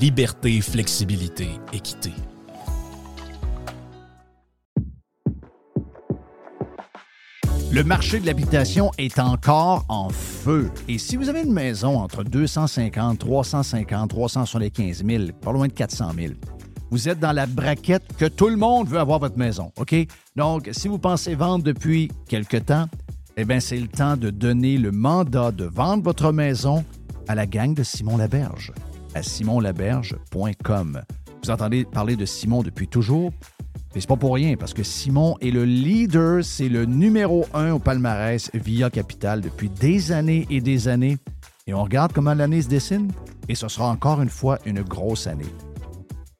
liberté, flexibilité, équité. Le marché de l'habitation est encore en feu. Et si vous avez une maison entre 250, 350, 375 000, pas loin de 400 000, vous êtes dans la braquette que tout le monde veut avoir votre maison, OK? Donc, si vous pensez vendre depuis quelque temps, eh bien, c'est le temps de donner le mandat de vendre votre maison à la gang de Simon Laberge, à simonlaberge.com. Vous entendez parler de Simon depuis toujours, mais c'est pas pour rien, parce que Simon est le leader, c'est le numéro un au palmarès via Capital depuis des années et des années. Et on regarde comment l'année se dessine, et ce sera encore une fois une grosse année.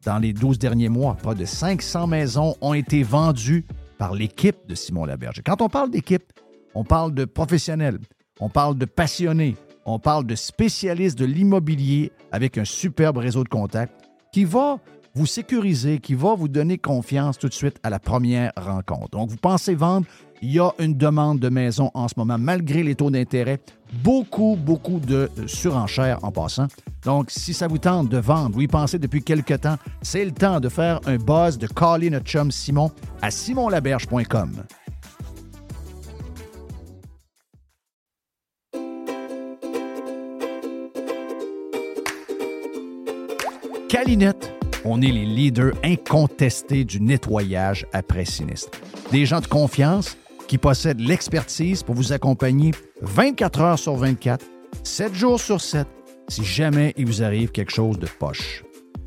Dans les 12 derniers mois, pas de 500 maisons ont été vendues par l'équipe de Simon Laberge. Quand on parle d'équipe, on parle de professionnels, on parle de passionnés, on parle de spécialistes de l'immobilier avec un superbe réseau de contacts qui va vous sécuriser, qui va vous donner confiance tout de suite à la première rencontre. Donc, vous pensez vendre, il y a une demande de maison en ce moment, malgré les taux d'intérêt. Beaucoup, beaucoup de surenchères en passant. Donc, si ça vous tente de vendre, vous y pensez depuis quelque temps, c'est le temps de faire un buzz, de caller notre chum Simon à simonlaberge.com. Calinette, on est les leaders incontestés du nettoyage après sinistre. Des gens de confiance qui possèdent l'expertise pour vous accompagner 24 heures sur 24, 7 jours sur 7, si jamais il vous arrive quelque chose de poche.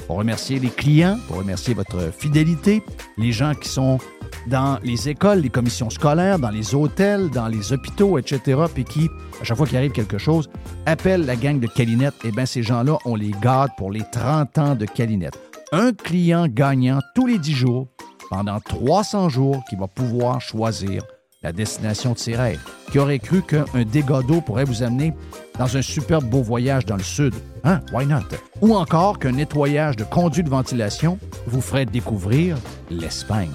Pour remercier les clients, pour remercier votre fidélité, les gens qui sont dans les écoles, les commissions scolaires, dans les hôtels, dans les hôpitaux, etc., puis qui, à chaque fois qu'il arrive quelque chose, appellent la gang de Calinette, eh bien, ces gens-là, on les garde pour les 30 ans de Calinette. Un client gagnant tous les 10 jours, pendant 300 jours, qui va pouvoir choisir la destination de ses rêves. Qui aurait cru qu'un dégât d'eau pourrait vous amener dans un superbe beau voyage dans le sud? Hein? Why not? Ou encore qu'un nettoyage de conduits de ventilation vous ferait découvrir l'Espagne.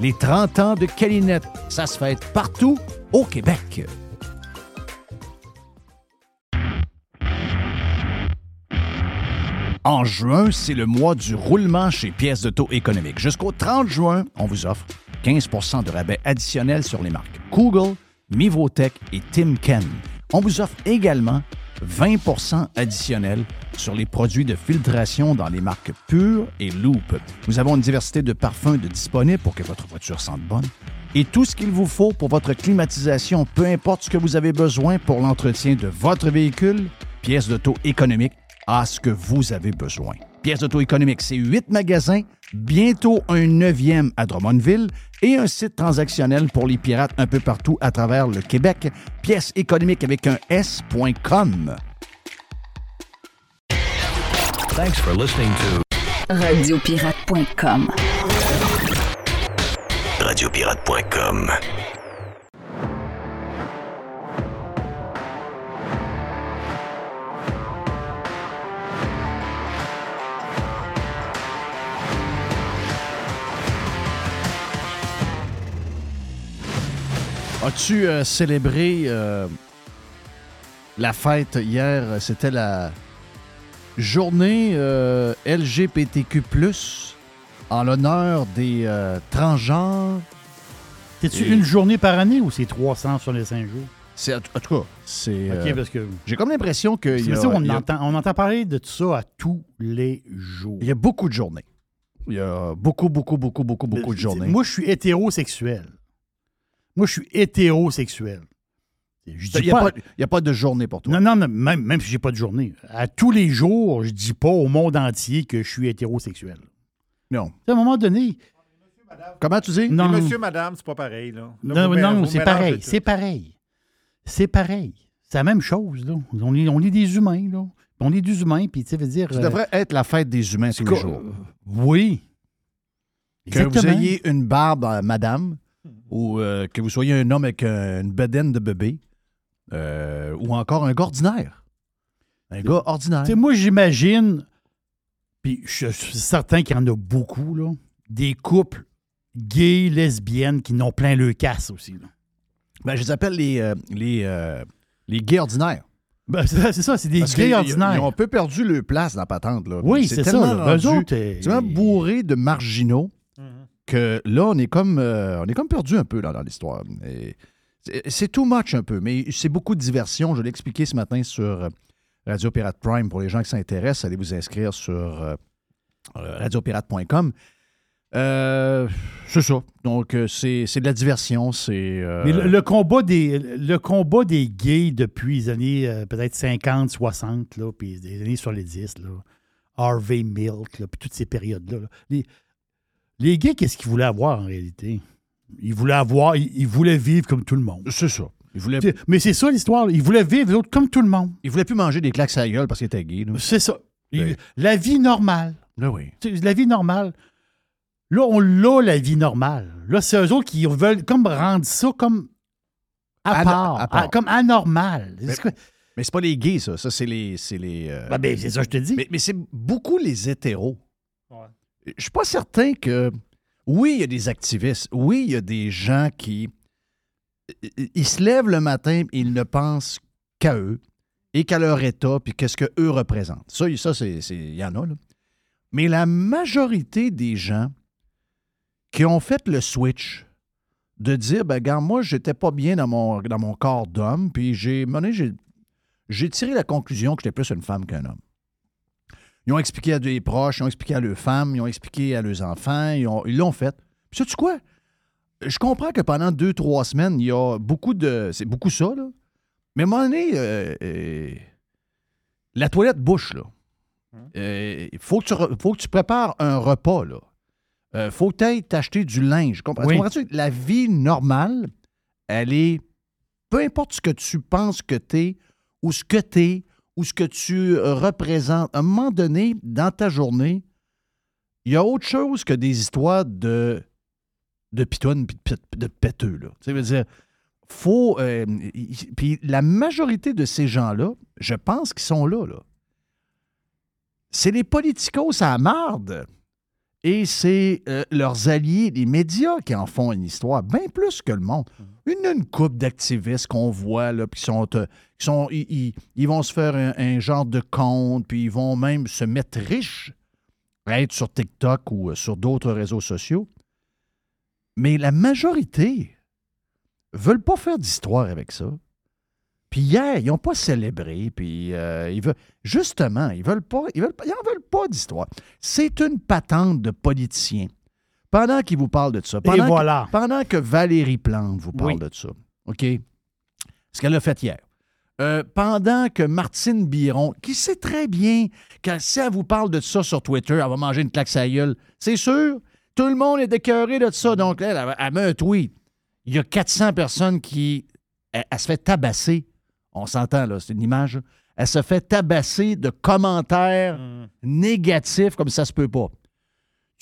Les 30 ans de Calinette, ça se fait partout au Québec. En juin, c'est le mois du roulement chez Pièces d'auto économique. Jusqu'au 30 juin, on vous offre 15% de rabais additionnel sur les marques Google, Mivotech et Timken. On vous offre également 20% additionnel sur les produits de filtration dans les marques Pure et Loop. Nous avons une diversité de parfums de disponibles pour que votre voiture sente bonne et tout ce qu'il vous faut pour votre climatisation, peu importe ce que vous avez besoin pour l'entretien de votre véhicule, pièces d'auto économique à ce que vous avez besoin. Pièces d'auto économique, c'est huit magasins, bientôt un neuvième à Drummondville et un site transactionnel pour les pirates un peu partout à travers le Québec. Pièces économiques avec un S.com. Thanks for listening to Radiopirate.com. Radiopirate.com. As-tu euh, célébré euh, la fête hier? C'était la journée euh, LGBTQ, en l'honneur des euh, transgenres. C'est-tu Et- une journée par année ou c'est 300 sur les 5 jours? C'est, en tout cas, c'est. OK, parce que. J'ai comme l'impression qu'il y, C'est a- ça, on, il y a- entend, on entend parler de tout ça à tous les jours. il y a beaucoup de journées. Il y a beaucoup, beaucoup, beaucoup, beaucoup, beaucoup de journées. Moi, je suis hétérosexuel. Moi, je suis hétérosexuel. Je il dis n'y a, pas- pas- il y a pas de journée pour toi. Non, non, non, même, même si j'ai pas de journée. À tous les jours, je dis pas au monde entier que je suis hétérosexuel. Non. À un moment donné. Comment tu dis? Non, Et monsieur, madame, c'est pas pareil, là. Là, non, non, c'est pareil. C'est pareil. C'est pareil. C'est la même chose, là. On est, on est des humains, là. On est des humains, puis tu dire. Ça euh, devrait être la fête des humains tous les jours. Oui. Que vous ayez une barbe à madame ou euh, que vous soyez un homme avec une bedaine de bébé euh, ou encore un gars ordinaire. Un gars ordinaire. Tu sais, moi, j'imagine, puis je suis certain qu'il y en a beaucoup, là, des couples gays, lesbiennes qui n'ont plein le casse aussi. là. Ben, je les appelle les, euh, les, euh, les gays ordinaires. Ben, c'est ça, c'est des Parce gays ordinaires. Ils ont un peu perdu le place dans la patente. Là. oui, c'est ça. rendu- autres, C'est tellement bourré de marginaux que là, on est comme, euh, on est comme perdu un peu dans l'histoire. C'est- too much un peu, mais c'est beaucoup de diversion. Je l'ai expliqué ce matin sur euh, Radio Pirate Prime. Pour les gens qui s'intéressent, allez vous inscrire sur euh, radiopirate.com. C'est ça. Donc, c'est de la diversion. Mais le, combat des, le combat des gays depuis les années peut-être 50, 60, là, puis des années sur les 10, là, Harvey Milk, puis toutes ces périodes-là. là. Les, gays, qu'est-ce qu'ils voulaient avoir en réalité? Ils voulaient avoir, ils, ils voulaient vivre comme tout le monde. C'est ça. Il voulait, Tu sais, Mais c'est ça l'histoire. Ils voulaient vivre eux autres, comme tout le monde. il voulait plus manger des claques à gueule parce qu'il était gay. là. C'est ça. Ils- Oui. La vie normale. Là, oui. La vie normale. Là, on l'a, la vie normale. Là, c'est eux autres qui veulent comme rendre ça comme à part, à part. à- comme anormal. Mais- C'est quoi? Mais c'est pas les gays, ça. Ça, c'est les. c'est les euh, Ben, ben, c'est ça je te dis. Mais, mais c'est beaucoup les hétéros. Ouais. Je suis pas certain que. Oui, il y a des activistes. Oui, il y a des gens qui. Ils se lèvent le matin, ils ne pensent qu'à eux et qu'à leur état, puis qu'est-ce qu'eux représentent. Ça, ça c'est, il y en a, là. Mais la majorité des gens qui ont fait le switch de dire, ben, gars, moi, j'étais pas bien dans mon, dans mon corps d'homme, puis j'ai, j'ai tiré la conclusion que j'étais plus une femme qu'un homme. Ils ont expliqué à des proches, ils ont expliqué à leurs femmes, ils ont expliqué à leurs enfants, ils, ont- ils l'ont fait. Puis sais-tu quoi? Je comprends que pendant deux, trois semaines, il y a beaucoup de. C'est beaucoup ça, là. Mais à un moment donné, euh, euh, la toilette bouche, là. Euh, Il faut, que tu re- faut que tu prépares un repas, là. Euh, faut ailles t'acheter du linge. Comprends- Oui. comprends-tu? La vie normale, elle est. Peu importe ce que tu penses que tu es, ou ce que tu es, ou ce que tu euh, représentes, à un moment donné, dans ta journée, il y a autre chose que des histoires de, de pitounes puis de, pét- de péteux. Là. Tu dire, faut. euh, puis la majorité de ces gens-là, je pense qu'ils sont là. C'est les politicos à marde. Et c'est euh, leurs alliés, les médias, qui en font une histoire, bien plus que le monde. Une, une couple d'activistes qu'on voit, euh, qui sont ils, vont se faire un, genre de compte, puis ils vont même se mettre riches, être sur TikTok ou euh, sur d'autres réseaux sociaux. Mais la majorité veulent pas faire d'histoire avec ça. Puis hier, ils n'ont pas célébré, puis euh, ils veulent, justement, ils veulent pas, ils veulent, ils en veulent pas d'histoire. C'est une patente de politiciens. Pendant qu'ils vous parlent de ça, pendant, que, voilà. pendant que Valérie Plante vous parle Oui. de ça, OK? Ce qu'elle a fait hier. Euh, pendant que Martine Biron, qui sait très bien que si elle vous parle de ça sur Twitter, elle va manger une claque gueule. C'est sûr, tout le monde est écœuré de ça. Donc, elle, elle, elle met un tweet. Il y a 400 personnes qui. Elle, elle se fait tabasser. On s'entend, là, c'est une image. Elle se fait tabasser de commentaires négatifs comme ça se peut pas.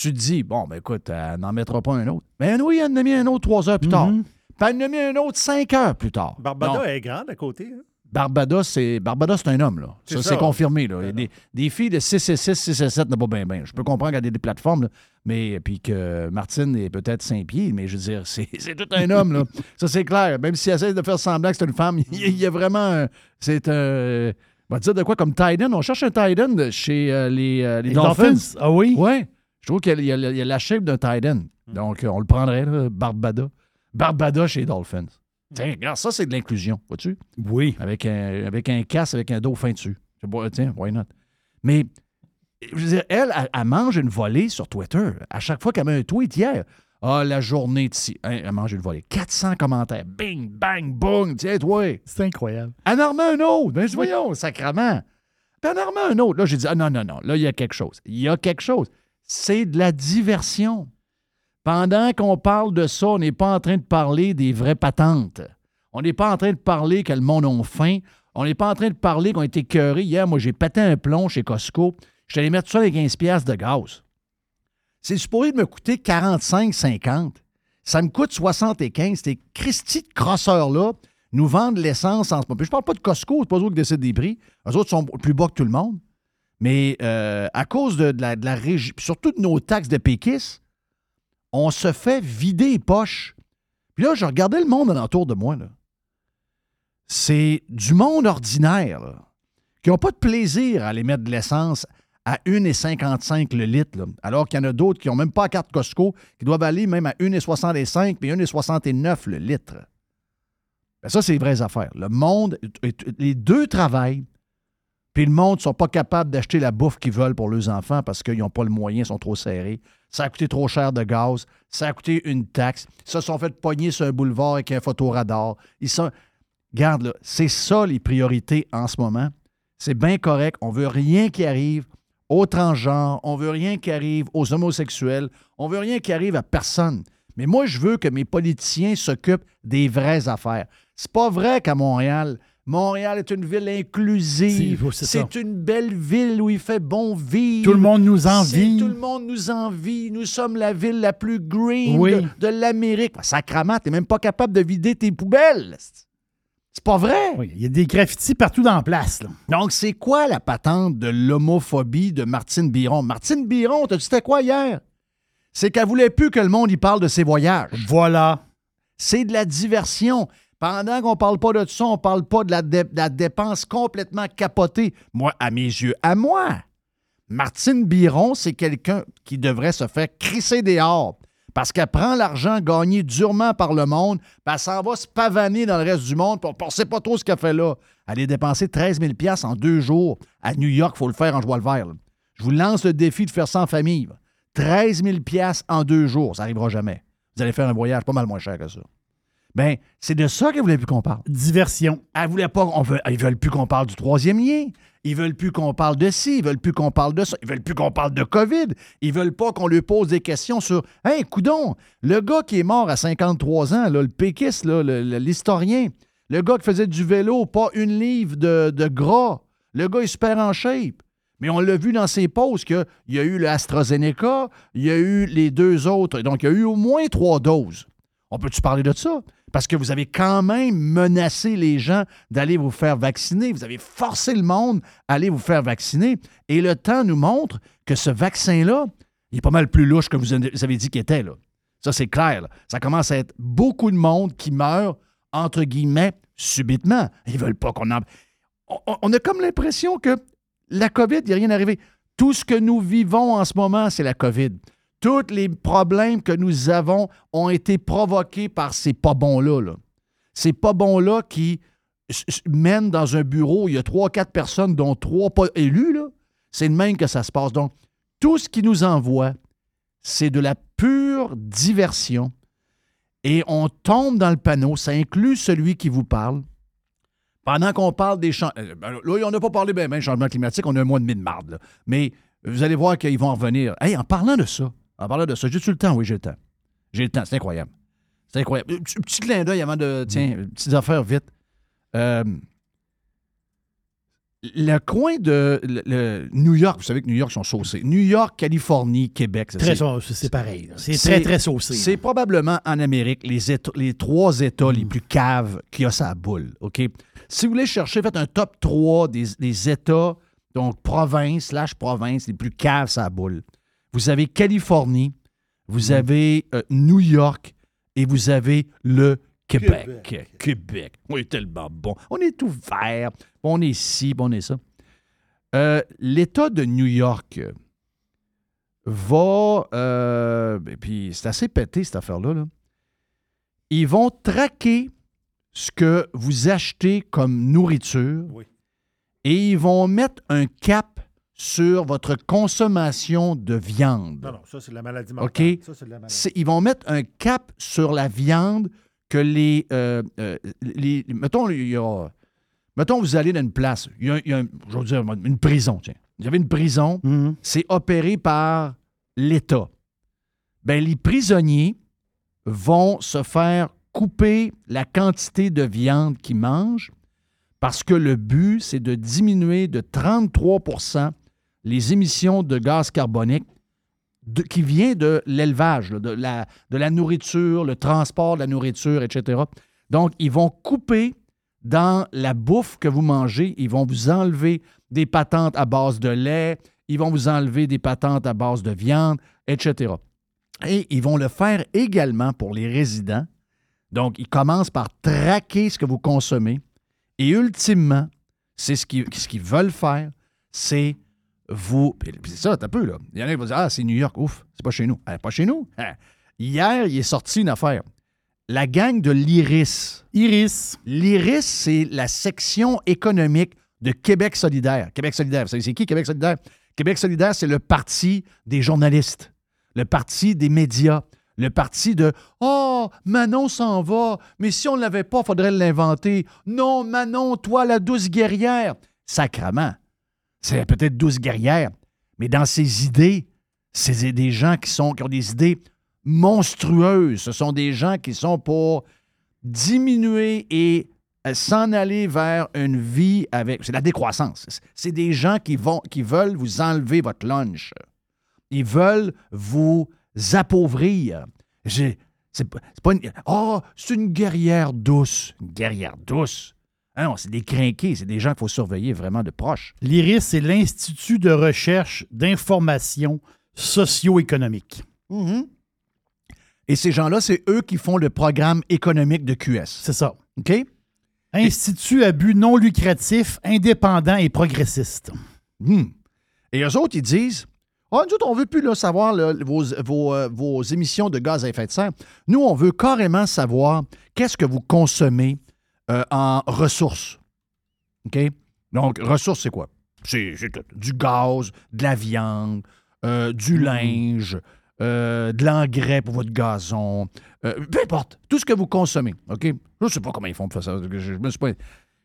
Tu te dis, bon, ben écoute, elle n'en mettra pas un autre. Ben oui, elle en a mis un autre trois heures plus tard. Mhm. Puis elle en a mis un autre cinq heures plus tard. Barbada Donc, est grande à côté. hein? Barbados, c'est Barbados, c'est un homme, là. C'est Ça, ça. c'est confirmé, là. Des, des filles de 6 et 6, 6 et 7 n'a pas bien, bien. Je peux comprendre qu'il y a des, plateformes, là, mais puis que Martine est peut-être 5 pieds, mais je veux dire, c'est c'est tout un homme, là. Ça, c'est clair. Même si elle essaie de faire semblant que c'est une femme, il y a, vraiment. un- C'est un. On va dire de quoi comme Titan. On cherche un Titan chez euh, les, euh, les Les Dolphins. Dolphins? Ah oui? Ouais. Je trouve qu'il y, a- y la shape d'un Titan. Donc, euh, on le prendrait, là, Barbada. Barbada chez Dolphins. Tiens, regarde, ça, c'est de l'inclusion, vois-tu? Oui. avec un, avec un casque, avec un dauphin dessus. Bon, tiens, why not? Mais, je veux dire, elle, elle, elle mange une volée sur Twitter. À chaque fois qu'elle met un tweet hier, ah, la journée de ci. Hein, elle mange une volée. 400 commentaires. Bing, bang, boum. Tiens, toi. C'est incroyable. Elle en remet un autre. Ben, voyons, sacrement. Puis elle en remet un autre. Là, j'ai dit, ah non, non, non. Là, il y a quelque chose. Il y a quelque chose. C'est de la diversion. Pendant qu'on parle de ça, on n'est pas en train de parler des vraies patentes. On n'est pas en train de parler que le monde a faim. On n'est pas en train de parler qu'on a été cœurés. Hier, moi, j'ai pété un plomb chez Costco. Je suis allé mettre ça avec 15 piastres de gaz. c'est supposé me coûter 45, 50. Ça me coûte 75. Ces Christy de crosseurs-là nous vendent l'essence en ce moment. Puis je parle pas de Costco, c'est pas eux qui décident des prix. Eux autres sont plus bas que tout le monde. Mais euh, à cause de, la, régie, surtout de nos taxes de péquistes, on se fait vider les poches. Puis là, je regardais le monde alentour de moi. C'est du monde ordinaire qui n'ont pas de plaisir à aller mettre de l'essence à 1,55 le litre, alors qu'il y en a d'autres qui n'ont même pas la carte Costco, qui doivent aller même à 1,65 puis 1,69 le litre. Ben ça, c'est les vraies affaires. Le monde, les deux travaillent, puis le monde ne sont pas capables d'acheter la bouffe qu'ils veulent pour leurs enfants parce qu'ils n'ont pas le moyen, ils sont trop serrés. Ça a coûté trop cher de gaz, ça a coûté une taxe. Ils se sont fait pogner sur un boulevard avec un photoradar. Ils sont. Garde, là, c'est ça les priorités en ce moment. C'est bien correct. On veut rien qui arrive aux transgenres. On veut rien qui arrive aux homosexuels. On veut rien qui arrive à personne. Mais moi, je veux que mes politiciens s'occupent des vraies affaires. C'est pas vrai qu'à Montréal, Montréal est une ville inclusive. C'est- une belle ville où il fait bon vivre. Tout le monde nous envie. Tout le monde nous envie. Nous sommes la ville la plus green Oui. de, de l'Amérique. Sacrament, t'es même pas capable de vider tes poubelles. C'est pas vrai. Oui, il y a des graffitis partout dans la place. là. Donc, c'est quoi la patente de l'homophobie de Martine Biron? Martine Biron, t'as dit c'était quoi hier? C'est qu'elle voulait plus que le monde y parle de ses voyages. Voilà. C'est de la diversion. Pendant qu'on parle pas de ça, on parle pas de la, dépense complètement capotée. Moi, à mes yeux, à moi. Martine Biron, c'est quelqu'un qui devrait se faire crisser dehors parce qu'elle prend l'argent gagné durement par le monde, puis elle s'en va se pavaner dans le reste du monde, puis on ne sait pas trop ce qu'elle fait là. Elle a dépensé 13 000 en deux jours. À New York, il faut le faire en joie le vert. Je vous lance le défi de faire ça en famille. là. 13 000 en deux jours, ça n'arrivera jamais. Vous allez faire un voyage pas mal moins cher que ça. Ben, c'est de ça qu'elle voulait plus qu'on parle. Diversion. Elle voulait pas. On veut, ils veulent plus qu'on parle du troisième lien. Ils veulent plus qu'on parle de ci. Ils veulent plus qu'on parle de ça. Ils veulent plus qu'on parle de COVID. Ils veulent pas qu'on lui pose des questions sur. Hey, coudon, le gars qui est mort à 53 ans, là, le péquiste, là, le- le- l'historien, le gars qui faisait du vélo, pas une livre de, de gras. Le gars est super en shape. Mais on l'a vu dans ses pauses qu'il y a eu le AstraZeneca, il y a eu les deux autres. Donc, il y a eu au moins trois doses. On peut-tu parler de ça? Parce que vous avez quand même menacé les gens d'aller vous faire vacciner. Vous avez forcé le monde à aller vous faire vacciner. Et le temps nous montre que ce vaccin-là, il est pas mal plus louche que vous avez dit qu'il était. Là. Ça, c'est clair. Ça commence à être beaucoup de monde qui meurt, entre guillemets, subitement. Ils veulent pas qu'on en... On, on a comme l'impression que la COVID, il n'y a rien arrivé. Tout ce que nous vivons en ce moment, c'est la COVID. Tous les problèmes que nous avons ont été provoqués par ces pas bons-là. là. Ces pas bons-là qui mènent dans un bureau, il y a trois, quatre personnes, dont trois pas élus, c'est de même que ça se passe. Donc, tout ce qui nous envoie, c'est de la pure diversion. Et on tombe dans le panneau, ça inclut celui qui vous parle. Pendant qu'on parle des changements. Là, on n'a pas parlé bien, bien changement climatique, on a un mois et demi de marde. Mais vous allez voir qu'ils vont en revenir. Hey, en parlant de ça, en parlant de ça, j'ai-tu le temps? Oui, j'ai le temps. J'ai le temps, c'est incroyable. C'est incroyable. Un petit, clin d'œil avant de. Tiens, petites affaires vite. Euh, le coin de le- le New York, vous savez que New York sont saucés. New York, Californie, Québec. c'est- saucé, c'est pareil. C'est très, très saucé. c'est probablement en Amérique les, États- les trois États Mm. les plus caves qu'il y a à boule. OK? Si vous voulez chercher, faites un top 3 des, des États, donc province slash province, les plus caves à boule. Vous avez Californie, vous Mm. avez euh, New York et vous avez le Québec. Québec. On est tellement bon. On est ouvert. On est ci, on est ça. Euh, L'État de New York va. euh, et puis, c'est assez pété, cette affaire-là. là. Ils vont traquer ce que vous achetez comme nourriture Oui. et ils vont mettre un cap sur votre consommation de viande. Non, non, ça, c'est de la maladie OK? mentale. Ça, c'est de la maladie. Ils vont mettre un cap sur la viande que les. euh, euh, les mettons, il y a. Mettons, vous allez dans une place. Il y a, il y a un- je vais dire, une prison, tiens. Vous avez une prison, Mhm. c'est opéré par l'État. Ben, les prisonniers vont se faire couper la quantité de viande qu'ils mangent parce que le but, c'est de diminuer de 33 les émissions de gaz carbonique qui vient de l'élevage, de la, nourriture, le transport de la nourriture, etc. Donc, ils vont couper dans la bouffe que vous mangez, ils vont vous enlever des patentes à base de lait, ils vont vous enlever des patentes à base de viande, etc. Et ils vont le faire également pour les résidents. Donc, ils commencent par traquer ce que vous consommez. Et ultimement, c'est ce qu'ils ce qu'ils veulent faire, c'est vous. C'est ça, t'as peu, là. Il y en a qui vont dire Ah, c'est New York, ouf, c'est pas chez nous. Ah, pas chez nous. Ah. Hier, il est sorti une affaire. La gang de l'Iris. Iris. L'IRIS, c'est la section économique de Québec solidaire. Québec solidaire, vous savez, c'est qui Québec solidaire? Québec solidaire, c'est le parti des journalistes, le parti des médias, le parti de Oh, Manon s'en va, mais si on ne l'avait pas, il faudrait l'inventer. Non, Manon, toi, la douce guerrière. Sacrement. C'est peut-être douce guerrière, mais dans ses idées, c'est des gens qui, sont, qui ont des idées monstrueuses. Ce sont des gens qui sont pour diminuer et euh, s'en aller vers une vie avec. C'est la décroissance. C'est des gens qui, veulent vous enlever votre lunch. Ils veulent vous appauvrir. J'ai- C'est pas, c'est pas une. Oh, c'est une guerrière douce. Une guerrière douce. Ah non, c'est des crinqués. C'est des gens qu'il faut surveiller vraiment de proche. L'IRIS, c'est l'Institut de recherche d'information socio-économique. Et ces gens-là, c'est eux qui font le programme économique de QS. C'est ça. OK? Institut à but non lucratif, indépendant et progressiste. Hmm. Et eux autres, ils disent Ah, nous autres, on veut plus là, savoir là, vos, vos, euh, vos émissions de gaz à effet de serre. Nous, on veut carrément savoir qu'est-ce que vous consommez euh, en ressources. OK? Donc, ressources, c'est quoi? C'est tout. Du gaz, de la viande, euh, du linge, euh, de l'engrais pour votre gazon, peu importe, tout ce que vous consommez. OK? Je ne sais pas comment ils font pour faire ça. Je, je me suis pas-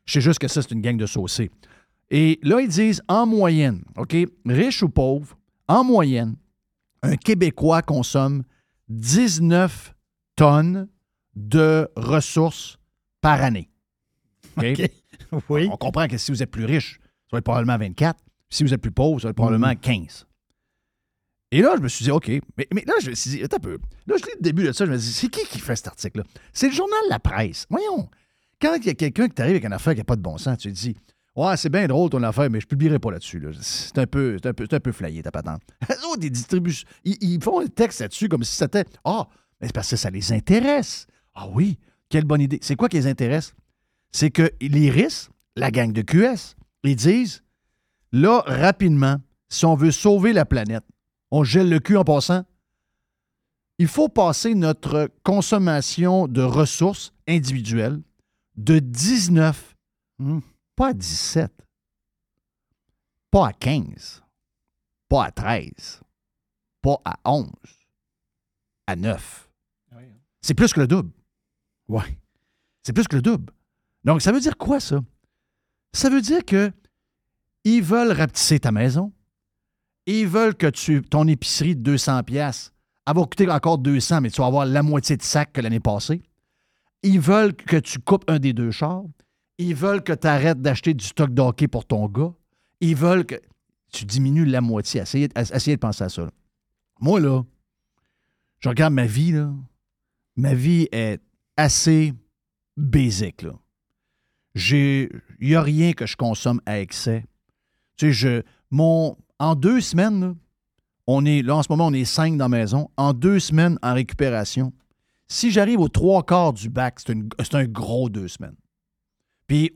je sais juste que ça, c'est une gang de saucés. Et là, ils disent en moyenne, OK, riche ou pauvre, en moyenne, un Québécois consomme 19 tonnes de ressources par année. Oui. On comprend que si vous êtes plus riche, ça va être probablement 24. Si vous êtes plus pauvre, ça va être probablement 15. Et là, je me suis dit, OK. Mais, mais là, je me suis dit, attends un peu. Là, je lis le début de ça, je me dis, c'est qui qui fait cet article-là? C'est le journal La Presse. Voyons. Quand il y a quelqu'un qui t'arrive avec une affaire qui n'a pas de bon sens, tu te dis, ouais, c'est bien drôle ton affaire, mais je ne publierai pas là-dessus. là. C'est un peu, c'est un peu, c'est un peu flayé, ta patente. Les autres, ils distribuent, ils, ils font un texte là-dessus comme si c'était, ah, mais c'est parce que ça les intéresse. Ah oui, quelle bonne idée. C'est quoi qui les intéresse? C'est que l'IRIS, la gang de QS, ils disent, là, rapidement, si on veut sauver la planète, on gèle le cul en passant, il faut passer notre consommation de ressources individuelles de 19, Hmm. pas à 17, pas à 15, pas à 13, pas à 11, à 9. C'est plus que le double. Ouais. C'est plus que le double. Donc, ça veut dire quoi, ça? Ça veut dire que ils veulent rapetisser ta maison. Ils veulent que tu, ton épicerie de 200 pièces elle va coûter encore 200, mais tu vas avoir la moitié de sac que l'année passée. Ils veulent que tu coupes un des deux chars. Ils veulent que tu arrêtes d'acheter du stock d'hockey pour ton gars. Ils veulent que tu diminues la moitié. Essayez, de penser à ça. Moi, là, je regarde ma vie, là. Ma vie est assez basique, là. Il n'y a rien que je consomme à excès. Tu sais, je. Mon. En deux semaines, on est. Là, en ce moment, on est cinq dans la maison. En deux semaines en récupération. Si j'arrive aux trois quarts du bac, c'est un gros deux semaines. Puis,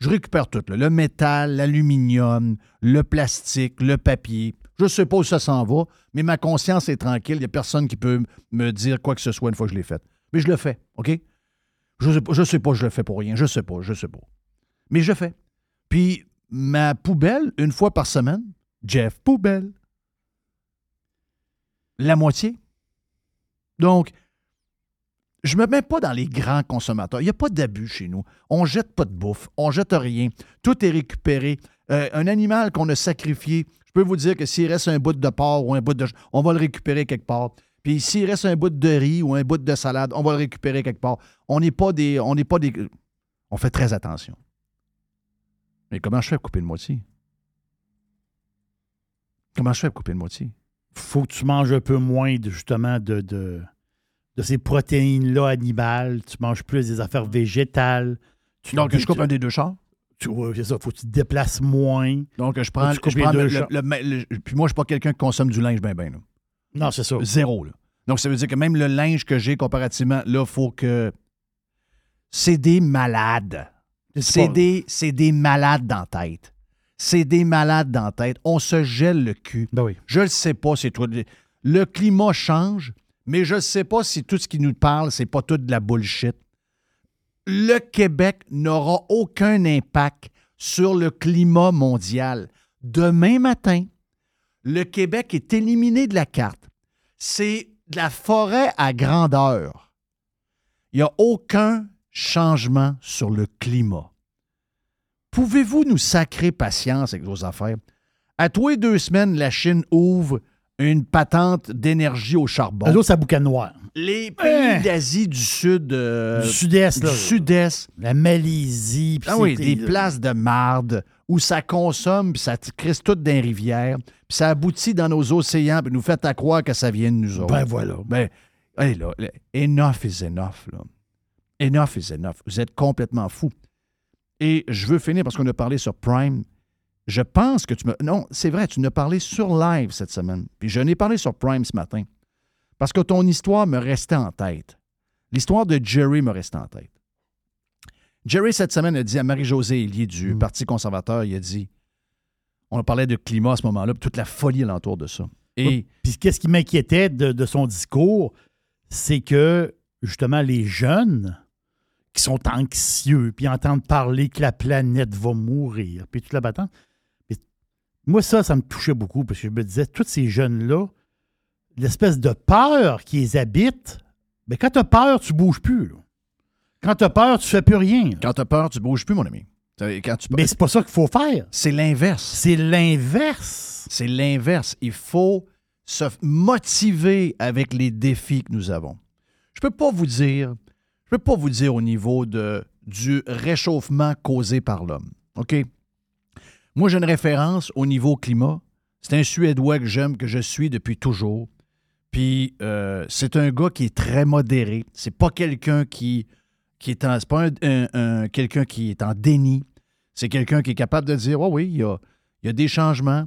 je récupère tout. Le métal, l'aluminium, le plastique, le papier. Je ne sais pas où ça s'en va, mais ma conscience est tranquille. Il n'y a personne qui peut me dire quoi que ce soit une fois que je l'ai fait. Mais je le fais, OK? Je ne sais, pas- je sais pas, je le fais pour rien. Je sais pas, je sais pas. Mais je fais. Puis, ma poubelle, une fois par semaine, Jeff Poubelle. La moitié. Donc, je me mets pas dans les grands consommateurs. Il n'y a pas d'abus chez nous. On jette pas de bouffe. On jette rien. Tout est récupéré. Euh, un animal qu'on a sacrifié, je peux vous dire que s'il reste un bout de porc ou un bout de... On va le récupérer quelque part. Puis s'il reste un bout de riz ou un bout de salade, on va le récupérer quelque part. On n'est pas des... On n'est pas des... On fait très attention. Mais comment je fais pour couper le moitié? Comment je fais pour couper le moitié? faut que tu manges un peu moins, de, justement, de, de, de ces protéines-là animales. Tu manges plus des affaires végétales. Tu, Donc, je coupe un des deux chars? tu- c'est ça. Faut que tu te déplaces moins. Donc, je prends, je prends le, le- le- Puis moi, je suis pas quelqu'un qui consomme du linge bien, bien. là. Non, c'est ça. Zéro. Là. Donc, ça veut dire que même le linge que j'ai comparativement, là, il faut que. C'est des malades. C'est des, des malades dans la tête. C'est des malades dans la tête. On se gèle le cul. Ben oui. Je ne sais pas si toi. Le climat change, mais je ne sais pas si tout ce qui nous parle, c'est pas tout de la bullshit. Le Québec n'aura aucun impact sur le climat mondial. Demain matin, le Québec est éliminé de la carte. C'est de la forêt à grandeur. Il n'y a aucun changement sur le climat. Pouvez-vous nous sacrer patience avec vos affaires? À tous les deux semaines, la Chine ouvre une patente d'énergie au charbon. L'autre, ça boucan noir. Les pays Hein? d'Asie du Sud, euh, du sud-est, du. Sud-Est, La Malaisie. ah oui, des places de marde où ça consomme, puis ça crisse tout dans les rivières, puis ça aboutit dans nos océans, puis nous fait à croire que ça vient de nous autres. Ben voilà. Ben, hey, là, enough is enough. Là. Enough is enough. Vous êtes complètement fou. Et je veux finir parce qu'on a parlé sur Prime. Je pense que tu me. Non, c'est vrai, tu en as parlé sur live cette semaine. Puis je n'ai parlé sur Prime ce matin. Parce que ton histoire me restait en tête. L'histoire de Jerry me restait en tête. Jerry, cette semaine, a dit à Marie-Josée Elie du Mm. Parti conservateur, il a dit on parlait de climat à ce moment-là, puis toute la folie alentour de ça. Et Oui. Puis qu'est-ce qui m'inquiétait de, de son discours, c'est que justement les jeunes qui sont anxieux, puis entendent parler que la planète va mourir, puis toute la battante. Mais moi, ça, ça me touchait beaucoup parce que je me disais, tous ces jeunes-là, l'espèce de peur qui les habite, mais quand tu as peur, tu bouges plus. là. Quand tu as peur, tu fais plus rien. quand tu as peur, tu bouges plus, mon ami. Quand tu... Mais c'est pas ça qu'il faut faire. C'est l'inverse. C'est l'inverse. C'est l'inverse. Il faut se motiver avec les défis que nous avons. Je peux pas vous dire, je peux pas vous dire au niveau de, du réchauffement causé par l'homme. OK? Moi, j'ai une référence au niveau climat. C'est un Suédois que j'aime, que je suis depuis toujours. Puis euh, c'est un gars qui est très modéré. C'est pas quelqu'un qui, qui est en. C'est pas un- un- un- quelqu'un qui est en déni. C'est quelqu'un qui est capable de dire Oh oui, il y a, il y a des changements.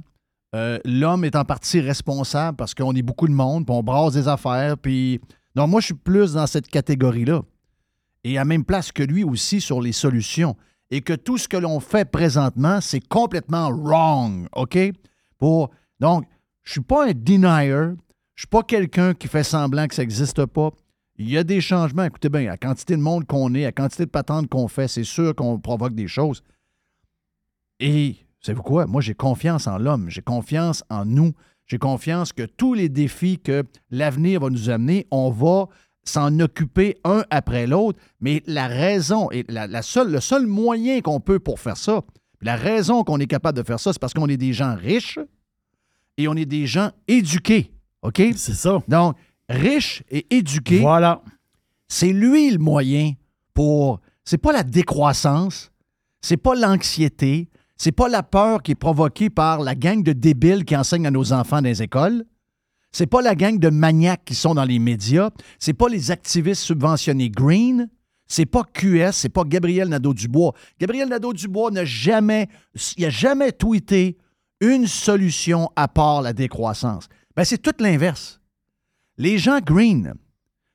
Euh, L'homme est en partie responsable parce qu'on est beaucoup de monde, puis on brasse des affaires. Puis. Donc, moi, je suis plus dans cette catégorie-là. Et à même place que lui aussi sur les solutions. Et que tout ce que l'on fait présentement, c'est complètement wrong. OK? Pour... Donc, je suis pas un denier. Je suis pas quelqu'un qui fait semblant que ça n'existe pas. Il y a des changements. Écoutez bien, à la quantité de monde qu'on est, à la quantité de patentes qu'on fait, c'est sûr qu'on provoque des choses. Et, savez-vous quoi? Moi, j'ai confiance en l'homme. J'ai confiance en nous. J'ai confiance que tous les défis que l'avenir va nous amener, on va s'en occuper un après l'autre. Mais la raison, et la, la seule, le seul moyen qu'on peut pour faire ça, la raison qu'on est capable de faire ça, c'est parce qu'on est des gens riches et on est des gens éduqués. OK? C'est ça. Donc, riches et éduqués, Voilà. c'est lui le moyen pour. C'est pas la décroissance, c'est pas l'anxiété, c'est pas la peur qui est provoquée par la gang de débiles qui enseignent à nos enfants dans les écoles. C'est pas la gang de maniaques qui sont dans les médias. C'est pas les activistes subventionnés green. C'est pas QS, c'est pas Gabriel Nadeau-Dubois. Gabriel Nadeau-Dubois n'a jamais, il a jamais tweeté une solution à part la décroissance. Ben, c'est tout l'inverse. Les gens green,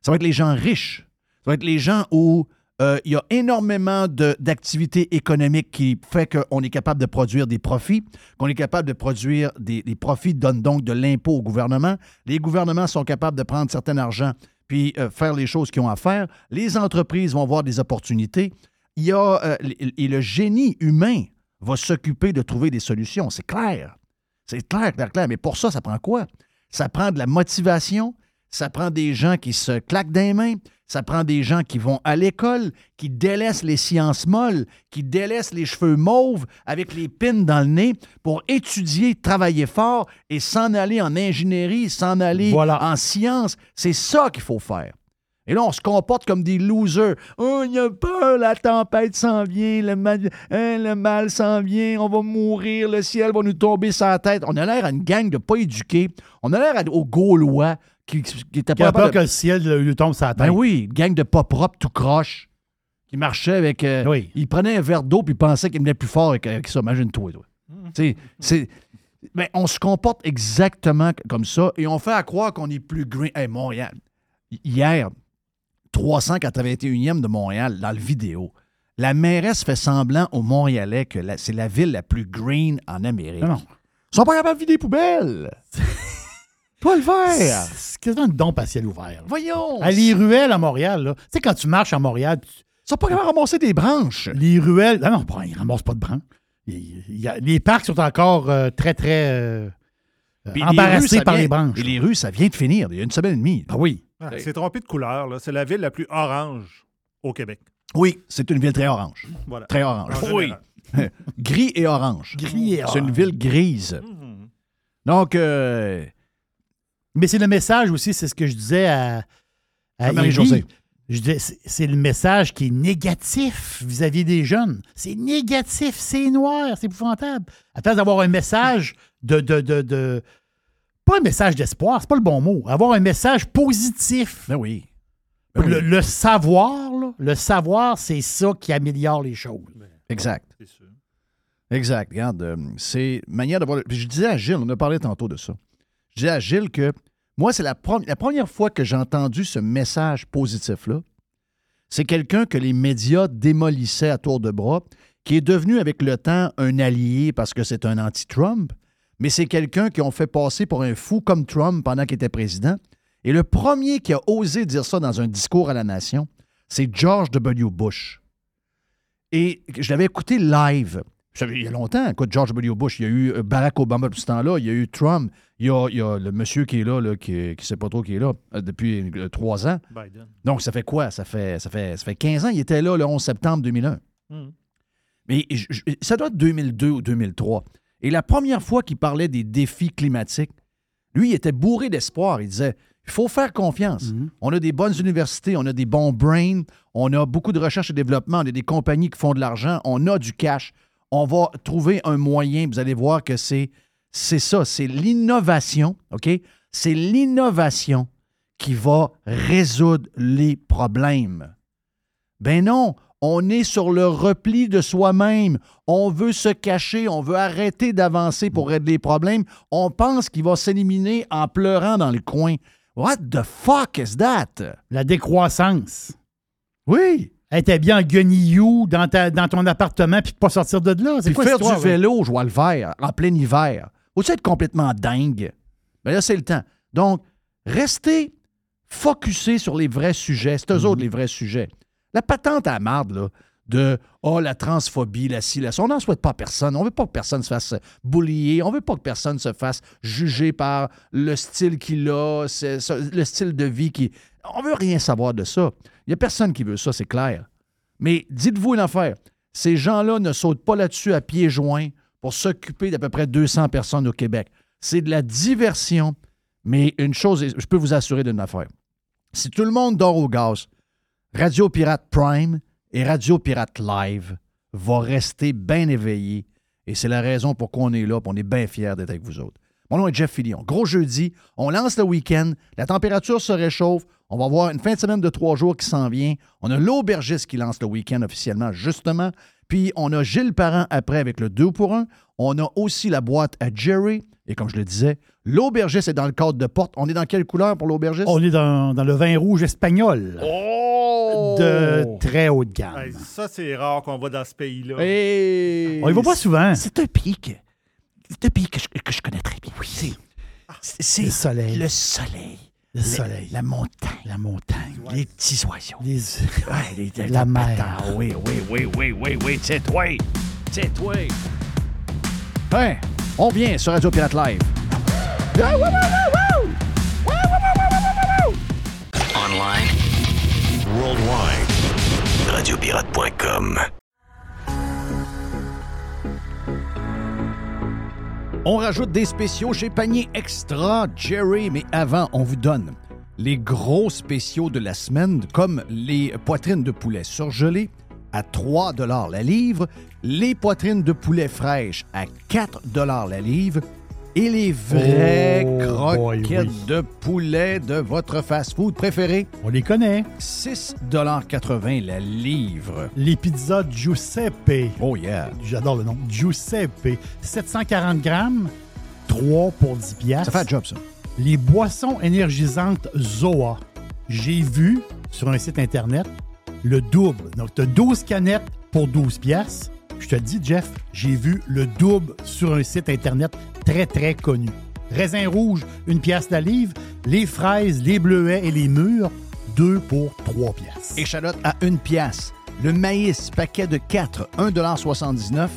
ça va être les gens riches. Ça va être les gens où euh, il y a énormément d'activités économiques qui fait qu'on est capable de produire des profits, qu'on est capable de produire des, profits, donnent donc de l'impôt au gouvernement. Les gouvernements sont capables de prendre certain argent puis euh, faire les choses qu'ils ont à faire. Les entreprises vont voir des opportunités. Euh, et le génie humain va s'occuper de trouver des solutions. C'est clair. C'est clair, clair, clair. Mais pour ça, ça prend quoi? Ça prend de la motivation, ça prend des gens qui se claquent des mains, ça prend des gens qui vont à l'école, qui délaissent les sciences molles, qui délaissent les cheveux mauves avec les pins dans le nez pour étudier, travailler fort et s'en aller en ingénierie, s'en aller Voilà. en sciences. C'est ça qu'il faut faire. Et là, on se comporte comme des losers. Oh, il y a peur, la tempête s'en vient, le mal, hein, le mal s'en vient, on va mourir, le ciel va nous tomber sur la tête. On a l'air à une gang de pas éduqués. On a l'air aux Gaulois qui, qui Qui a pas peur capables que le ciel lui tombe sur la tête. Ben oui, une gang de pas propres tout croche qui marchait avec. euh, Oui. Il prenait un verre d'eau puis il pensait qu'il venait plus fort avec, avec ça. Imagine-toi. toi. Tu sais, c'est. Ben, on se comporte exactement comme ça et on fait à croire qu'on est plus green. Hey, Montréal. Hier, 381e de Montréal, dans le vidéo, la mairesse fait semblant aux Montréalais que c'est la ville la plus green en Amérique. Non, non. Ils sont pas capables de vider les poubelles. Pas le faire. C'est quasiment une dompe à ciel ouvert. Voyons. À les ruelles à Montréal, là. Tu sais, quand tu marches à Montréal, tu- Ils sont pas capables de ramasser des branches. les ruelles. Ah non, ils ne ramassent pas de branches. Il- il y a- les parcs sont encore euh, très, très euh, Puis les rues, embarrassés par vient- les branches. Et les rues, ça vient de finir. Il y a une semaine et demie. Ah oui. Ah, c'est trompé de couleur. là. C'est la ville la plus orange au Québec. Oui, c'est une ville très orange. Voilà. Très orange. En général. Gris et orange. Gris et C'est une orange. ville grise. Mhm. Donc, euh, Mais c'est le message aussi, c'est ce que je disais à, à Marie-Josée. Je c'est- le message qui est négatif vis-à-vis des jeunes. C'est négatif, c'est noir, c'est épouvantable. À place d'avoir un message de, de, de, de- Pas un message d'espoir, c'est pas le bon mot. Avoir un message positif. ben oui. Ben Le, oui. le savoir, là, le savoir, c'est ça qui améliore les choses. Exact. C'est sûr. Exact. Regarde, euh, c'est manière de voir. le- Puis je disais à Gilles, on a parlé tantôt de ça. Je disais à Gilles que moi, c'est la, première fois que j'ai entendu ce message positif-là. C'est quelqu'un que les médias démolissaient à tour de bras, qui est devenu avec le temps un allié parce que c'est un anti-Trump, mais c'est quelqu'un qu'on fait passer pour un fou comme Trump pendant qu'il était président. Et le premier qui a osé dire ça dans un discours à la nation, c'est George W. Bush. Et je l'avais écouté live. Il y a longtemps, écoute, George W. Bush, il y a eu euh, Barack Obama depuis ce temps-là, il y a eu Trump, il y a, il y a le monsieur qui est là, là, qui ne sait pas trop qui est là, euh, depuis euh, trois ans. Biden. Donc, ça fait quoi? Ça fait, ça, fait, ça fait 15 ans. Il était là le 11 septembre 2001. Mhm. Mais je- je- ça doit être 2002 ou 2003. Et la première fois qu'il parlait des défis climatiques, lui, il était bourré d'espoir. Il disait il faut faire confiance. On a des bonnes universités, on a des bons brains, on a beaucoup de recherche et développement, on a des compagnies qui font de l'argent, on a du cash. On va trouver un moyen. Vous allez voir que c'est, c'est ça, c'est l'innovation, OK? C'est l'innovation qui va résoudre les problèmes. Ben non, on est sur le repli de soi-même. On veut se cacher, on veut arrêter d'avancer pour régler les problèmes. On pense qu'il va s'éliminer en pleurant dans le coin. What the fuck is that? La décroissance. Oui. Être bien en guenillou dans, ta- dans ton appartement puis pas sortir de là. C'est Puis quoi faire cette histoire, du vélo, je vois le vert, en plein hiver. Faut-tu être complètement dingue? Mais là, c'est le temps. Donc, restez focusés sur les vrais sujets. C'est eux Mhm. autres les vrais sujets. La patente à marde, là, de oh, la transphobie, la ci, la. On n'en souhaite pas à personne. On veut pas que personne se fasse boulier. On veut pas que personne se fasse juger par le style qu'il a, le style de vie qui. On veut rien savoir de ça. Il n'y a personne qui veut ça, c'est clair. Mais dites-vous une affaire. Ces gens-là ne sautent pas là-dessus à pieds joints pour s'occuper d'à peu près 200 personnes au Québec. C'est de la diversion. Mais une chose, je peux vous assurer d'une affaire. Si tout le monde dort au gaz, Radio Pirate Prime et Radio Pirate Live vont rester bien éveillés. Et c'est la raison pourquoi on est là, on est bien fiers d'être avec vous autres. Mon nom est Jeff Fillion. Gros jeudi, on lance le week-end, la température se réchauffe, on va avoir une fin de semaine de trois jours qui s'en vient. On a l'aubergiste qui lance le week-end officiellement, justement. Puis on a Gilles Parent après avec le 2 pour 1. On a aussi la boîte à Jerry. Et comme je le disais, l'aubergiste est dans le cadre de porte. On est dans quelle couleur pour l'aubergiste? On est dans, dans le vin rouge espagnol Oh! de très haute gamme. Hey, ça, c'est rare qu'on va dans ce pays-là. On y va pas souvent. C'est un pays que, c'est un pays que je, que je connais très bien. Oui. C'est, c'est Le soleil. le soleil. Le soleil. La montagne. La montagne. Les petits oiseaux. Les... Ouais, les- La mer. patate. Oui, oui, oui, oui, oui, oui. C'est toi. C'est toi. Ouais, on vient sur Radio Pirate Live. Online. Worldwide. Radiopirate.com. On rajoute des spéciaux chez Panier Extra, Jerry, mais avant, on vous donne les gros spéciaux de la semaine, comme les poitrines de poulet surgelées à 3 la livre, les poitrines de poulet fraîches à 4 la livre et les vraies Oh, boy, croquettes oui. de poulet de votre fast-food préféré, On les connaît. 6,80 la livre. Les pizzas Giuseppe. Oh yeah! J'adore le nom. Giuseppe. 740 grammes, 3 pour 10 piastres. Ça fait un job, ça. Les boissons énergisantes Zoa. J'ai vu sur un site Internet le double. Donc, tu as 12 canettes pour 12 piastres. Je te dis, Jeff, j'ai vu le double sur un site Internet très, très connu. Raisin rouge, une pièce la livre. Les fraises, les bleuets et les mûres, 2 pour 3 piastres. Échalote à une pièce. Le maïs, paquet de 4, 1,79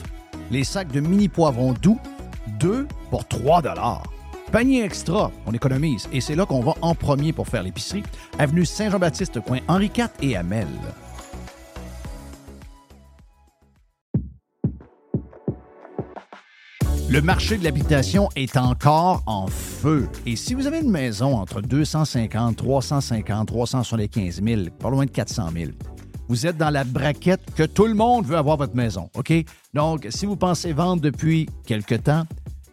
Les sacs de mini poivrons doux, 2 pour 3 Panier extra, on économise. Et c'est là qu'on va en premier pour faire l'épicerie. Avenue Saint-Jean-Baptiste, coin Henri IV et Amel. Le marché de l'habitation est encore en feu. Et si vous avez une maison entre 250, 350, 375 000, pas loin de 400 000, vous êtes dans la braquette que tout le monde veut avoir votre maison, OK? Donc, si vous pensez vendre depuis quelque temps,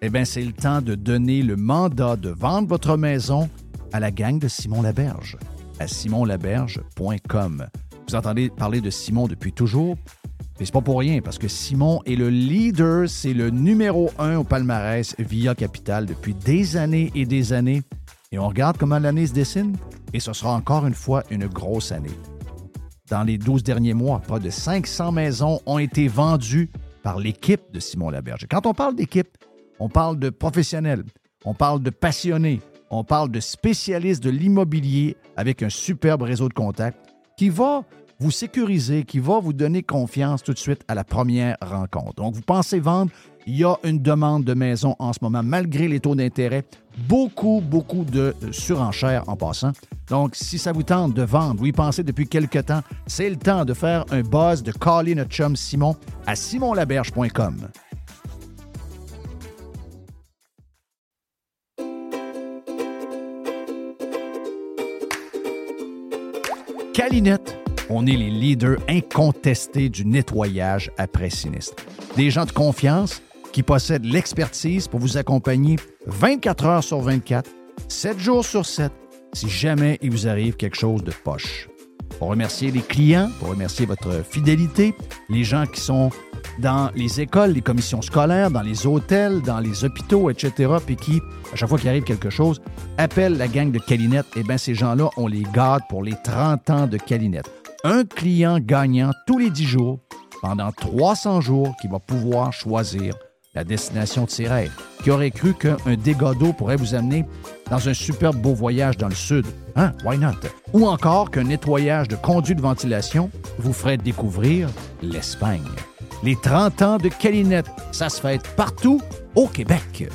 eh bien, c'est le temps de donner le mandat de vendre votre maison à la gang de Simon Laberge, à simonlaberge.com. Vous entendez parler de Simon depuis toujours, mais c'est pas pour rien, parce que Simon est le leader, c'est le numéro un au palmarès via Capital depuis des années et des années. Et on regarde comment l'année se dessine, et ce sera encore une fois une grosse année. Dans les 12 derniers mois, pas de 500 maisons ont été vendues par l'équipe de Simon Laberge. Quand on parle d'équipe, on parle de professionnels, on parle de passionnés, on parle de spécialistes de l'immobilier avec un superbe réseau de contacts qui va vous sécuriser, qui va vous donner confiance tout de suite à la première rencontre. Donc, vous pensez vendre, il y a une demande de maison en ce moment, malgré les taux d'intérêt. Beaucoup, beaucoup de surenchères en passant. Donc, si ça vous tente de vendre, vous y pensez depuis quelque temps, c'est le temps de faire un buzz, de caller notre chum Simon à simonlaberge.com. Calinette, on est les leaders incontestés du nettoyage après sinistre. Des gens de confiance qui possèdent l'expertise pour vous accompagner 24 heures sur 24, 7 jours sur 7, si jamais il vous arrive quelque chose de poche. Pour remercier les clients, pour remercier votre fidélité, les gens qui sont dans les écoles, les commissions scolaires, dans les hôtels, dans les hôpitaux, etc., puis qui, à chaque fois qu'il arrive quelque chose, appellent la gang de Calinette, eh bien, ces gens-là, on les garde pour les 30 ans de Calinette. Un client gagnant tous les 10 jours, pendant 300 jours, qui va pouvoir choisir la destination de ses rêves. Qui aurait cru qu'un dégât d'eau pourrait vous amener dans un superbe beau voyage dans le sud? Hein? Why not? Ou encore qu'un nettoyage de conduits de ventilation vous ferait découvrir l'Espagne. Les 30 ans de Calinette, ça se fête partout au Québec.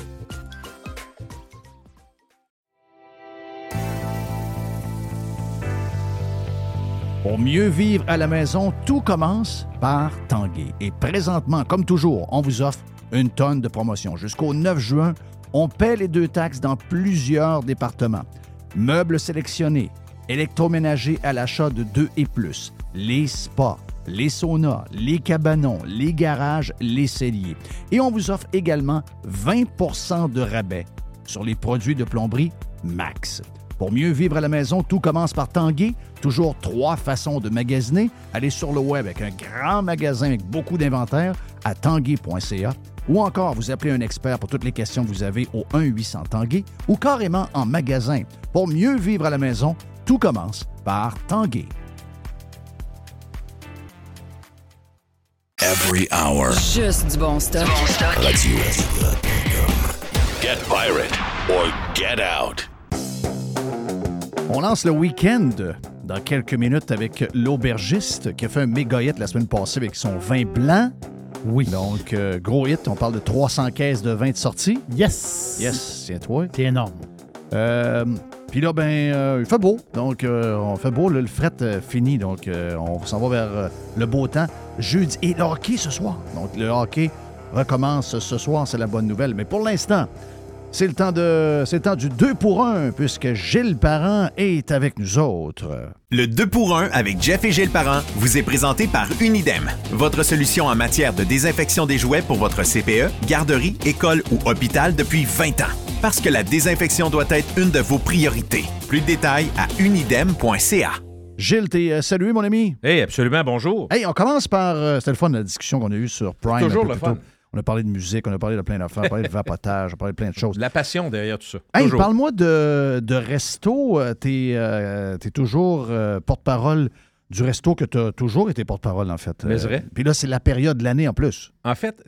Pour mieux vivre à la maison, tout commence par Tanguay. Et présentement, comme toujours, on vous offre une tonne de promotions. Jusqu'au 9 juin, on paie les deux taxes dans plusieurs départements. Meubles sélectionnés, électroménagers à l'achat de 2 et plus, les spas, les saunas, les cabanons, les garages, les celliers. Et on vous offre également 20% de rabais sur les produits de plomberie Max. Pour mieux vivre à la maison, tout commence par Tanguay. Toujours trois façons de magasiner. Allez sur le web avec un grand magasin avec beaucoup d'inventaire à tanguay.ca ou encore vous appelez un expert pour toutes les questions que vous avez au 1-800 Tanguay ou carrément en magasin. Pour mieux vivre à la maison, tout commence par Tanguay. Every hour. Juste du bon stock. Radio. Get pirate or get out. On lance le week-end dans quelques minutes avec l'aubergiste qui a fait un méga hit la semaine passée avec son vin blanc. Oui. Donc, euh, gros hit, on parle de 300 caisses de vin de sortie. Yes. Yes, c'est toi. C'est énorme. Euh, Puis là, ben, euh, il fait beau. Donc, on fait beau. là, le fret fini. Donc, on s'en va vers le beau temps. Jeudi. Et le hockey ce soir. Donc, le hockey recommence ce soir. C'est la bonne nouvelle. Mais pour l'instant, C'est le temps de c'est le temps du 2 pour 1 puisque Gilles Parent est avec nous autres. Le 2 pour 1 avec Jeff et Gilles Parent vous est présenté par Unidem, votre solution en matière de désinfection des jouets pour votre CPE, garderie, école ou hôpital depuis 20 ans. Parce que la désinfection doit être une de vos priorités. Plus de détails à unidem.ca. Gilles, t'es euh, salué mon ami. Hey, absolument, bonjour. Hey, on commence par euh, c'était le fun la discussion qu'on a eue sur Prime. Toujours le fun. tôt. On a parlé de musique, on a parlé de plein d'affaires, on a parlé de vapotage, on a parlé de plein de choses. La passion derrière tout ça. Hey, parle-moi de, de resto. Euh, T'es euh, t'es toujours euh, porte-parole du resto que tu as toujours été porte-parole, en fait. Mais vrai. Puis là, c'est la période de l'année en plus. En fait,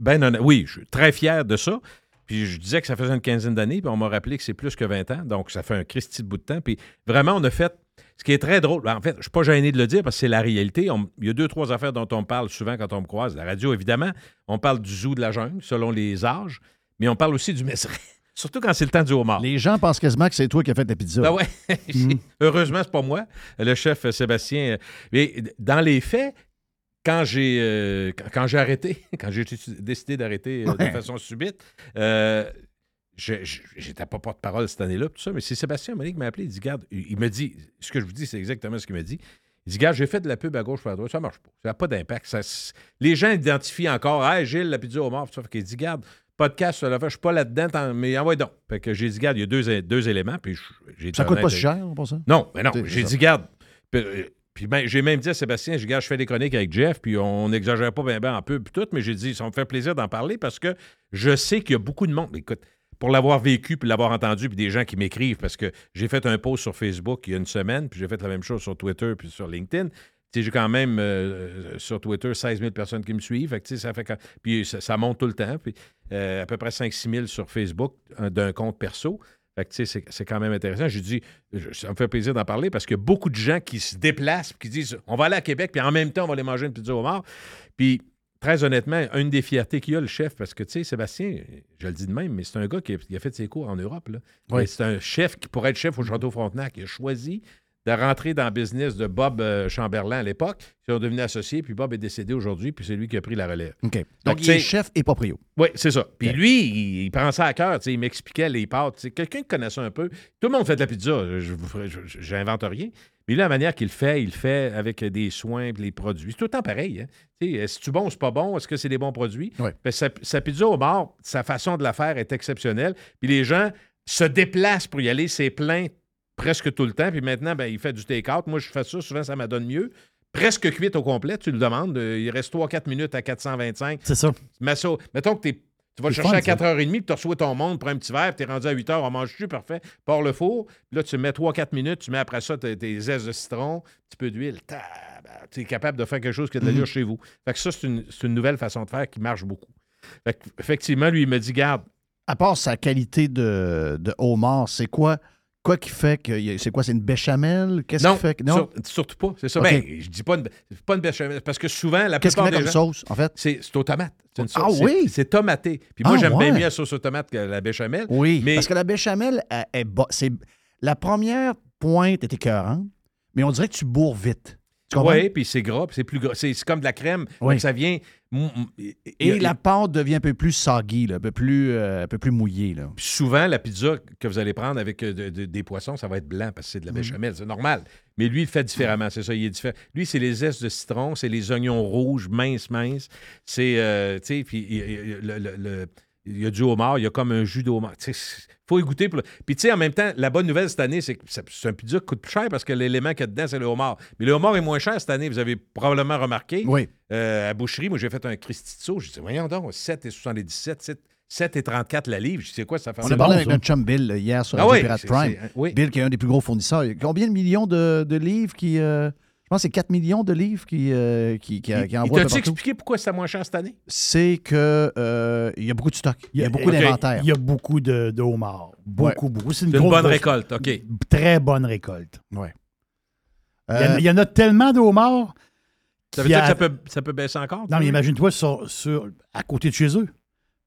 ben non, oui, je suis très fier de ça. Puis je disais que ça faisait une quinzaine d'années, puis on m'a rappelé que c'est plus que 20 ans. Donc, ça fait un Christy de bout de temps. Puis vraiment, on a fait. Ce qui est très drôle, ben, en fait, je ne suis pas gêné de le dire parce que c'est la réalité. On- il y a deux, trois affaires dont on parle souvent quand on me croise. La radio, évidemment, on parle du zoo de la jungle, selon les âges, mais on parle aussi du messerin. Surtout quand c'est le temps du homard. Les gens pensent quasiment que c'est toi qui as fait la pizza. Ben ouais. Heureusement, c'est pas moi, le chef Sébastien. Mais dans les faits, quand j'ai euh, quand- j'ai arrêté, quand j'ai décidé d'arrêter euh, de façon subite, euh, j'étais pas porte-parole cette année-là, tout ça, mais c'est Sébastien Monique qui m'a appelé. Il dit Garde, il me dit, ce que je vous dis, c'est exactement ce qu'il me dit. Il dit Garde, j'ai fait de la pub à gauche, à droite, ça marche pas. Ça n'a pas d'impact. Ça- les gens identifient encore Hey, Gilles, la pizza au mort, tout ça. Fait qu'il dit Garde, podcast, ça je suis pas là-dedans, mais envoie donc. Fait que j'ai dit Garde, il y a deux, deux éléments, puis j'ai Ça coûte pas si cher pour ça? non, mais non. J'ai dit, garde. Puis, puis ben, j'ai même dit à Sébastien, je, garde, je fais des chroniques avec Jeff, puis on n'exagère pas bien ben en peu, puis tout, mais j'ai dit, ça me fait plaisir d'en parler parce que je sais qu'il y a beaucoup de monde. Écoute, pour l'avoir vécu, puis l'avoir entendu, puis des gens qui m'écrivent, parce que j'ai fait un post sur Facebook il y a une semaine, puis j'ai fait la même chose sur Twitter, puis sur LinkedIn. J'ai quand même euh, sur Twitter 16 000 personnes qui me suivent. Ça Puis ça, monte tout le temps. Puis euh, à peu près 5-6 000 sur Facebook un- d'un compte perso. C'est- c'est quand même intéressant. Je- ça me fait plaisir d'en parler parce qu'il y a beaucoup de gens qui se déplacent qui disent on va aller à Québec, puis en même temps, on va aller manger une pizza au mort. Puis, très honnêtement, une des fiertés qu'il y a, le chef, parce que, tu sais, Sébastien, je le dis de même, mais c'est un gars qui a, qui a fait ses cours en Europe. Là. Oui. Mais C'est un chef qui pourrait être chef au Château Frontenac. Il a choisi de rentrer dans le business de Bob euh, Chamberlain à l'époque. Ils sont devenus associés, puis Bob est décédé aujourd'hui, puis c'est lui qui a pris la relève. Donc, Donc, il est chef et proprio. Oui, c'est ça. Puis lui, il, il prend ça à cœur. Il m'expliquait les pâtes. Quelqu'un qui connaît ça un peu. Tout le monde fait de la pizza. Je J'invente rien. Mais lui, la manière qu'il le fait, il le fait avec des soins et les produits. C'est tout le temps pareil. Hein? Tu Est-ce bon, c'est pas bon? Est-ce que c'est des bons produits? Ouais. Que sa, sa pizza au bar, sa façon de la faire est exceptionnelle. Puis les gens se déplacent pour y aller. C'est plein presque tout le temps. Puis maintenant, ben, il fait du take-out. Moi, je fais ça. Souvent, ça m'adonne mieux. Presque cuite au complet, tu le demandes. Euh, Il reste 3-4 minutes à 425. C'est ça. Mais ça, mettons que t'es- tu vas le chercher fun, à 4h30, puis tu reçois ton monde, prends un petit verre, puis tu es rendu à 8h, on mange tu parfait. Pars le four, puis là, tu mets 3-4 minutes, tu mets après ça tes, tes zestes de citron, un petit peu d'huile. Tu es capable de faire quelque chose qui a de l'allure Mhm. chez vous. Fait que ça, c'est une, c'est une nouvelle façon de faire qui marche beaucoup. Fait que, effectivement, lui, il me dit Garde, À part sa qualité de, de homard, c'est quoi? Quoi qui fait que. C'est quoi? C'est une béchamel? Qu'est-ce non, qui fait que. sur- surtout pas. C'est ça. OK. Ben, je dis pas une, pas une béchamel, parce que souvent, la Qu'est-ce plupart met des comme gens- sauce, en fait? C'est aux tomates. C'est une Ah sauce- c'est- oui? C'est tomaté. Puis moi, Ah j'aime bien mieux la sauce aux tomates que la béchamel. Oui, Mais- parce que la béchamel, elle- c'est la première pointe est écœurante, mais on dirait que tu bourres vite. Oui, puis c'est gras, puis c'est plus gras. C'est comme de la crème. Oui. Donc ça vient. Et la pâte devient un peu plus soggy, là, un peu plus, euh, un peu plus mouillée. Là. Puis souvent, la pizza que vous allez prendre avec euh, de- de- des poissons, ça va être blanc parce que c'est de la béchamel. C'est normal. Mais lui, il fait différemment. C'est ça, il est différent. Lui, c'est les zestes de citron, c'est les oignons rouges, minces, minces. C'est, euh, tu sais, puis le- le- il y a du homard, il y a comme un jus de homard. Tu sais, faut y goûter. Pour le- Puis, tu sais, en même temps, la bonne nouvelle cette année, c'est que c'est un pizza qui coûte plus cher parce que l'élément qu'il y a dedans, c'est le homard. Mais le homard est moins cher cette année, vous avez probablement remarqué. Oui. Euh, à Boucherie, moi, j'ai fait un Cristizzo. J'ai dit, voyons donc, 7,77, 7, 7,34 la livre. Je c'est quoi ça fait On a parlé bon, avec ça. notre chum Bill là, hier sur Ah oui, Pirate Prime. oui. Bill, qui est un des plus gros fournisseurs. Il Combien de millions de, de livres qui. euh, je pense que c'est 4 millions de livres qui, euh, qui, qui, qui t'a-tu partout. expliqué pourquoi c'est moins cher cette année? C'est que euh, il y a beaucoup de stock. Il y a beaucoup OK. d'inventaire. Il y a beaucoup de, de homards. Beaucoup, beaucoup. C'est une, bonne grosse- récolte, OK. Très bonne récolte. Ouais. Il y en a- Euh, il y, en a tellement de homards. Ça veut dire a- que ça peut, ça peut baisser encore? Non, mais imagine-toi sur, sur- à côté de chez eux.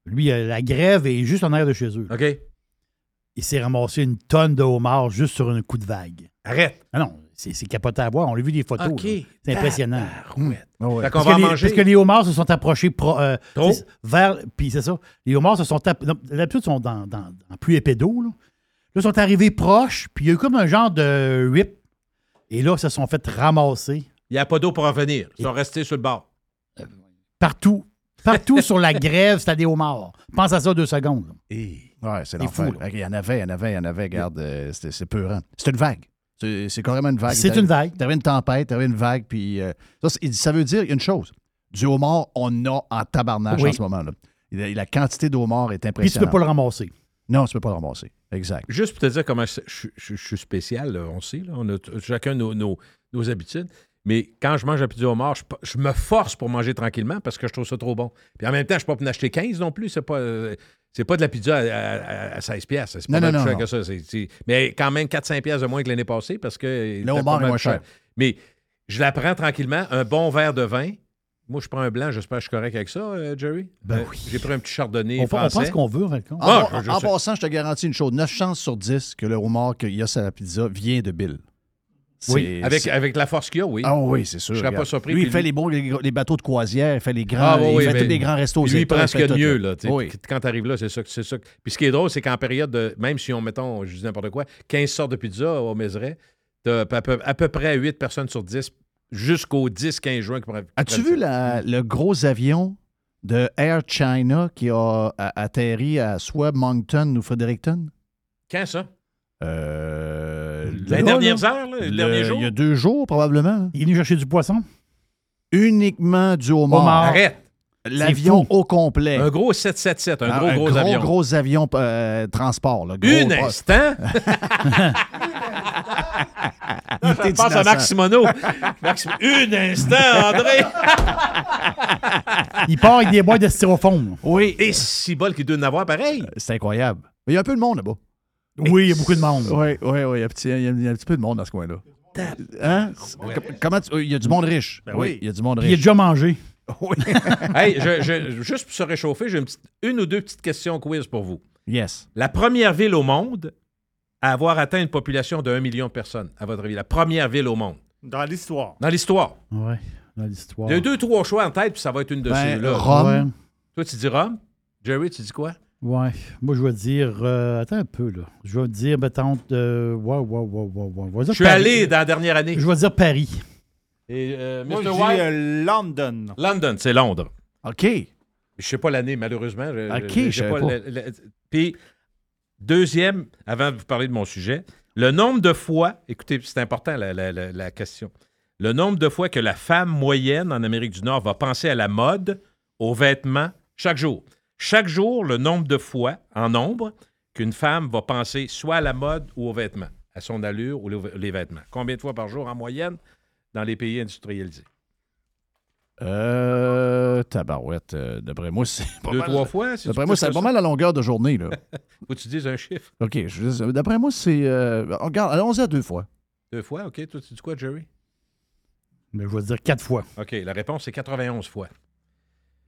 Lui, euh, la grève est juste en arrière de chez eux. OK. Il s'est ramassé une tonne de homards juste sur un coup de vague. Arrête. Ah non, C'est capoté à voir. On l'a vu des photos. C'est impressionnant. Ouais. Fait qu'on Parce va que, les, manger. parce que les homards se sont approchés pro- euh, vers. Puis c'est ça. Les homards se sont. D'habitude, ils sont dans, dans, dans plus épais d'eau. Là. Là, ils sont arrivés proches, puis il y a eu comme un genre de rip. Et là, ils se sont fait ramasser Il n'y a pas d'eau pour en venir. Ils sont restés sur le bord. partout. Partout sur la grève, c'était des homards. Pense à ça deux secondes. là. Ouais, c'est l'enfer. Il y en avait, il y en avait, il y en avait. Regarde, euh, c'est peurant. C'est une vague. C'est carrément une vague. C'est une vague. T'avais une tempête, t'avais une vague, puis euh, ça, ça veut dire une chose. Du homard, on a en tabarnage Oui. en ce moment. Là. La, la quantité d'homard est Puis tu impressionnante. peux pas le ramasser. Non, tu peux pas le ramasser. Exact. Juste pour te dire comment je, je- je- je suis spécial, là, on sait, là, on a chacun nos, nos- nos habitudes. Mais quand je mange un petit homard, je, je me force pour manger tranquillement parce que je trouve ça trop bon. Puis en même temps, je ne suis pas pour en acheter 15 non plus. C'est pas, euh, c'est pas de la pizza à, à- à 16 pièces. C'est pas Non, mal non, plus non, cher que ça. C'est- c'est- mais quand même 4-5 pièces de moins que l'année passée parce que... Le homard est moins cher. Mais je la prends tranquillement. Un bon verre de vin. Moi, je prends un blanc. J'espère que je suis correct avec ça, euh, Jerry. Ben Euh, oui. J'ai pris un petit chardonnay On, on français. pense qu'on veut, en fait. compte. Ah, en je- je en passant, je te garantis une chose 9 chances sur 10 que le homard qu'il y a sur la pizza vient de Bill. Oui, Avec, avec la force qu'il y a, oui. Ah oui, c'est sûr. Je serais pas surpris, Lui, il fait lui- les, beaux, les, les bateaux de croisière, il fait les grands, Ah, oui, il fait tous les grands restos. lui, il prend ce qu'il y a de mieux. là. Tu. Oui. Quand tu arrives là, c'est ça, c'est ça. Puis ce qui est drôle, c'est qu'en période de. Même si on, mettons, je dis n'importe quoi, 15 sortes de pizza au Mézeray, t'as à peu, à peu près 8 personnes sur 10 jusqu'au 10-15 juin. As-tu vu la- le gros avion de Air China qui a, a- atterri à soit Moncton ou Fredericton? Quand ça? Euh, Les dernières heures, là, les le- derniers jours? Il y a deux jours, probablement. Il est venu chercher du poisson? Uniquement du homard. Homard. Arrête! L'avion au complet. Un gros 777, un Ah, gros, gros, avion. gros avion euh, transport. Là, gros, Un pas- instant! Je pense à. Max Simoneau. Max- Un instant, André! Il part avec des boîtes de styrofoam. Oui, Et si bol qu'il doit en avoir pareil. c'est incroyable. Mais il y a un peu de monde là-bas. Oui, il y a beaucoup de monde. Oui, oui, oui. Il y, a un petit- il y a- il y a un petit peu de monde dans ce coin-là. Hein? Com- Comment tu- Il y a du monde riche. Ben oui, oui. il y a du monde Puis il a riche. déjà mangé. Oui. Hey, je- je- juste pour se réchauffer, j'ai une, petite- une ou deux petites questions quiz pour vous. yes. La première ville au monde à avoir atteint une population de 1 million de personnes, à votre avis? La première ville au monde. Dans l'histoire. Dans l'histoire. Oui, dans l'histoire. Il y a deux, trois choix en tête, puis ça va être une de Ben, ceux-là. Rome. Toi, tu dis Rome? Jerry, tu dis quoi? Ouais. Moi, je vais dire. euh, attends un peu, là. Je vais dire, mettons. Euh, ouais, ouais, ouais, ouais, ouais. Je suis Paris. allé dans la dernière année. Je vais dire Paris. Et euh, Moi, Mr. White? euh, London. London, c'est Londres. OK. Je sais pas l'année, malheureusement. Je- Ok, je savais pas pas. le- le- Puis, deuxième, avant de vous parler de mon sujet, le nombre de fois, écoutez, c'est important la, la- la- la question, le nombre de fois que la femme moyenne en Amérique du Nord va penser à la mode, aux vêtements, chaque jour. Chaque jour, le nombre de fois, en nombre, qu'une femme va penser soit à la mode ou aux vêtements, à son allure ou les vêtements. Combien de fois par jour en moyenne dans les pays industrialisés? Euh, tabarouette. euh, D'après moi, c'est pas Deux, mal- trois fois? c'est D'après moi, c'est ça? pas mal la longueur de journée. Là. Faut que tu dises un chiffre. OK. je- D'après moi, c'est. euh, regarde, allons-y à deux fois. Deux fois, OK. Toi, tu dis quoi, Jerry? Mais je vais dire quatre fois. OK, la réponse, c'est 91 fois.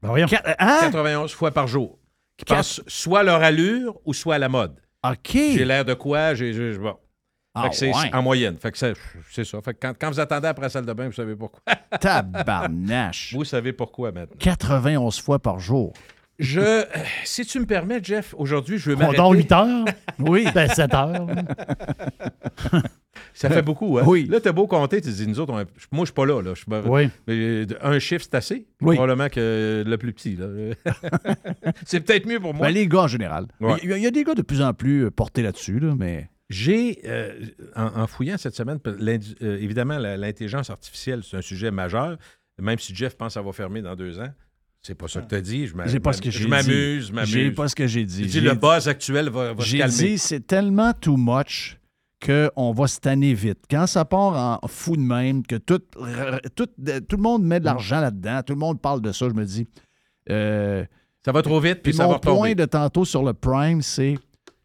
Ben voyons. Hein? 91 fois par jour. Qui pensent soit à leur allure ou soit à la mode. OK. J'ai l'air de quoi? J'ai, bon. Ah, Fait que c'est ouais. en moyenne. Fait que c'est, ça. Fait que quand, quand vous attendez après la salle de bain, vous savez pourquoi. Tabarnache. vous savez pourquoi maintenant. 91 fois par jour. Je, euh, si tu me permets, Jeff, aujourd'hui, je veux On m'arrêter. dort 8 heures? Oui. Ben 7 heures. Ça fait beaucoup, hein? Oui. Là, t'as beau compter, tu dis, nous autres, on- moi, je suis pas là. là. Pas- Oui. Euh, un chiffre, c'est assez. Oui. Probablement que le plus petit. c'est peut-être mieux pour moi. Ben, les gars en général. Ouais. Il y, a- il y a des gars de plus en plus euh, portés là-dessus, là, mais. J'ai, euh, en, en fouillant cette semaine, euh, évidemment, l'intelligence artificielle, c'est un sujet majeur. Même si Jeff pense va fermer dans deux ans, c'est pas ça que tu as dit. Je m'a- J'ai pas ce que j'ai je dit. m'amuse, je J'ai m'amuse. pas ce que j'ai dit. J'ai dit J'ai le buzz actuel va, va se J'ai calmer. dit, c'est tellement too much qu'on va se tanner vite. Quand ça part en fou de même, que tout, tout, tout le monde met de l'argent là-dedans, tout le monde parle de ça, je me dis. euh, Ça va trop vite, puis puis ça va mon retomber. point de tantôt sur le Prime, c'est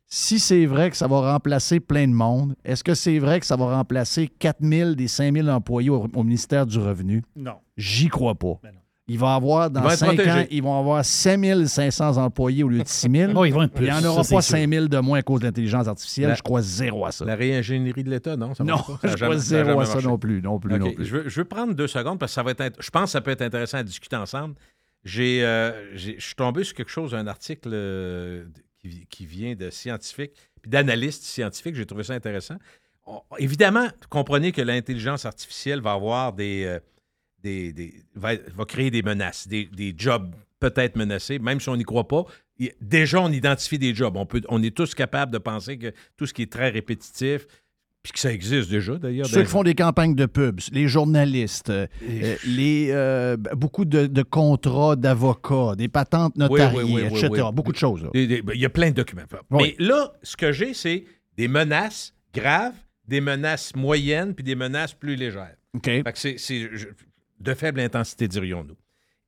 si c'est vrai que ça va remplacer plein de monde, est-ce que c'est vrai que ça va remplacer 4000 des 5000 employés au, au ministère du Revenu? Non. J'y crois pas. Ben non. Il va avoir, dans Ils vont être 5 ans, ils vont avoir 5500 employés au lieu de 6000. Oh, ils vont être Il n'y en plus, aura ça, pas sûr. 5000 de moins à cause de l'intelligence artificielle. La- Je crois zéro à ça. La réingénierie de l'État, non? Ça non, pas? Ça je jamais- crois ça zéro à ça non plus. Non plus, non plus. Je, veux, je veux prendre deux secondes parce que ça va être je pense que ça peut être intéressant à discuter ensemble. J'ai, euh, j'ai- je suis tombé sur quelque chose, un article euh, qui, qui vient de scientifiques, puis d'analystes scientifiques. J'ai trouvé ça intéressant. On- évidemment, comprenez que l'intelligence artificielle va avoir des, euh, des, des- va, va créer des menaces, des, des jobs peut-être menacés, même si on n'y croit pas. Déjà, on identifie des jobs. On, peut, on est tous capables de penser que tout ce qui est très répétitif, puis que ça existe déjà d'ailleurs. Ceux qui font des campagnes de pubs, les journalistes, euh, euh, les, euh, beaucoup de, de contrats d'avocats, des patentes notariées, oui, oui, oui, etc. oui. Beaucoup de choses. là. Ben, Il y a plein de documents. Oui. Mais là, ce que j'ai, c'est des menaces graves, des menaces moyennes, puis des menaces plus légères. OK. Fait que c'est, de faible intensité, dirions-nous.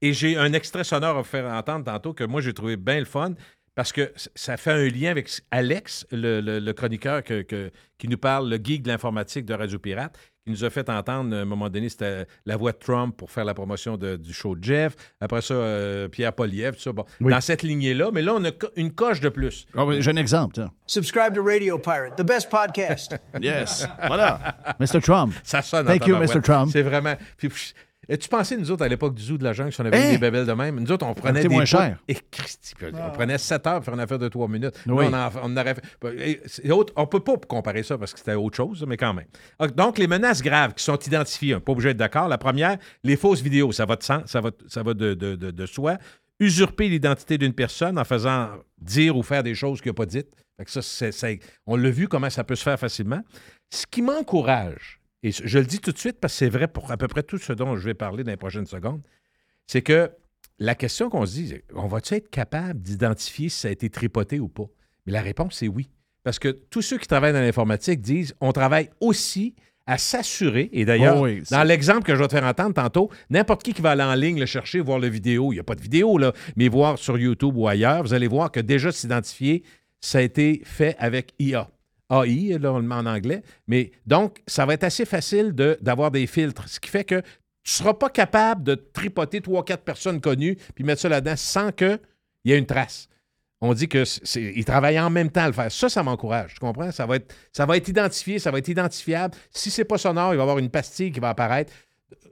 Et j'ai un extrait sonore à vous faire entendre tantôt que moi, j'ai trouvé bien le fun parce que ça fait un lien avec Alex, le, le- le chroniqueur que- que- qui nous parle, le geek de l'informatique de Radio Pirate, qui nous a fait entendre, à un moment donné, c'était la voix de Trump pour faire la promotion de- du show de Jeff. Après ça, euh, Pierre Poliev, tout ça. Bon, Oui. Dans cette lignée-là, mais là, on a une coche de plus. Ah oui, J'ai un exemple. tiens. Subscribe to Radio Pirate, the best podcast. Yes. voilà. Mr. Trump. Ça sonne. Thank you. Mr. Trump. C'est vraiment. Puis, As-tu pensé, nous autres, à l'époque du zoo de la jungle, si on avait Hein? eu des bébelles de même? Nous autres, on prenait des moins cher. Et Christy, puis on prenait 7 heures pour faire une affaire de 3 minutes. Oui. Là, on, en, on aurait fait. c'est autre- on peut pas comparer ça parce que c'était autre chose, mais quand même. Ah, Donc, les menaces graves qui sont identifiées, on n'est pas obligé d'être d'accord. La première, les fausses vidéos, ça va de, sens, ça va, ça va de, de, de- de soi. Usurper l'identité d'une personne en faisant dire ou faire des choses qu'il n'a pas dites. Fait que ça, c'est- on l'a vu comment ça peut se faire facilement. Ce qui m'encourage, et je le dis tout de suite parce que c'est vrai pour à peu près tout ce dont je vais parler dans les prochaines secondes, c'est que la question qu'on se dit, on va-tu être capable d'identifier si ça a été tripoté ou pas? Mais la réponse, c'est oui. Parce que tous ceux qui travaillent dans l'informatique disent on travaille aussi à s'assurer, et d'ailleurs, Oh oui, dans l'exemple que je vais te faire entendre tantôt, n'importe qui qui va aller en ligne le chercher, voir le vidéo, il n'y a pas de vidéo, là, mais voir sur YouTube ou ailleurs, vous allez voir que déjà s'identifier, ça a été fait avec IA. AI, là, on le met en anglais. Mais donc, ça va être assez facile de- d'avoir des filtres, ce qui fait que tu ne seras pas capable de tripoter trois, quatre personnes connues puis mettre ça là-dedans sans qu'il y ait une trace. On dit qu'ils travaillent en même temps à le faire. Ça, ça m'encourage. Tu comprends? Ça va, être, ça va être identifié, ça va être identifiable. Si c'est pas sonore, il va y avoir une pastille qui va apparaître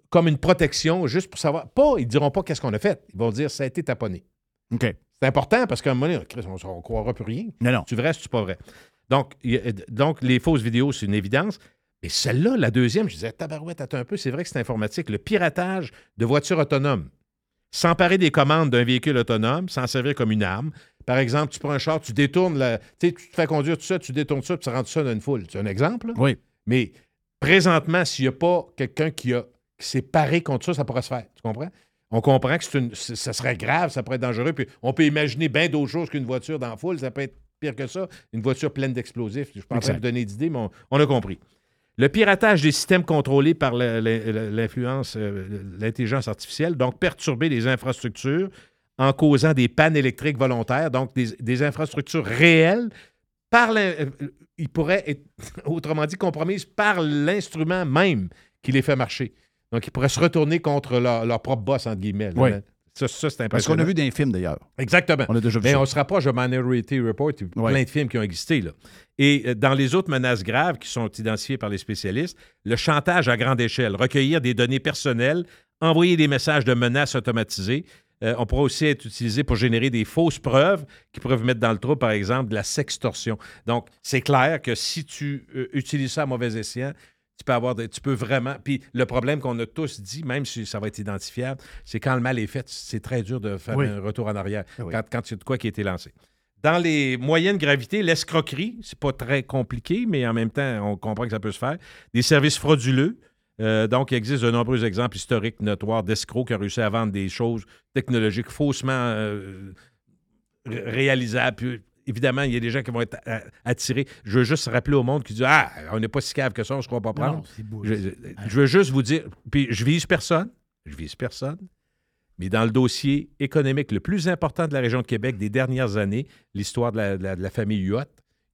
comme une protection, juste pour savoir. Pas, ils ne diront pas qu'est-ce qu'on a fait. Ils vont dire ça a été taponné. OK. C'est important parce qu'à un moment donné, Chris, on ne croira plus rien. Non, non. Tu vrai, c'est pas vrai? Donc, donc, les fausses vidéos, c'est une évidence. Mais celle-là, la deuxième, je disais, tabarouette, attends un peu, c'est vrai que c'est informatique. Le piratage de voitures autonomes. S'emparer des commandes d'un véhicule autonome, s'en servir comme une arme. Par exemple, tu prends un char, tu détournes la. Tu te fais conduire tout ça, tu détournes ça, puis tu rentres ça dans une foule. C'est un exemple, là? Oui. Mais présentement, s'il n'y a pas quelqu'un qui, a, qui s'est paré contre ça, ça pourrait se faire. Tu comprends? On comprend que c'est une, c'est- ça serait grave, ça pourrait être dangereux. Puis on peut imaginer bien d'autres choses qu'une voiture dans la foule. Ça peut être pire que ça. Une voiture pleine d'explosifs. Je ne de Exact. donner d'idées, mais on, on a compris. Le piratage des systèmes contrôlés par l'influence, euh, l'intelligence artificielle, donc perturber les infrastructures en causant des pannes électriques volontaires, donc des, des infrastructures réelles, par euh, il pourrait être, autrement dit, compromises par l'instrument même qui les fait marcher. Donc, ils pourraient se retourner contre leur, leur propre boss, entre guillemets. là. Oui. Ça, ça, c'est Parce qu'on impressionnant. a vu les films, d'ailleurs. Exactement. On a déjà vu Mais ça. on se rapproche de Minority Report, il y a Ouais. plein de films qui ont existé. Là. Et euh, dans les autres menaces graves qui sont identifiées par les spécialistes, le chantage à grande échelle, recueillir des données personnelles, envoyer des messages de menaces automatisés. Euh, on pourra aussi être utilisé pour générer des fausses preuves qui peuvent mettre dans le trou, par exemple, de la sextorsion. Donc, c'est clair que si tu euh, utilises ça à mauvais escient, tu peux avoir des- tu peux vraiment. Puis le problème qu'on a tous dit, même si ça va être identifiable, c'est quand le mal est fait, c'est très dur de faire Oui. un retour en arrière Ah oui. quand, quand il y a de quoi qui a été lancé. Dans les moyennes gravités, l'escroquerie, c'est pas très compliqué, mais en même temps, on comprend que ça peut se faire. Des services frauduleux. Euh, donc, il existe de nombreux exemples historiques notoires d'escrocs qui ont réussi à vendre des choses technologiques faussement euh, ré- réalisables. Évidemment, il y a des gens qui vont être euh, attirés. Je veux juste rappeler au monde qui dit Ah, on n'est pas si cave que ça, on ne se croit pas prendre. Non, beau. Je, je veux juste vous dire, puis je vise personne, je vise personne, mais dans le dossier économique le plus important de la région de Québec des dernières années, l'histoire de la, de la- de la famille Huot,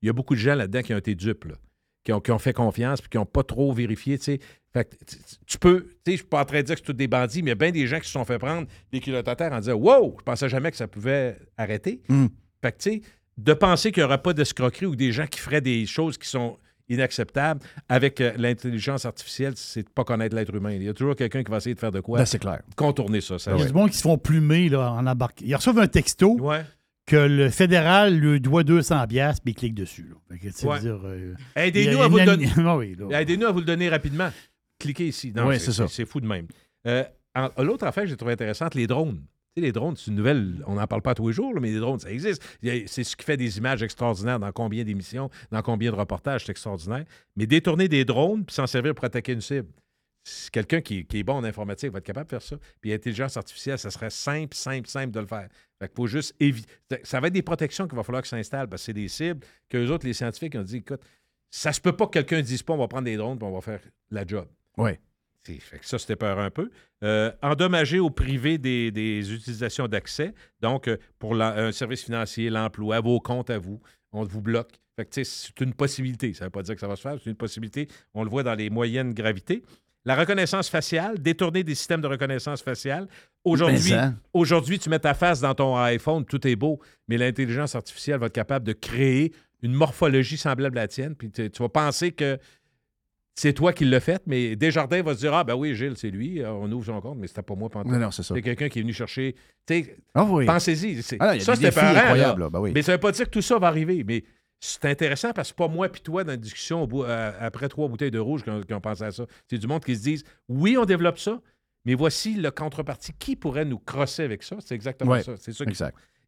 il y a beaucoup de gens là-dedans qui ont été dupes, là, qui ont, qui ont fait confiance puis qui n'ont pas trop vérifié, tu sais. Fait que tu- tu peux, tu sais, je suis pas en train de dire que c'est tous des bandits, mais il y a bien des gens qui se sont fait prendre des culottes à terre en disant Wow, je pensais jamais que ça pouvait arrêter. Mm. Fait que, tu sais, de penser qu'il n'y aura pas d'escroquerie ou des gens qui feraient des choses qui sont inacceptables avec euh, l'intelligence artificielle, c'est de pas connaître l'être humain. Il y a toujours quelqu'un qui va essayer de faire de quoi Ben, c'est clair. contourner ça. ça Il y a du monde qui se font plumer là, en embarquant. Ils reçoivent un texto Ouais. que le fédéral lui doit 200 piastres, puis il clique dessus. Ouais. euh, Aidez-nous à vous le donner. ani- oui, là. Aidez-nous à vous le donner rapidement. Cliquez ici. Oui, c'est ça. C'est fou de même. Euh, L'autre affaire que j'ai trouvé intéressante, les drones. Les drones, c'est une nouvelle, on n'en parle pas tous les jours, mais les drones, ça existe. C'est ce qui fait des images extraordinaires dans combien d'émissions, dans combien de reportages, c'est extraordinaire. Mais détourner des drones puis s'en servir pour attaquer une cible, quelqu'un qui, est bon en informatique va être capable de faire ça. Puis l'intelligence artificielle, ça serait simple, simple, simple de le faire. Fait faut juste éviter. Ça va être des protections qu'il va falloir que s'installent parce que c'est des cibles que les autres, les scientifiques, ont dit écoute, ça se peut pas que quelqu'un dise pas on va prendre des drones puis on va faire la job. Oui. C'est- Fait que ça, c'était peur un peu. Euh, endommager au privé des, des utilisations d'accès. Donc, euh, pour la- un service financier, l'emploi, vos comptes à vous, on vous bloque. Fait que, c'est une possibilité. Ça ne veut pas dire que ça va se faire, c'est une possibilité. On le voit dans les moyennes gravités. La reconnaissance faciale, détourner des systèmes de reconnaissance faciale. Aujourd'hui, aujourd'hui, tu mets ta face dans ton iPhone, tout est beau, mais l'intelligence artificielle va être capable de créer une morphologie semblable à la tienne. Puis tu tu vas penser que c'est toi qui l'as fait, mais Desjardins va se dire Ah, ben oui, Gilles, c'est lui, euh, on ouvre son compte, mais c'était pas moi pendant Non, non, c'est ça. C'est quelqu'un qui est venu chercher. Tu sais, Ah oui. pensez-y. c'est- Ah ça, c'était peurant, là. Ben oui. Mais ça veut pas dire que tout ça va arriver. Mais c'est intéressant parce que c'est pas moi puis toi dans la discussion euh, après trois bouteilles de rouge qui ont, pensé à ça. C'est du monde qui se disent Oui, on développe ça, mais voici le contrepartie. Qui pourrait nous crosser avec ça? C'est exactement Ouais, ça. C'est ça.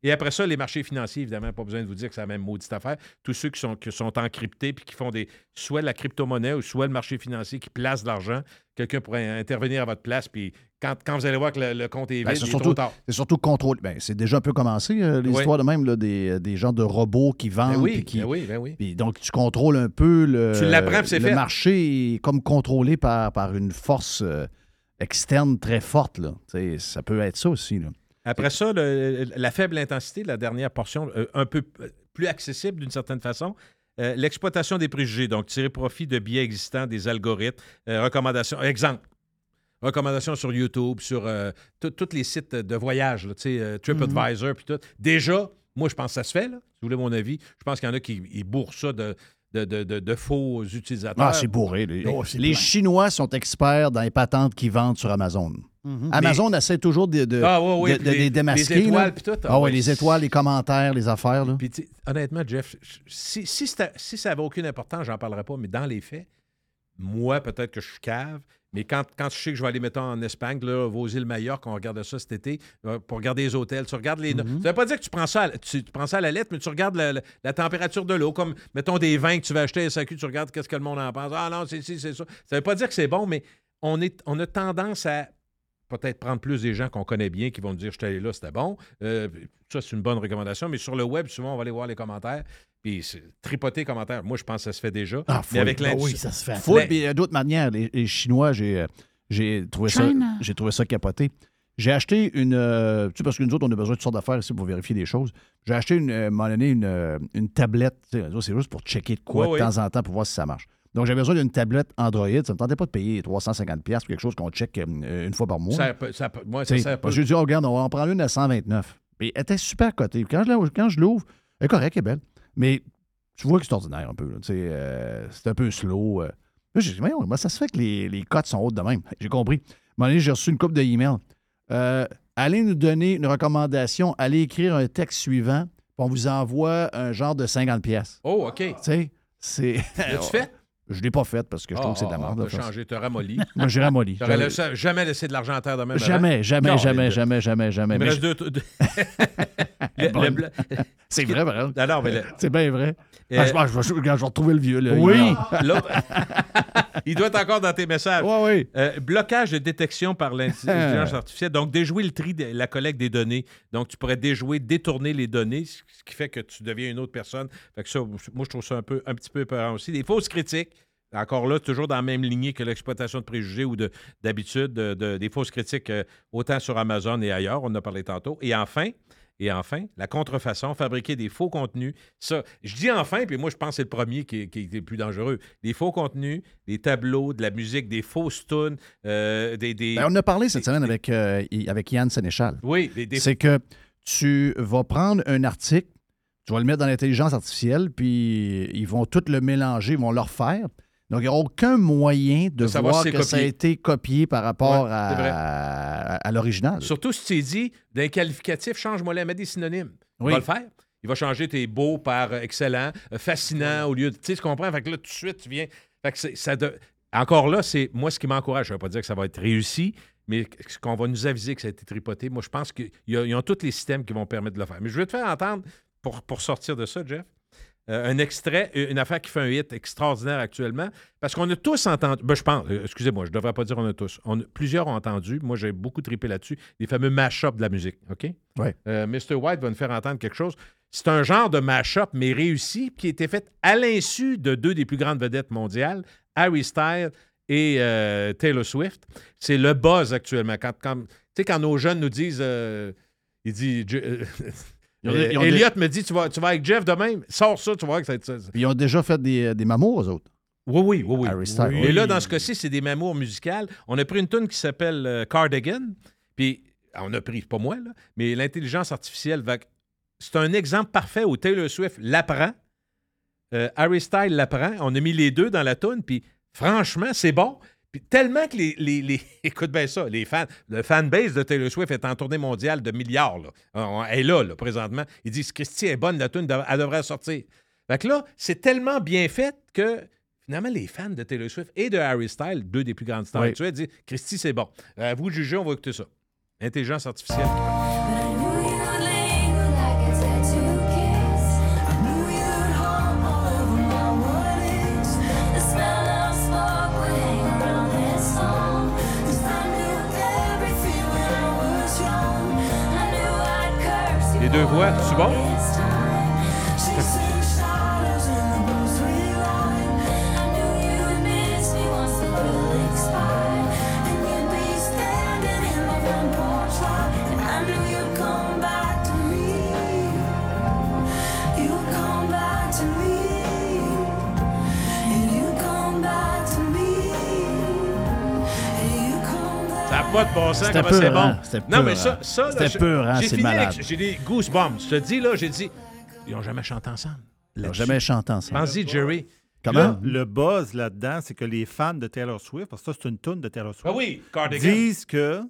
Et après ça, les marchés financiers, évidemment, pas besoin de vous dire que c'est la même maudite affaire. Tous ceux qui sont, qui sont encryptés puis qui font des soit la crypto-monnaie ou soit le marché financier qui place de l'argent, quelqu'un pourrait intervenir à votre place. Puis quand, quand vous allez voir que le, le compte est vide, Ben, il c'est est surtout, c'est surtout contrôle. Ben, c'est déjà un peu commencé, euh, les Oui. histoires de même, là, des, euh, des gens de robots qui vendent. Ben oui, qui, ben oui, ben oui. puis donc, tu contrôles un peu le. Tu Le fait. marché est comme contrôlé par, par une force euh, externe très forte. Là. Ça peut être ça aussi. Là. Après ça, le- la faible intensité, la dernière portion, euh, un peu plus accessible d'une certaine façon. Euh, L'exploitation des préjugés, donc tirer profit de biais existants, des algorithmes, euh, recommandations. Exemple, recommandations sur YouTube, sur tous les sites de voyage, TripAdvisor, puis tout. Déjà, moi, je pense que ça se fait, là, si vous voulez mon avis. Je pense qu'il y en a qui bourrent ça de, de, de- de- de faux utilisateurs. Ah, c'est bourré. Les, Oh, les. Chinois sont experts dans les patentes qu'ils vendent sur Amazon. Amazon essaie toujours de, de, Ah, ouais, ouais, de- puis de les- les démasquer. les étoiles, puis tout. Ah, ouais, les étoiles, les commentaires, les affaires. Là. Honnêtement, Jeff, si, si, ça n'avait aucune importance, j'en parlerais pas, mais dans les faits, moi, peut-être que je suis cave, mais quand, quand je sais que je vais aller, mettons, en Espagne, là, vos îles Majorque, on regarde ça cet été, euh, pour regarder les hôtels, tu regardes les notes. Ça ne veut pas dire que tu prends ça, à, tu, tu prends ça à la lettre, mais tu regardes la, la- la température de l'eau, comme, mettons, des vins que tu vas acheter à SAQ, tu regardes qu'est-ce que le monde en pense. Ah non, c'est c'est ça. Ça ne veut pas dire que c'est bon, mais on, est, on a tendance à peut-être prendre plus des gens qu'on connaît bien qui vont nous dire je suis allé là, c'était bon. Euh, ça, c'est une bonne recommandation. Mais sur le web, souvent, on va aller voir les commentaires. Puis tripoter les commentaires, moi, je pense que ça se fait déjà. Ah, mais avec Ah oui, ça se fait. Faut, Mais- puis, euh, d'autres manières. Les, les Chinois, j'ai, euh, j'ai trouvé ça, j'ai trouvé ça capoté. J'ai acheté une. euh, tu sais, parce que nous autres, on a besoin de toutes sortes d'affaires ici pour vérifier des choses. J'ai acheté une, euh, à un moment donné une, une tablette. Tu sais, nous autres, C'est juste pour checker de quoi de temps en temps pour voir si ça marche. Donc, j'avais besoin d'une tablette Android. Ça ne me tentait pas de payer 350$ pour quelque chose qu'on check une fois par mois. Ça, ça, peut- moi, ça sert pas. J'ai dit, oh, regarde, on va en prendre une à 129. Puis elle était super cotée. Quand je, quand je l'ouvre, elle est correcte, elle est belle. Mais tu vois que c'est ordinaire un peu. euh, c'est un peu slow. euh. Là, j'ai dit, mais moi, ça se fait que les, les cotes sont hautes de même. J'ai compris. À un moment donné, j'ai reçu une coupe de. Euh, allez nous donner une recommandation. Allez écrire un texte suivant. puis On vous envoie un genre de 50 pièces. Oh, OK. Tu sais, c'est... L'as-tu fait? Je ne l'ai pas fait parce que je trouve que c'est de la Ah, merde. T'as là. changé, t'as ramolli. Moi, j'ai ramolli. Jamais laissé de l'argent à terre de même. Jamais, jamais, jamais, mais- jamais, jamais, jamais. Mais deux. C'est vrai, mais le- C'est bien vrai. Euh, Ah, je, vais- retrouver le vieux. Là. Oui. Il- doit être encore dans tes messages. Ouais, ouais. Euh, blocage de détection par l'intelligence artificielle. Donc, déjouer le tri de la collecte des données. Donc, tu pourrais déjouer, détourner les données, ce qui fait que tu deviens une autre personne. Fait que ça, moi, je trouve ça un, peu, un petit peu épeurant aussi. Des fausses critiques. Encore là, toujours dans la même lignée que l'exploitation de préjugés ou de- d'habitude, de, de- des fausses critiques, euh, autant sur Amazon et ailleurs, on en a parlé tantôt. Et enfin, Et enfin, la contrefaçon, fabriquer des faux contenus. Ça, je dis enfin, puis moi, je pense que c'est le premier qui, qui est le plus dangereux. Les faux contenus, des tableaux, de la musique, des fausses tunes, euh, des... des- Ben, on a parlé cette semaine avec, euh, avec Yann Sénéchal. Oui, des, des- C'est que tu vas prendre un article, tu vas le mettre dans l'intelligence artificielle, puis ils vont tout le mélanger, ils vont le refaire. Donc, il n'y a aucun moyen de, De savoir voir si que ça a copié. été copié par rapport Ouais, à, à l'original. Surtout si tu dit d'un qualificatif, change-moi là, mets des synonymes. Oui. Il va le faire. Il va changer tes beaux par excellent, euh, fascinant au lieu de. Tu sais, tu comprends? Fait que là, tout de suite, tu viens. Fait que ça de- Encore là, c'est moi ce qui m'encourage. Je ne veux pas dire que ça va être réussi, mais ce qu'on va nous aviser que ça a été tripoté, moi, je pense qu'ils ont tous les systèmes qui vont permettre de le faire. Mais je vais te faire entendre, pour, pour sortir de ça, Jeff, euh, un extrait, une affaire qui fait un hit extraordinaire actuellement, parce qu'on a tous entendu, ben, je pense, euh, excusez-moi, je ne devrais pas dire on a tous, On plusieurs ont entendu, moi j'ai beaucoup trippé là-dessus, les fameux mash-up de la musique, OK? Ouais. Euh, Mr. White va nous faire entendre quelque chose. C'est un genre de mash-up, mais réussi, qui a été fait à l'insu de deux des plus grandes vedettes mondiales, Harry Styles et euh, Taylor Swift. C'est le buzz actuellement. Quand, quand- tu sais, quand nos jeunes nous disent, il dit, Je- euh, Ils ont- ils ont Elliot me dit, tu vas, tu vas avec Jeff demain, sors ça, tu vas voir que ça va être ça. Puis ils ont déjà fait des, des mamours, eux autres. Oui, oui, oui, oui. Harry Styles. Mais là, dans ce cas-ci, c'est des mamours musicales. On a pris une tune qui s'appelle euh, Cardigan, puis on a pris, pas moi, là, mais l'intelligence artificielle va. C'est un exemple parfait où Taylor Swift l'apprend, euh, Harry Styles l'apprend, on a mis les deux dans la tune, puis franchement, c'est bon. Puis tellement que les, les- les- Écoute bien ça, les fans, le fanbase de Taylor Swift est en tournée mondiale de milliards. Là. Elle est là, là, présentement. Ils disent Christy est bonne, la tune, elle devrait sortir. Fait que là, c'est tellement bien fait que finalement, les fans de Taylor Swift et de Harry Styles, deux des plus grandes stars Oui. actuelles, disent Christy, c'est bon. À vous de juger, on va écouter ça. Intelligence artificielle. Les deux voix, c'est bon? Pas de bon sens, comment c'est bon. hein? Non, mais ça, hein? ça C'était peur, hein? j'ai C'est malade. J'ai des goosebumps. Je te dis, là, j'ai dit, ils n'ont jamais chanté ensemble. Ils n'ont jamais chanté ensemble. Pense-y, Jerry. Comment? Là, le buzz là-dedans, c'est que les fans de Taylor Swift, parce que ça, c'est une tune de Taylor Swift, Ah oui, Cardigan. disent que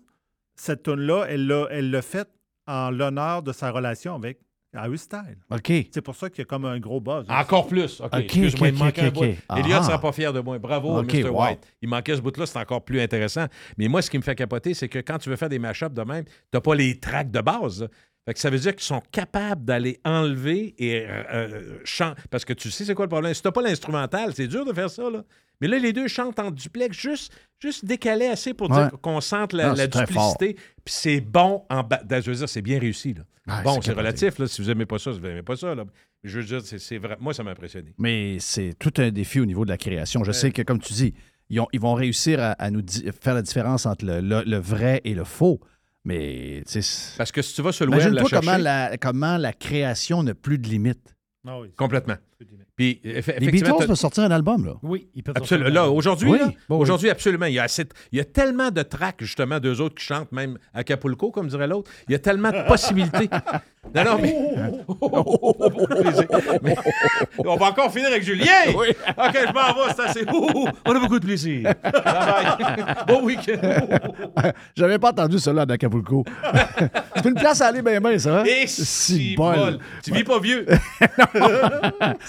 cette tune-là, elle l'a elle l'a faite en l'honneur de sa relation avec Harry Styles. OK. C'est pour ça qu'il y a comme un gros buzz. Encore plus. OK, excuse-moi, il manquait un bout. OK. Elliot Ah. ne sera pas fier de moi. Bravo, Mr. wow. White. Il manquait ce bout-là, c'est encore plus intéressant. Mais moi, ce qui me fait capoter, c'est que quand tu veux faire des mash-ups de même, tu n'as pas les tracks de base. Là. Fait que ça veut dire qu'ils sont capables d'aller enlever et euh, euh, chan- Parce que tu sais, c'est quoi le problème? Si tu n'as pas l'instrumental, c'est dur de faire ça. Là. Mais là, les deux chantent en duplex, juste, juste décalé assez pour Ouais. dire qu'on sente la, Non, duplicité. Puis c'est bon en bas. Je veux dire, c'est bien réussi. Là. Ouais, bon, c'est relatif. Là. Si vous n'aimez pas ça, vous n'aimez pas ça. Là. Je veux dire, c'est, vrai. Moi, ça m'a impressionné. Mais c'est tout un défi au niveau de la création. Je sais que, comme tu dis, ils, ont- ils vont réussir à, à nous faire la différence entre le, le- le vrai et le faux. Mais, tu sais, Parce que si tu vas sur le web, la chercher, comment la, comment la création n'a plus de limite. Ah oui. complètement. Puis, Les Beatles peuvent sortir un album, là. Oui, ils peuvent Absolument. sortir Là, un- aujourd'hui, Oui, là, bon, oui. aujourd'hui, absolument. Il y, a assez- il y a tellement de tracks, justement, d'eux autres qui chantent, même à Acapulco, comme dirait l'autre. Il y a tellement de possibilités. Non, non, mais. On va encore finir avec Julien. OK, je m'en vais, c'est assez. On a beaucoup de plaisir. Bon week-end. J'avais pas entendu cela d'Acapulco. c'est une place à aller bien, bien, ça. hein? Et Si bol. Tu vis pas vieux.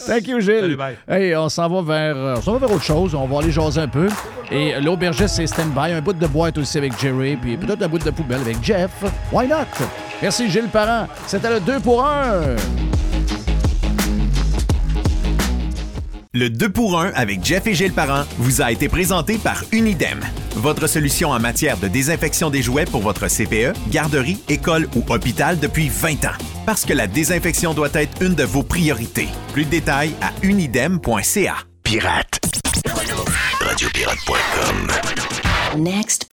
Thank you, Gilles. Salut, bye. Hey, on s'en va vers, euh, on s'en va vers autre chose. On va aller jaser un peu. Et l'aubergiste, c'est stand-by. Un bout de boîte aussi avec Jerry. Puis peut-être un bout de poubelle avec Jeff. Why not? Merci, Gilles Parent. C'était le 2 pour 1. Le 2 pour 1 avec Jeff et Gilles Parent vous a été présenté par Unidem. Votre solution en matière de désinfection des jouets pour votre CPE, garderie, école ou hôpital depuis 20 ans. Parce que la désinfection doit être une de vos priorités. Plus de détails à unidem.ca. Pirate. Radiopirate.com. Next.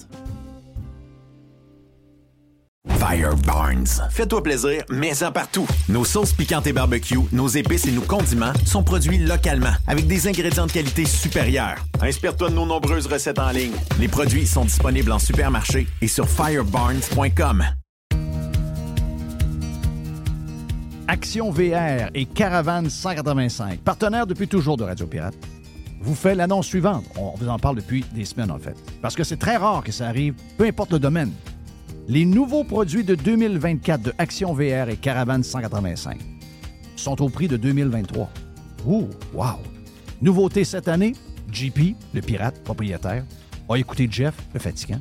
Fire Barnes. Fais-toi plaisir, mets-en partout. Nos sauces piquantes et barbecue, nos épices et nos condiments sont produits localement avec des ingrédients de qualité supérieure. Inspire-toi de nos nombreuses recettes en ligne. Les produits sont disponibles en supermarché et sur firebarnes.com. Action VR et Caravane 185, partenaires depuis toujours de Radio Pirate, vous fait l'annonce suivante. On vous en parle depuis des semaines, en fait. Parce que c'est très rare que ça arrive, peu importe le domaine. Les nouveaux produits de 2024 de Action VR et Caravane 185 sont au prix de 2023. Ouh, wow! Nouveauté cette année, JP, le pirate propriétaire, a écouté Jeff, le fatigant,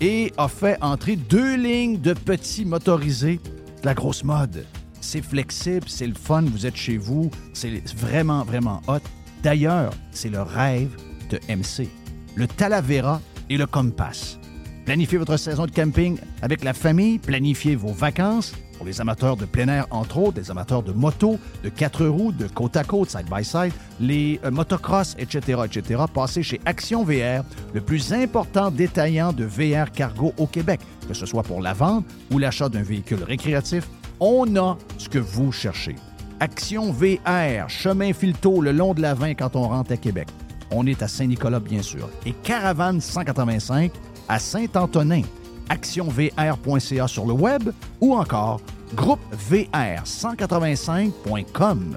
et a fait entrer deux lignes de petits motorisés de la grosse mode. C'est flexible, c'est le fun, vous êtes chez vous, c'est vraiment, vraiment hot. D'ailleurs, c'est le rêve de MC. Le Talavera et le Compass. Planifiez votre saison de camping avec la famille, planifiez vos vacances pour les amateurs de plein air, entre autres, des amateurs de moto, de quatre roues, de côte à côte, side by side, les euh, motocross, etc., etc. Passez chez Action VR, le plus important détaillant de VR cargo au Québec, que ce soit pour la vente ou l'achat d'un véhicule récréatif. On a ce que vous cherchez. Action VR, chemin Filto le long de la 20 quand on rentre à Québec. On est à Saint-Nicolas, bien sûr. Et Caravane 185 à Saint-Antonin. actionvr.ca sur le web ou encore groupevr185.com.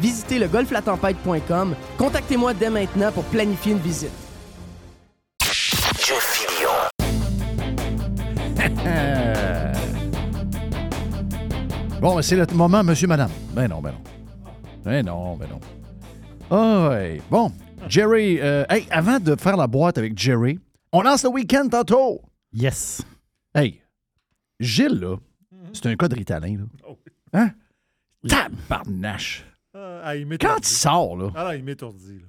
Visitez le golflatempête.com. Contactez-moi dès maintenant pour planifier une visite. Bon, c'est le moment, monsieur, madame. Ben non, ben non. Ben non, ben non. Ouais. Bon, Jerry, euh, hey, avant de faire la boîte avec Jerry, on lance le week-end tantôt. Yes. Hey, Gilles, là, c'est un cas de Ritalin, là. Hein? Tabarnache. Ah, ah, il Quand il sort, là, Ah, là, il m'étourdit.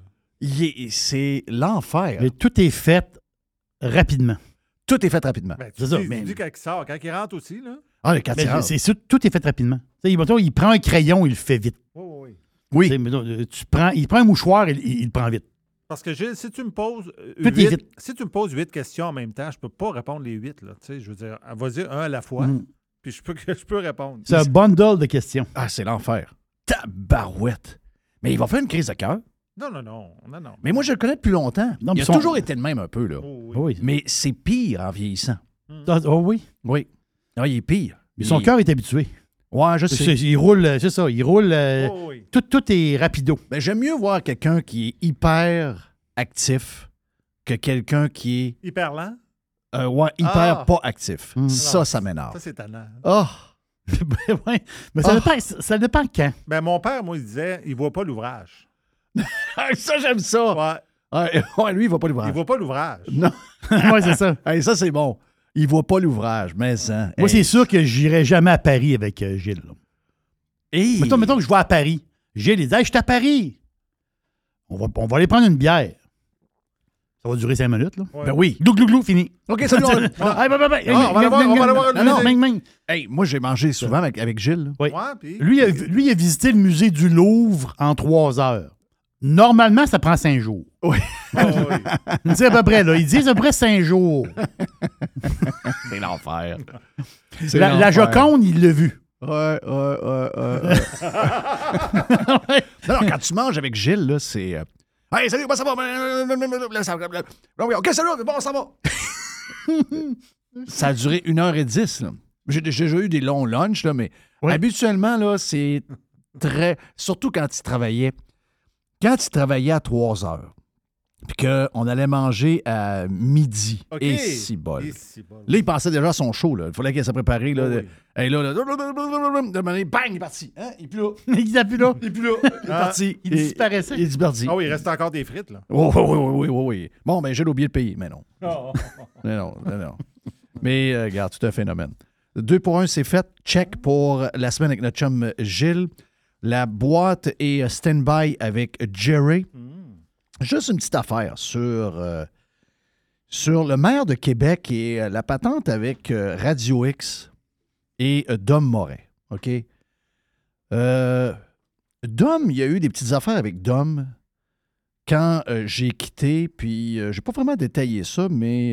c'est l'enfer. Mais tout est fait rapidement. Tout est fait rapidement. Ben, tu C'est ça, dis, mais- tu dis quand il sort, quand il rentre aussi, là. Ah, le 4 Mais c'est sûr, tout est fait rapidement. Il prend un crayon, il le fait vite. Oui, oui, oui. Oui. Tu euh, tu prends, il prend un mouchoir, il, il- il le prend vite. Parce que Gilles, si tu me poses euh, Tout est huit, vite. si tu me poses huit questions en même temps, je peux pas répondre les huit. Là, tu sais, je veux dire, vas-y un à la fois, Mhm. puis je peux, je peux répondre. C'est un bundle de questions. Ah, c'est l'enfer. Tabarouette. Mais il va faire une crise de cœur. Non, non, non, non, non. Mais moi, je le connais depuis longtemps. Non, il a son- toujours été le même un peu, là. Oh, oui. Mais c'est pire en vieillissant. Ah, oh oui? Oui. Ah, il est pire. Mais son Il- cœur est habitué. Ouais, je sais. Il roule, euh, c'est ça, il roule. euh, Oh, oui. tout, tout est rapido. Ben, J'aime mieux voir quelqu'un qui est hyper actif que quelqu'un qui est Hyper lent, euh, ouais, hyper Ah. pas actif. Mm. Ça, Non, ça m'énerve. ça c'est tannant. Oh! Ouais. Mais ça, Ah. dépend, ça dépend quand. Ben, mon père, moi, il disait, il voit pas l'ouvrage. ça, j'aime ça! Ouais, Ouais, ouais, lui, il voit pas il l'ouvrage. voit pas l'ouvrage. Non. oui, c'est ça. Hey, ça, c'est bon. Il voit pas l'ouvrage, mais ça. Moi, c'est sûr que j'irai jamais à Paris avec euh, Gilles. là. Hey. Mettons, mettons que je vais à Paris. Gilles, il dit Hey, je suis à Paris. On va, on va aller prendre une bière. Ça va durer cinq minutes, là. Ouais. Ben oui. Glou, glou, glou, fini. OK, salut. on- Ah, ben, ben, ben, Ah, on va aller voir- on va aller voir le Non, non, ming. Hey, moi, j'ai mangé souvent avec, avec Gilles. Oui. Ouais, puis. Lui, il a, lui, il a visité le musée du Louvre en trois heures. Normalement, ça prend cinq jours. Oh, oui. Il dit à peu près, là. Il dit à peu près cinq jours. C'est l'enfer. La, la Joconde, il l'a vu. Ouais, ouais, ouais, ouais. ouais. non, non, quand tu manges avec Gilles, là, c'est. Hey, salut, comment ça va? OK, salut, bon, ça va. ça a duré une heure et dix. J'ai déjà eu des longs lunchs, là, mais Oui. habituellement, là, c'est très. Surtout quand tu travaillais quand il travaillait à 3 heures, puis qu'on allait manger à midi, et si bol. Là, il pensait déjà à son show. Là. Il fallait qu'il s'est préparé. Là, Oui, oui. Et là, là, bang, il est parti. Hein? Il est plus là. Il n'est plus là. Il est plus là. Il est Ah, parti. il Et- disparaissait. Il est. Ah oui, il reste encore des frites, là. Oh, oui, oui, oui, oui, oui, oui. Bon, ben, j'ai oublié de payer, mais non. Mais non, mais non. Mais, euh, regarde, tout un phénomène. Deux pour un, c'est fait. Check pour la semaine avec notre chum euh, Gilles. La boîte est euh, stand-by avec Jerry. Juste une petite affaire sur, euh, sur le maire de Québec et euh, la patente avec euh, Radio X et Dom Moret. OK? Dom, il y a eu des petites affaires avec Dom quand j'ai quitté, puis euh, j'ai pas vraiment détaillé ça, mais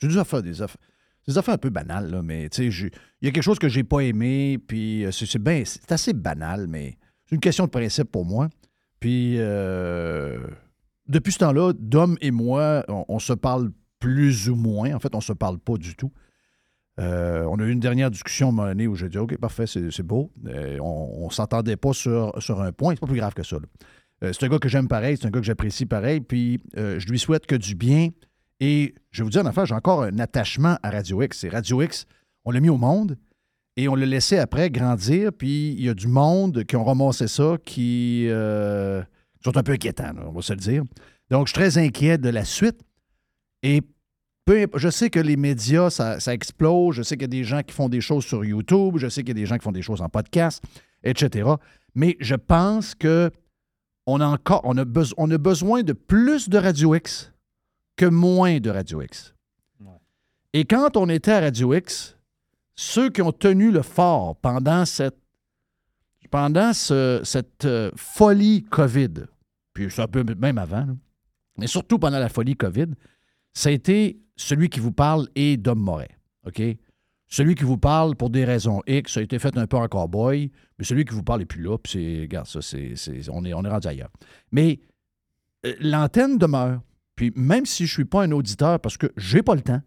j'ai des affaires, des affaires, des affaires un peu banales, mais tu sais, il y a quelque chose que j'ai pas aimé, puis c'est ben- assez banal, mais c'est une question de principe pour moi. Puis depuis ce temps-là, Dom et moi, on, se parle plus ou moins. En fait, on se parle pas du tout. Euh, on a eu une dernière discussion à un moment donné où j'ai dit OK, parfait, c'est beau. Euh, on ne s'entendait pas sur, sur un point. C'est pas plus grave que ça. Euh, c'est un gars que j'aime pareil, c'est un gars que j'apprécie pareil, puis euh, je lui souhaite que du bien. Et je vais vous dire en affaire, j'ai encore un attachement à Radio X. C'est Radio X, on l'a mis au monde et on l'a laissé après grandir, puis il y a du monde qui ont ramassé ça qui sont un peu inquiétants, là, on va se le dire. Donc, je suis très inquiet de la suite. Et peu je sais que les médias, ça, ça explose. Je sais qu'il y a des gens qui font des choses sur YouTube. Je sais qu'il y a des gens qui font des choses en podcast, etc. Mais je pense que on a encore, on a, beso- on a besoin de plus de Radio X que moins de Radio X. Et quand on était à Radio X, ceux qui ont tenu le fort pendant cette, pendant ce- cette euh, folie COVID, puis ça peut même avant, mais surtout pendant la folie COVID, ça a été celui qui vous parle et Dom Moret. OK? Celui qui vous parle pour des raisons X, ça a été fait un peu en cowboy, mais celui qui vous parle n'est plus là, puis c'est, regarde, ça, c'est, c'est- on, est, on est rendu ailleurs. Mais euh, l'antenne demeure. Puis même si je ne suis pas un auditeur, parce que j'ai pas le temps,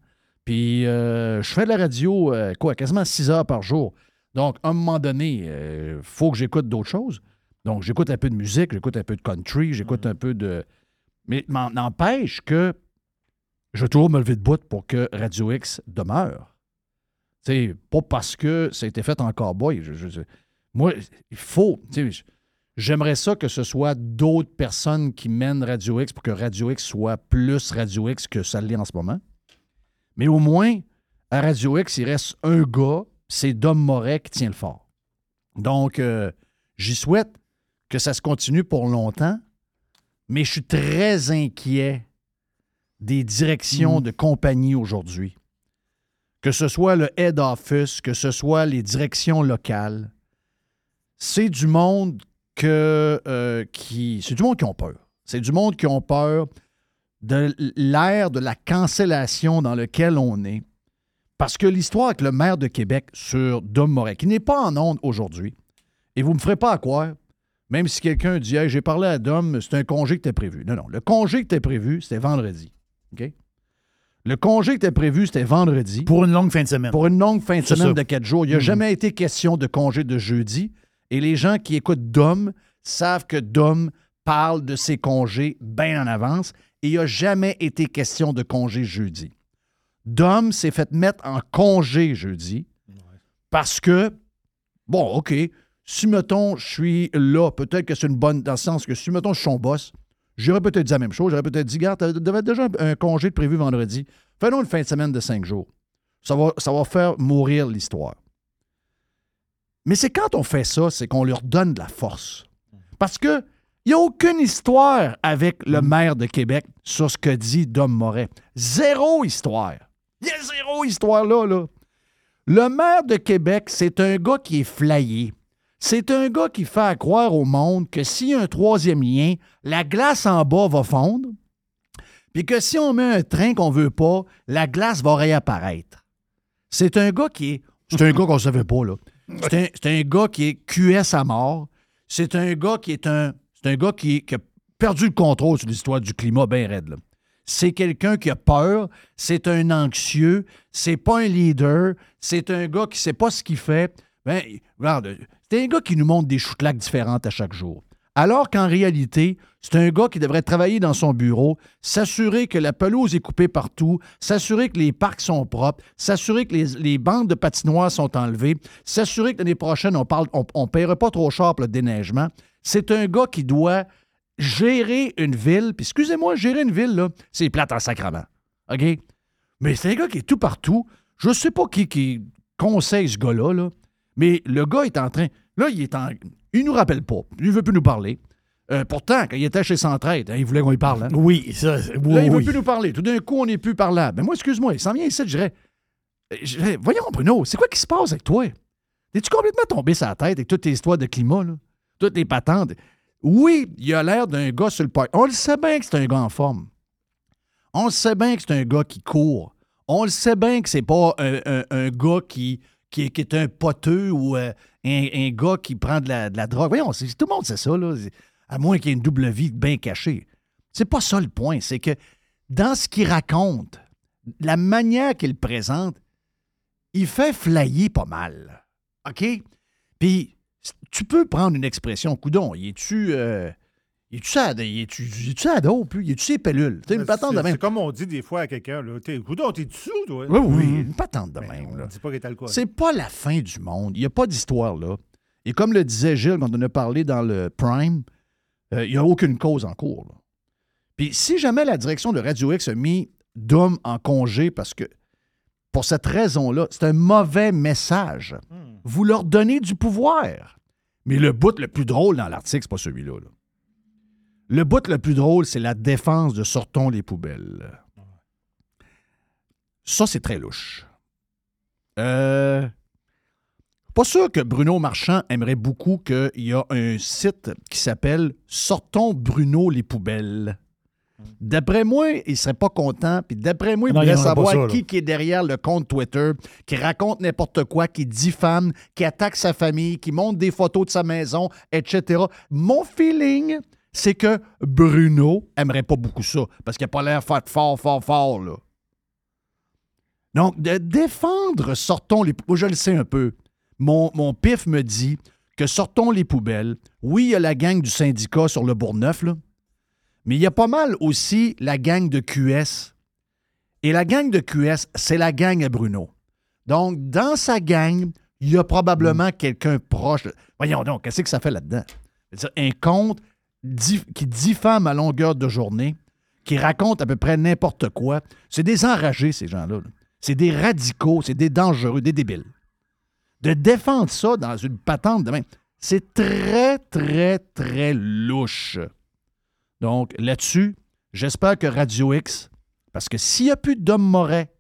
puis euh, je fais de la radio, euh, quoi, quasiment 6 heures par jour. Donc, à un moment donné, il faut que j'écoute d'autres choses. Donc, j'écoute un peu de musique, j'écoute un peu de country, j'écoute un peu de... Mais m'en- n'empêche que je vais toujours me lever de bout pour que Radio X demeure. Tu sais, pas parce que ça a été fait en cowboy. Je- je- moi, il faut. J'aimerais ça que ce soit d'autres personnes qui mènent Radio X pour que Radio X soit plus Radio X que ça l'est en ce moment. Mais au moins, à Radio X, il reste un gars, c'est Dom Moret qui tient le fort. Donc, euh, j'y souhaite que ça se continue pour longtemps, mais je suis très inquiet des directions de compagnie aujourd'hui. Que ce soit le head office, que ce soit les directions locales, c'est du monde que, euh, qui. C'est du monde qui ont peur. C'est du monde qui ont peur de l'ère de la cancellation dans lequel on est. Parce que l'histoire avec le maire de Québec sur Dom Moret, qui n'est pas en onde aujourd'hui, et vous ne me ferez pas à croire, même si quelqu'un dit Hey, j'ai parlé à Dom, c'est un congé qui était prévu. Non, non. Le congé qui était prévu, c'était vendredi. OK? Le congé qui était prévu, c'était vendredi. Pour une longue fin de semaine. Pour une longue fin de semaine ça. de quatre jours. Il n'y a Mhm. jamais été question de congé de jeudi. Et les gens qui écoutent Dom savent que Dom parle de ses congés bien en avance. Et il n'y a jamais été question de congé jeudi. Dom s'est fait mettre en congé jeudi parce que, bon, OK, si, mettons, je suis là, peut-être que c'est une bonne, dans le sens que si, mettons, je suis son boss, j'aurais peut-être dit la même chose. J'aurais peut-être dit, regarde, tu devais déjà un, un congé de prévu vendredi. Fais-nous une fin de semaine de cinq jours. Ça va, ça va faire mourir l'histoire. Mais c'est quand on fait ça, c'est qu'on leur donne de la force. Parce que il n'y a aucune histoire avec le maire de Québec sur ce que dit Dom Moret. Zéro histoire. Il y a zéro histoire là, là. Le maire de Québec, c'est un gars qui est flayé. C'est un gars qui fait à croire au monde que s'il y a un troisième lien, la glace en bas va fondre, puis que si on met un train qu'on veut pas, la glace va réapparaître. C'est un gars qui est. C'est un gars qu'on ne savait pas, là. C'est un, gars qui est QS à mort. C'est un gars qui est un. C'est un gars qui, qui a perdu le contrôle sur l'histoire du climat bien raide, là. C'est quelqu'un qui a peur, c'est un anxieux, c'est pas un leader, c'est un gars qui sait pas ce qu'il fait. Ben, regarde, c'est un gars qui nous montre des choutlacs différentes à chaque jour. Alors qu'en réalité, c'est un gars qui devrait travailler dans son bureau, s'assurer que la pelouse est coupée partout, s'assurer que les parcs sont propres, s'assurer que les, bandes de patinoires sont enlevées, s'assurer que l'année prochaine, on ne on, paiera pas trop cher pour le déneigement. C'est un gars qui doit gérer une ville. Puis excusez-moi, gérer une ville, c'est plate en sacrement. OK? Mais c'est un gars qui est tout partout. Je sais pas qui, qui conseille ce gars-là, là, mais le gars est en train. Là, il est en. Il nous rappelle pas. Il veut plus nous parler. Euh, pourtant, quand il était chez Centraide, hein, il voulait qu'on lui parle. Hein? Oui, ça. Oui, là, il veut oui. plus nous parler. Tout d'un coup, on n'est plus parlable. Mais moi, excuse-moi, il s'en vient ici, je dirais. je dirais, Voyons, Bruno, c'est quoi qui se passe avec toi? Es-tu complètement tombé sur la tête avec toutes tes histoires de climat, là? Toutes tes patentes? Oui, il a l'air d'un gars sur le parc. On le sait bien que c'est un gars en forme. On le sait bien que c'est un gars qui court. On le sait bien que c'est pas un, un- un gars qui, qui, est- un poteux ou euh, un, gars qui prend de la, drogue. Voyons, tout le monde sait ça, là. À moins qu'il y ait une double vie bien cachée. C'est pas ça le point. C'est que dans ce qu'il raconte, la manière qu'il présente, il fait flyer pas mal. OK? Puis, tu peux prendre une expression, coudon, il est-tu. Euh, il est-tu est-tu ado, puis? Il est-tu ses pellules? Tu une patente de C'est même. c'est comme on dit des fois à quelqu'un, là. T'es, t'es dessous, toi? Oui, oui, une patente de Ben, même. là. pas qu'il. C'est pas la fin du monde. Il n'y a pas d'histoire là. Et comme le disait Gilles quand on a parlé dans le Prime, euh, il n'y a aucune cause en cours. là. Puis si jamais la direction de Radio X a mis Dom en congé parce que pour cette raison-là, c'est un mauvais message. Vous leur donnez du pouvoir. Mais le bout le plus drôle dans l'article, c'est pas celui-là. là. Le bout le plus drôle, c'est la défense de sortons les poubelles. Ça, c'est très louche. Euh, pas sûr que Bruno Marchand aimerait beaucoup qu'il y a un site qui s'appelle Sortons Bruno les poubelles. D'après moi, il serait pas content. Puis d'après moi, il il voudrait savoir ça, qui, qui est derrière le compte Twitter, qui raconte n'importe quoi, qui diffame, qui attaque sa famille, qui montre des photos de sa maison, etc. Mon feeling, c'est que Bruno aimerait pas beaucoup ça, parce qu'il n'a pas l'air fort, fort, fort, fort, là. Donc, de défendre Sortons les poubelles, je le sais un peu. Mon, mon pif me dit que Sortons les poubelles, oui, il y a la gang du syndicat sur le Bourgneuf, là, mais il y a pas mal aussi la gang de QS. Et la gang de QS, c'est la gang à Bruno. Donc, dans sa gang, il y a probablement quelqu'un proche. Voyons donc, qu'est-ce que ça fait là-dedans? Un compte qui diffame à longueur de journée, qui raconte à peu près n'importe quoi. C'est des enragés, ces gens-là. là. C'est des radicaux, c'est des dangereux, des débiles. De défendre ça dans une patente de même, c'est très, très, très louche. Donc, là-dessus, j'espère que Radio X, parce que s'il n'y a plus Dom Moret,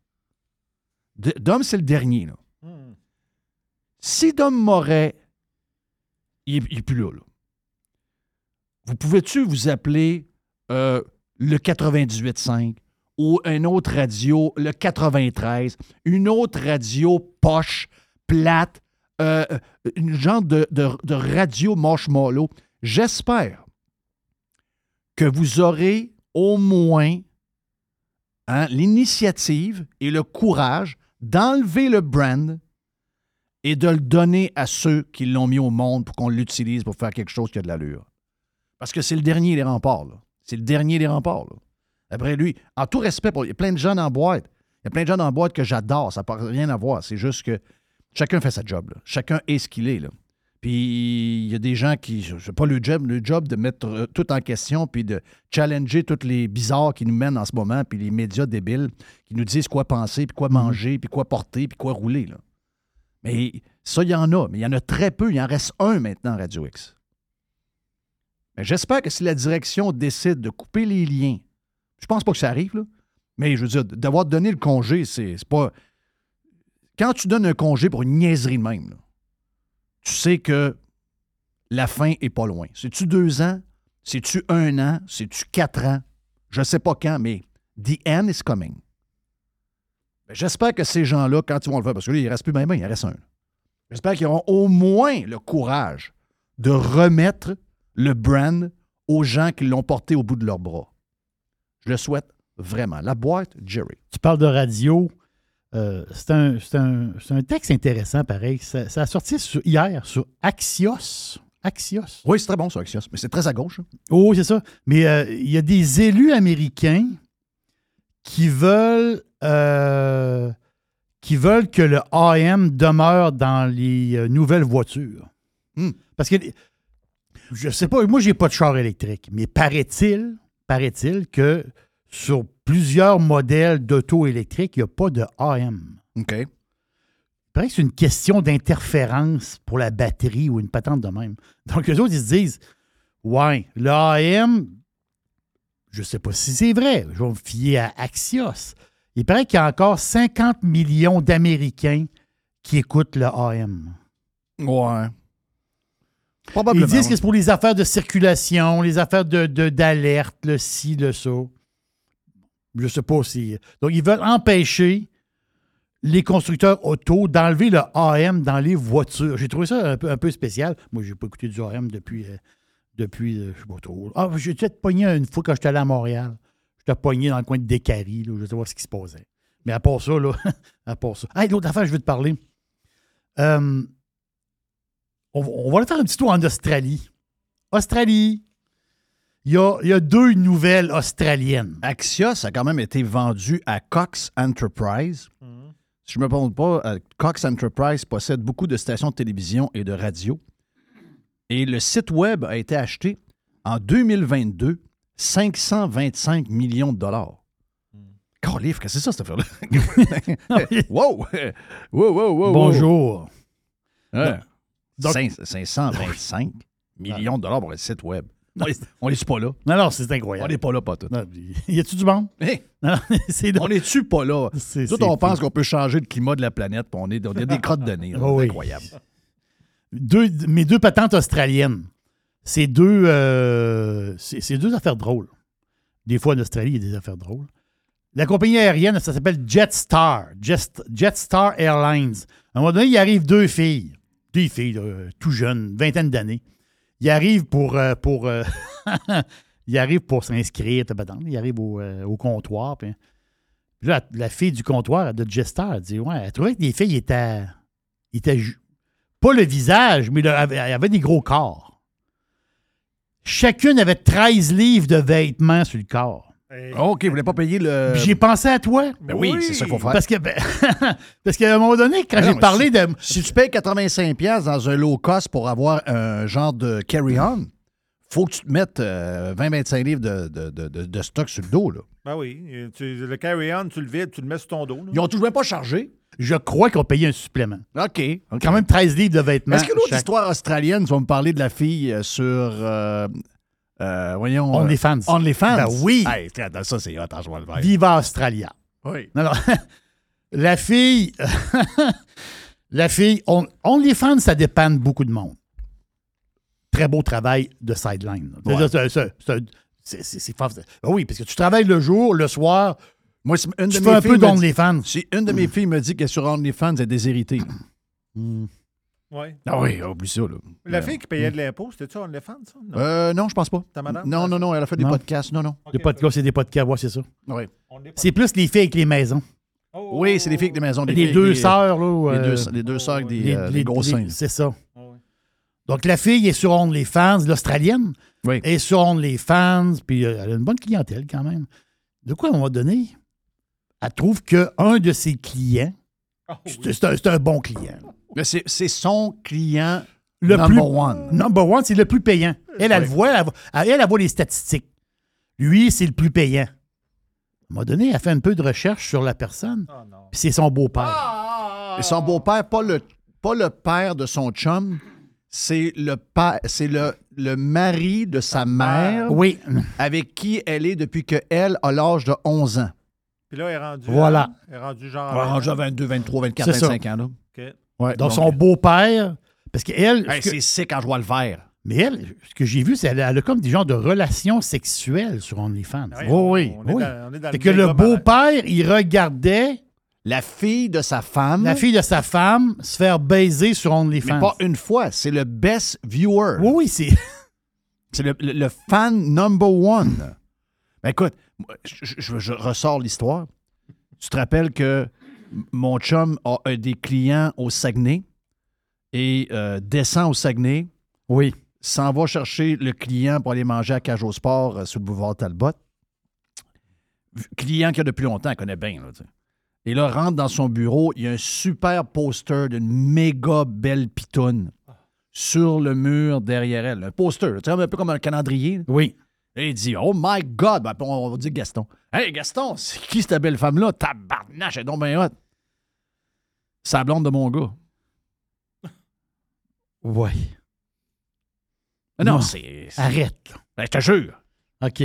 Dom, c'est le dernier, là. Si Dom Moret, il n'est plus là, là. Vous pouvez-tu vous appeler euh, le 98.5 ou une autre radio, le 93, une autre radio poche, plate, euh, euh, une genre de, de- de radio marshmallow? J'espère que vous aurez au moins hein, l'initiative et le courage d'enlever le brand et de le donner à ceux qui l'ont mis au monde pour qu'on l'utilise pour faire quelque chose qui a de l'allure. Parce que c'est le dernier des remparts. C'est le dernier des remparts. là. Après lui, en tout respect, pour, il y a plein de gens dans la boîte. Il y a plein de gens dans la boîte que j'adore. Ça n'a rien à voir. C'est juste que chacun fait sa job. là. Chacun est ce qu'il est. Là. Puis il y a des gens qui, je sais pas le job, le job de mettre euh, tout en question puis de challenger tous les bizarres qui nous mènent en ce moment, puis les médias débiles qui nous disent quoi penser, puis quoi manger, puis quoi porter, puis quoi rouler. Là. Mais ça, il y en a, mais il y en a très peu. Il en reste un maintenant à Radio X. J'espère que si la direction décide de couper les liens, je pense pas que ça arrive, mais je veux dire, d'avoir donné le congé, c'est pas. Quand tu donnes un congé pour une niaiserie de même, tu sais que la fin est pas loin. C'est-tu deux ans? C'est-tu un an? C'est-tu quatre ans? Je sais pas quand, mais the end is coming. Ben, J'espère que ces gens-là, quand ils vont le faire, parce que là, il reste plus même il en reste un. J'espère qu'ils auront au moins le courage de remettre le brand aux gens qui l'ont porté au bout de leurs bras. Je le souhaite vraiment. La boîte, Jerry. Tu parles de radio. euh, c'est un, c'est un- texte intéressant, pareil. Ça, ça a sorti sur- hier sur Axios. Axios. Oui, c'est très bon, ça, Axios. Mais c'est très à gauche. hein. Oh, c'est ça. Mais euh, il y a des élus américains qui veulent, euh, qui veulent que le AM demeure dans les nouvelles voitures. Hmm. Parce que, je sais pas, moi, j'ai pas de char électrique, mais paraît-il, paraît-il que sur plusieurs modèles d'auto électriques, il n'y a pas de AM. OK. Il paraît que c'est une question d'interférence pour la batterie ou une patente de même. Donc, eux autres, ils se disent Ouais, l'AM, je ne sais pas si c'est vrai, je vais me fier à Axios. Il paraît qu'il y a encore 50 millions d'Américains qui écoutent le AM. Ouais. Ils disent que c'est pour les affaires de circulation, les affaires de, de- d'alerte, le ci, le ça. Je sais pas si. Donc, ils veulent empêcher les constructeurs auto d'enlever le AM dans les voitures. J'ai trouvé ça un peu, spécial. Moi, je n'ai pas écouté du AM depuis. euh, depuis euh, je sais pas trop. Ah, j'ai peut-être pogné une fois quand j'étais allé à Montréal. J'étais pogné dans le coin de Décarie. Je sais voir ce qui se passait. Mais à part ça, là, à part ça. Ah, l'autre affaire, je veux te parler. Euh, on, va- on va aller faire un petit tour en Australie. Australie. Il y a, il y a deux nouvelles australiennes. Axios a quand même été vendu à Cox Enterprise. Si je ne me trompe pas, euh, Cox Enterprise possède beaucoup de stations de télévision et de radio. Et le site web a été acheté en 2022 525 millions de dollars. Calif, qu'est-ce que c'est ça, cette affaire-là? wow! wow! Wow, wow, wow! Bonjour. Ouais. Donc- Cinq- 525 millions de dollars pour le site web. On n'est pas là. Non, non, c'est On incroyable. n'est pas là, pas tout. Non, Y a-tu du monde? Hey, Non, non, c'est on n'est-tu pas là? Tout, on fou. pense qu'on peut changer le climat de la planète, puis on est, on est des crottes de nez. Oh oui. incroyable. deux, mes deux patentes australiennes, c'est deux, euh, c'est deux affaires drôles. Des fois, en Australie, il y a des affaires drôles. La compagnie aérienne, ça s'appelle Jetstar. Jet- Jetstar Airlines. À un moment donné, il arrive deux filles. Deux filles, tout jeunes, vingtaine d'années. Ils arrivent pour. euh, pour euh, ils arrivent pour s'inscrire. Ils arrivent au, euh, comptoir. Là, la fille du comptoir de Jetstar, elle dit Ouais, elle trouvait que les filles étaient. étaient pas le visage, mais le- elle avait des gros corps. Chacune avait 13 livres de vêtements sur le corps. OK, vous voulez pas payer le. Puis J'ai pensé à toi. Ben oui, c'est ça qu'il faut faire. Parce que ben, parce qu'à un moment donné, quand Ben j'ai parlé de. Si tu payes 85$ piastres dans un low cost pour avoir un genre de carry-on, faut que tu te mettes euh, 20-25 livres de, de- de- de- de stock sur le dos. Là. Ben oui. et tu- le carry-on, tu le vides, tu le mets sur ton dos. là. Ils ont toujours pas chargé. Je crois qu'on payait un supplément. OK. Quand même 13 livres de vêtements. Est-ce que l'autre chaque- histoire australienne, tu vas me parler de la fille euh, sur. euh, euh, voyons. euh, OnlyFans. OnlyFans? Ben oui. Hey, ça, c'est hot, je vais le faire. Viva Australia. Oui. Non, non. la fille. la fille. On, OnlyFans, ça dépend de beaucoup de monde. Très beau travail de sideline. Ouais. C'est- fort. Ben oui, parce que tu travailles le jour, le soir, Moi, une de tu mes fais un peu d'OnlyFans. Si une de mes filles me dit qu'elle est sur OnlyFans, elle est déshéritée. Ouais. Ah oui, oublie ça. Là. La Mais- fille qui payait de l'impôt, c'était ça, OnlyFans, ça? Non. Euh, non, je pense pas. Ta madame? Non, non, non, elle a fait des Non. podcasts. Non, non. Les podcasts, c'est des podcasts, ouais, c'est ça. Oui, On n'est pas- C'est plus les filles avec les maisons. Oh, oui c'est des filles avec des maisons. des Les filles deux avec des- sœurs, là. Les euh, deux, les deux sœurs avec des, les- euh, des les- gros les- seins. C'est ça. oh, ouais. Donc, la fille est sur OnlyFans, l'Australienne, Oui. est sur OnlyFans, puis euh, elle a une bonne clientèle quand même. De quoi, à un moment donné, elle trouve qu'un de ses clients, Oh, oui. c'est c'est un, c'est un bon client. Mais c'est c'est son client Le number plus- one. Number one, c'est le plus payant. Elle, elle, voit, elle, elle, elle voit les statistiques. Lui, c'est le plus payant. À un moment donné, elle fait un peu de recherche sur la personne, Oh, non. puis c'est son beau-père. Ah! Et son beau-père, pas le, pas le père de son chum, c'est le père, c'est le, le mari de sa mère Oui, avec qui elle est depuis qu'elle a l'âge de 11 ans. Puis là, elle est rendue. Voilà. Elle est rendue genre. Elle a rendu à 22, 23, 24, C'est ça. 25 ans. Là. OK. Ouais, donc son beau-père, parce qu'elle, Hey, ce que- c'est sick quand je vois le vert. mais elle, ce que j'ai vu, c'est qu'elle a, elle a comme des genres de relations sexuelles sur OnlyFans. Ouais, oui, on- oui, on est oui. dans- on est dans C'est que le beau-père, il regardait La fille de sa femme, la fille de sa femme se faire baiser sur mais OnlyFans. pas une fois, c'est le best viewer. Oui, oui, c'est. C'est le, le- le fan number one. Ben écoute, moi, je, je- je ressors l'histoire. Tu te rappelles que mon chum a, des clients au Saguenay et euh, descend au Saguenay, Oui. s'en va chercher le client pour aller manger à Cage au Sport euh, sur le boulevard Talbot. Client qu'il a depuis longtemps, elle connaît bien. Là, et là, rentre dans son bureau, il y a un super poster d'une méga belle pitoune sur le mur derrière elle. Un poster, un peu comme un calendrier. là. Oui. Et il dit Oh my God! Ben, on va dire Gaston. Hey Gaston, c'est qui cette belle femme-là? Tabarnache, elle est donc bien hot. C'est la blonde de mon gars. Oui. Mais non, Non. c'est. c'est- Arrête. là. Ben, je te jure. OK.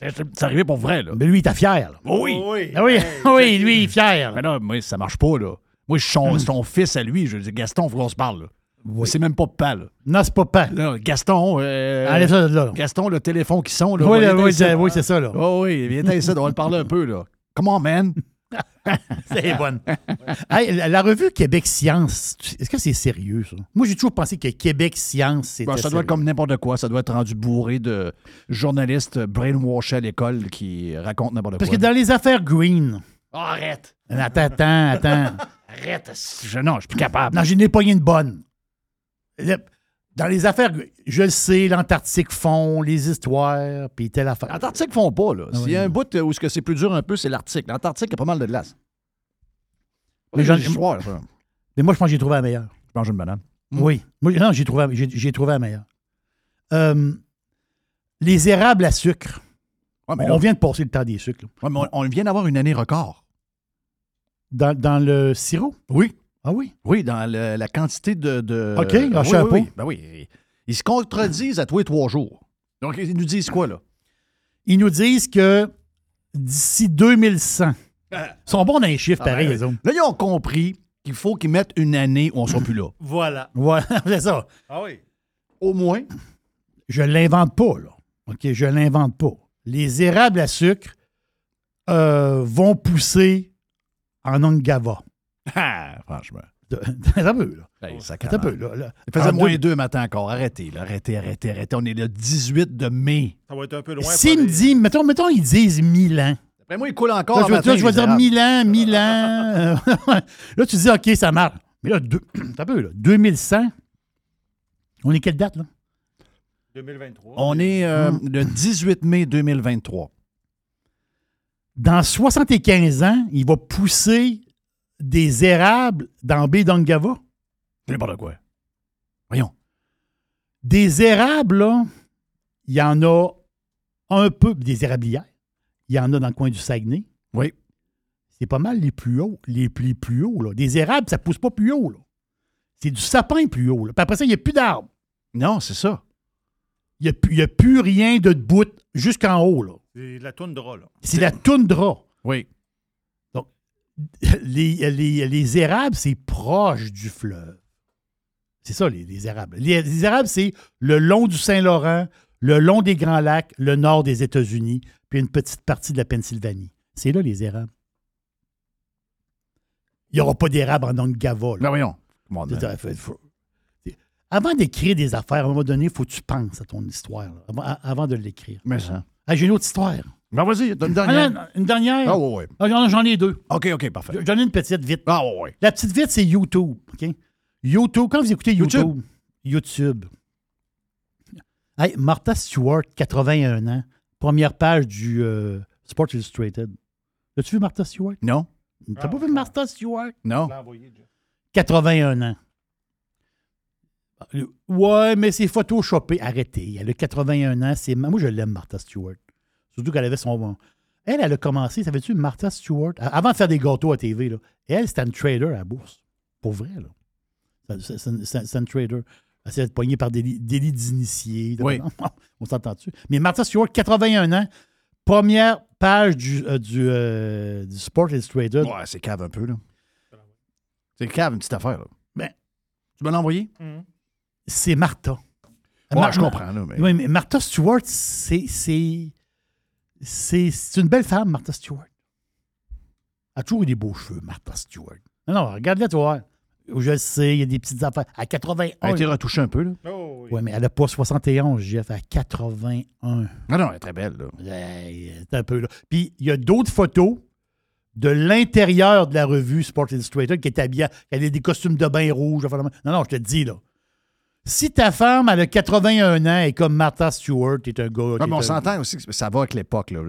C'est c'est arrivé pour vrai, là. Mais lui, il était fier. là. oui. oui. Ah oui, oui, lui, il est fier. Mais non, moi, ça marche pas, là. Moi, je suis son, son fils à lui. Je dis, Gaston, faut qu'on se parle, là. C'est même pas pas, là. Non, c'est pas pas. Là, Gaston. euh, Enlève ça là. Gaston, le téléphone qui sonne, là. Oui, là, oui, c'est oui, c'est ça. Là. Oh, oui, viens ici, on va le parler un peu, là. Come on, man. C'est bonne. Hey, la, la revue Québec Science, est-ce que c'est sérieux, ça? Moi, j'ai toujours pensé que Québec Science, Bon, ça doit être comme n'importe quoi. Ça doit être rendu bourré de journalistes brainwashés à l'école qui racontent n'importe Parce quoi. que dans les affaires green... arrête! Attends, attends, attends. Arrête! Je, non, je suis plus capable. Non, j'en ai pogné une bonne. Dans les affaires, je le sais, l'Antarctique fond, les histoires, puis telle affaire. L'Antarctique font pas, là. Ah S'il oui, y a un bout où ce que c'est plus dur un peu, c'est l'Arctique. L'Antarctique a pas mal de glace. Mais Mais j'en- moi, je pense que j'ai trouvé la meilleure. Je mange une banane. Oui. Moi, non, j'ai trouvé, j'ai, j'ai trouvé la meilleure. Euh, les érables à sucre. Ouais, mais on vient de passer le temps des sucres. là. Ouais, mais on, on vient d'avoir une année record. Dans, dans le sirop? Oui. Ah oui? Oui, dans le- la quantité de. de OK, oui, ah, je oui, savais oui. pas. Ben oui. Ils se contredisent à tous les trois jours. Donc, ils nous disent quoi, là? Ils nous disent que d'ici 2100, ils sont bons dans les chiffres, pareil, Ah, les autres. Là, ils ont compris qu'il faut qu'ils mettent une année où on ne sera plus là. Voilà. Voilà, c'est ça. Ah oui. Au moins. Je ne l'invente pas, là. OK, je ne l'invente pas. Les érables à sucre euh, vont pousser en Ongava. Ah, franchement. Attends un peu, là. Hey, ça Attends un peu, là. là. Il faisait En moins deux- deux matin encore. Arrêtez, là. Arrêtez, arrêtez, arrêtez. On est le 18 de mai. Ça va être un peu loin. S'ils me disent, mettons, mettons, ils disent 1000 ans. Après moi, il coule encore. Là, un je, vais- matin, là, je vais dire érables. 1000 ans, 1000 ans. là, tu dis, OK, ça marche. Mais là, deux, un peu, là, 2100, on est quelle date, là? 2023. On est euh, Hmm. le 18 mai 2023. Dans 75 ans, il va pousser des érables dans baie d'Angava. N'importe quoi. Voyons. Des érables, là, il y en a un peu, des érablières. Il y en a dans le coin du Saguenay. Oui. C'est pas mal les plus hauts, les, les plus hauts. Là. Des érables, ça pousse pas plus haut. là. C'est du sapin plus haut. là. Puis après ça, il n'y a plus d'arbres. Non, c'est ça. Il n'y a, plus- il y a plus rien de debout jusqu'en haut. là. C'est la toundra, là. C'est la toundra. Oui. Les, les- les érables, c'est proche du fleuve. C'est ça, les, les érables. Les, les érables, c'est le long du Saint-Laurent, le long des Grands Lacs, le nord des États-Unis, puis une petite partie de la Pennsylvanie. C'est là, les érables. Il n'y aura pas d'érable en Ongava. là. Ben voyons. Avant d'écrire des affaires, à un moment donné, il faut que tu penses à ton histoire, là, avant, de l'écrire. Mais ça. Ah, J'ai une autre histoire. Ben vas-y, donne une Ah, dernière. non, une dernière? Ah, ouais, ouais. Ah, J'en j'en ai deux. OK, OK, parfait. J'en ai une petite vite. Ah, ouais, ouais. La petite vite, c'est YouTube. OK? YouTube, quand vous écoutez YouTube, YouTube. YouTube. Hey, Martha Stewart, 81 ans, première page du euh, Sport Illustrated. As-tu vu Martha Stewart? Non? T'as pas vu Martha Stewart? Non? Je l'ai envoyé, Jeff. 81 ans. Ouais, mais c'est photoshopé. Arrêtez. Elle a 81 ans. C'est... Moi, je l'aime, Martha Stewart. Surtout qu'elle avait son. Elle, elle a commencé, savais-tu, Martha Stewart, avant de faire des gâteaux à TV, là, elle, c'était une trader à la bourse. Pour vrai, là. C'est- une trader. Elle s'est poignée par des li- délits d'initiés. Oui. On s'entend-tu? Mais Martha Stewart, 81 ans, première page du, euh, du, euh, du Sport Illustrated. Ouais, c'est cave un peu, là. C'est cave, une petite affaire, là. Ben, Tu me l'as envoyé? c'est Martha. Ouais, Mar- je comprends, là, mais- Oui, mais Martha Stewart, c'est. C'est une belle femme, Martha Stewart. Elle a toujours eu des beaux cheveux, Martha Stewart. Non, non, regarde-la, toi. Je le sais, il y a des petites affaires. À 81. Elle a été retouchée un peu, là. Oh, oui. Oui, mais elle n'a pas 71, Jeff, à 81. Non, non, elle est très belle, là. C'est un peu là. Puis il y a d'autres photos de l'intérieur de la revue Sport Illustrated qui est habillée, elle a des costumes de bain rouge. Non, non, je te le dis, là. Si ta femme, elle a 81 ans et comme Martha Stewart, t'es un gars. Non, t'es mais on un- s'entend aussi que ça va avec l'époque. Là.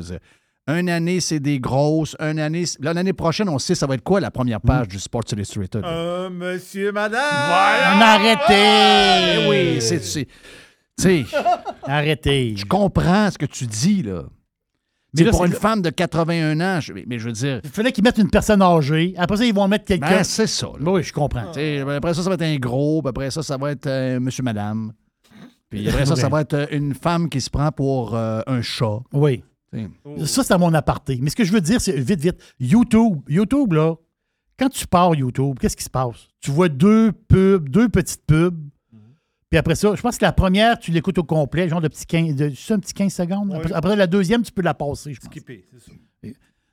Une année, c'est des grosses. Une année, là, l'année prochaine, on sait ça va être quoi la première page du Sports Illustrated. Euh, monsieur, madame. On a arrêté! Eh oui, c'est. c'est- Tu sais, Arrêtez. je comprends ce que tu dis, là. Mais là, pour une femme de 81 ans, je- mais, mais je veux dire, Il fallait qu'ils mettent une personne âgée. Après ça, ils vont mettre quelqu'un. ben, c'est ça. là. oui, je comprends. Après ça, ça va être un gros, puis après ça, ça va être euh, monsieur, madame. Puis après ça, ça va être euh, une femme qui se prend pour euh, un chat. Oui. Ça, c'est à mon aparté. Mais ce que je veux dire, c'est vite, vite. YouTube, YouTube, là, quand tu pars YouTube, qu'est-ce qui se passe? Tu vois deux pubs, deux petites pubs. Puis après ça, je pense que la première, tu l'écoutes au complet, genre de petit 15, de, c'est un petit 15 secondes? Après, Oui. après, la deuxième, tu peux la passer, je pense. Skipper, c'est ça.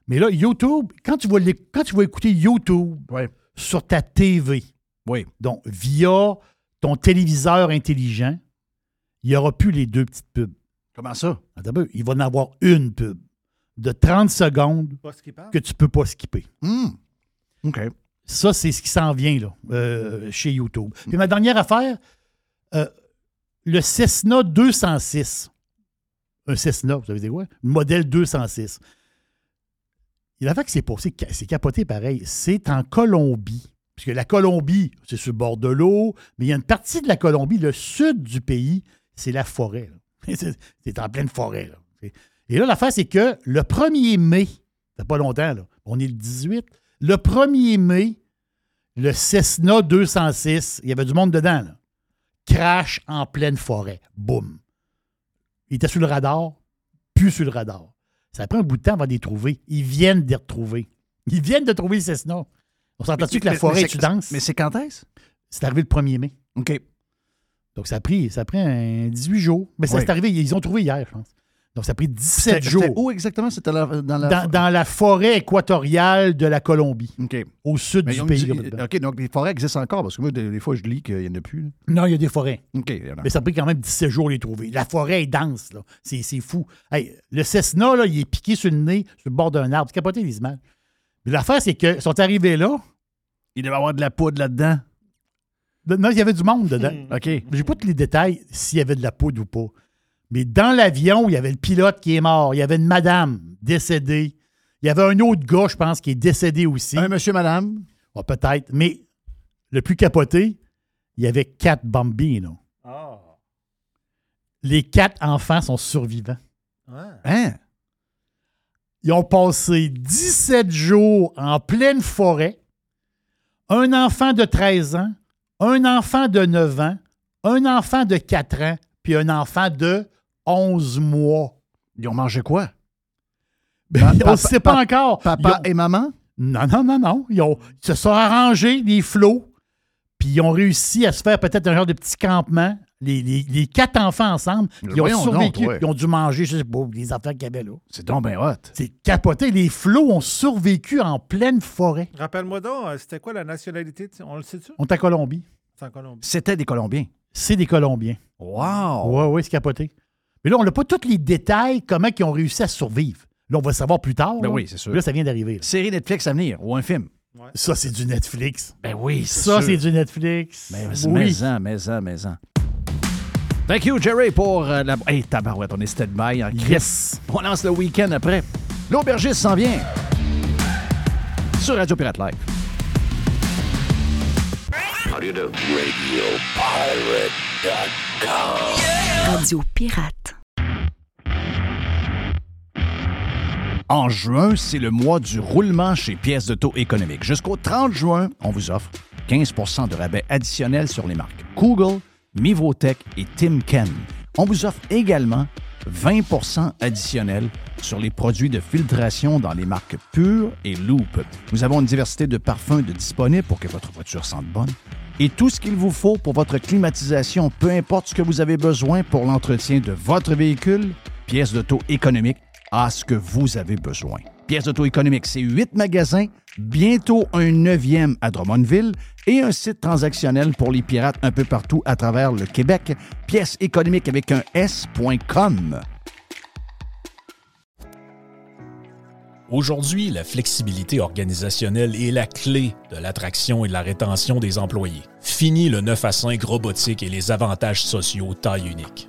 Mais là, YouTube, quand tu vas, quand tu vas écouter YouTube sur ta TV, Oui. donc via ton téléviseur intelligent, il n'y aura plus les deux petites pubs. Comment ça? Il va en avoir une pub de 30 secondes que tu peux pas skipper. Hmm. OK. Ça, c'est ce qui s'en vient là, euh, chez YouTube. Puis ma dernière affaire, euh, le Cessna 206. Un Cessna, vous savez quoi? Modèle 206. Il a fait que c'est pour c'est ca- c'est capoté pareil. C'est en Colombie. Puisque la Colombie, c'est sur le bord de l'eau, mais il y a une partie de la Colombie, le sud du pays, c'est la forêt. C'est en pleine forêt. Et là, l'affaire, c'est que le 1er mai, ça pas longtemps, là, on est le 18, le 1er mai, le Cessna 206, il y avait du monde dedans, là, crash en pleine forêt. Boum. Il était sur le radar, plus sur le radar. Ça prend un bout de temps avant de les trouver. Ils viennent de les retrouver. Ils viennent de trouver le Cessna. On s'entend-tu que la forêt mais est c'est- dense? Mais c'est quand est-ce? C'est arrivé le 1er mai. OK. Donc, ça a pris, ça a pris un 18 jours. Mais ça Oui. c'est arrivé, ils ont trouvé hier, je pense. Donc, ça a pris 17 C'était- jours Où exactement? C'était dans la. dans, dans la forêt équatoriale de la Colombie, OK. au sud Mais du pays. dit-. OK, donc les forêts existent encore, parce que moi, des, des fois, je lis qu'il n'y en a plus. Non, il y a des forêts. OK. Mais ça a pris quand même 17 jours à les trouver. La forêt est dense, là. C'est, fou. Hey, le Cessna, là, il est piqué sur le nez, sur le bord d'un arbre. C'est capoté les images. Mais l'affaire, c'est qu'ils sont arrivés là. Il devait y avoir de la poudre là-dedans. Non, il y avait du monde dedans. OK. J'ai pas tous les détails s'il y avait de la poudre ou pas. Mais dans l'avion, il y avait le pilote qui est mort. Il y avait une madame décédée. Il y avait un autre gars, je pense, qui est décédé aussi. Un monsieur, madame? Ah, peut-être. Mais le plus capoté, il y avait quatre bambins. Ah. Les quatre enfants sont survivants. Ouais. Hein? Ils ont passé 17 jours en pleine forêt. Un enfant de 13 ans, un enfant de 9 ans, un enfant de 4 ans, puis un enfant de 11 mois. Ils ont mangé quoi? Ben, on papa- ne sait pas pa- encore. Papa ont- et maman? Non, non, non, non. Ils, ont- ils se sont arrangés, les flots, puis ils ont réussi à se faire peut-être un genre de petit campement. Les, les- les quatre enfants ensemble, ils ont voyons survécu. donc, ouais. Ils ont dû manger, je sais pas, les affaires qu'il y avait là. C'est donc bien hot. C'est capoté. Les flots ont survécu en pleine forêt. Rappelle-moi donc, euh, c'était quoi la nationalité? On le sait-tu? On est à Colombie. C'est en Colombie. C'était des Colombiens. C'est des Colombiens. Wow! Oui, oui, c'est capoté. Mais là, on n'a pas tous les détails, comment ils ont réussi à survivre. Là, on va le savoir plus tard. Ben là. oui, c'est sûr. Là, ça vient d'arriver. Série Netflix à venir ou un film. Ça, c'est du Netflix. Ben oui, Ça, c'est du Netflix. Mais, oui. mais-en, mais-en, mais-en. Thank you, Jerry, pour euh, la. Hey, tabarouette, on est stand-by crise. Yes. On lance le week-end après. L'aubergiste s'en vient. Sur Radio Pirate Live. How do you do? RadioPirate.com. Radio Pirate. En juin, c'est le mois du roulement chez Pièces d'auto économique. Jusqu'au 30 juin, on vous offre 15% de rabais additionnel sur les marques Google, Mivotech et Timken. On vous offre également 20% additionnel sur les produits de filtration dans les marques Pure et Loop. Nous avons une diversité de parfums de disponibles pour que votre voiture sente bonne et tout ce qu'il vous faut pour votre climatisation, peu importe ce que vous avez besoin pour l'entretien de votre véhicule, pièces d'auto économique à ce que vous avez besoin. Pièces d'auto économique, c'est huit magasins, bientôt un neuvième à Drummondville et un site transactionnel pour les pirates un peu partout à travers le Québec. Pièces économiques avec un S.com. Aujourd'hui, la flexibilité organisationnelle est la clé de l'attraction et de la rétention des employés. Fini le 9 à 5 robotique et les avantages sociaux taille unique.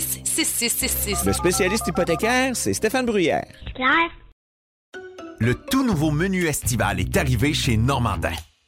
6666. Le spécialiste hypothécaire, c'est Stéphane Bruyère. Claire? Le tout nouveau menu estival est arrivé chez Normandin.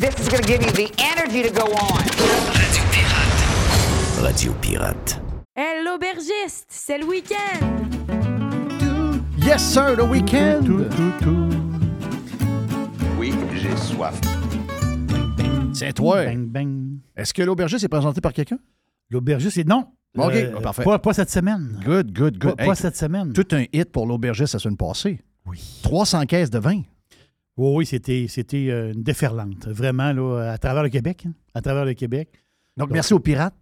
This is going to give you the energy to go on. Radio Pirate. Radio Pirate. Hey, l'aubergiste, c'est le week-end. Yes, sir, le week-end. Oui, j'ai soif. C'est toi. Bang, bang. Est-ce que l'aubergiste est présenté par quelqu'un? L'aubergiste, c'est non. OK, Euh, ah, parfait. Pas, pas cette semaine. Good, good, good. Pas, Hey, pas cette semaine. Tout un hit pour l'aubergiste la semaine passée. Oui. 300 caisses de vin. Oui, oui, c'était, c'était euh, une déferlante. Vraiment, là, à travers le Québec. hein, à travers le Québec. Donc, merci aux pirates.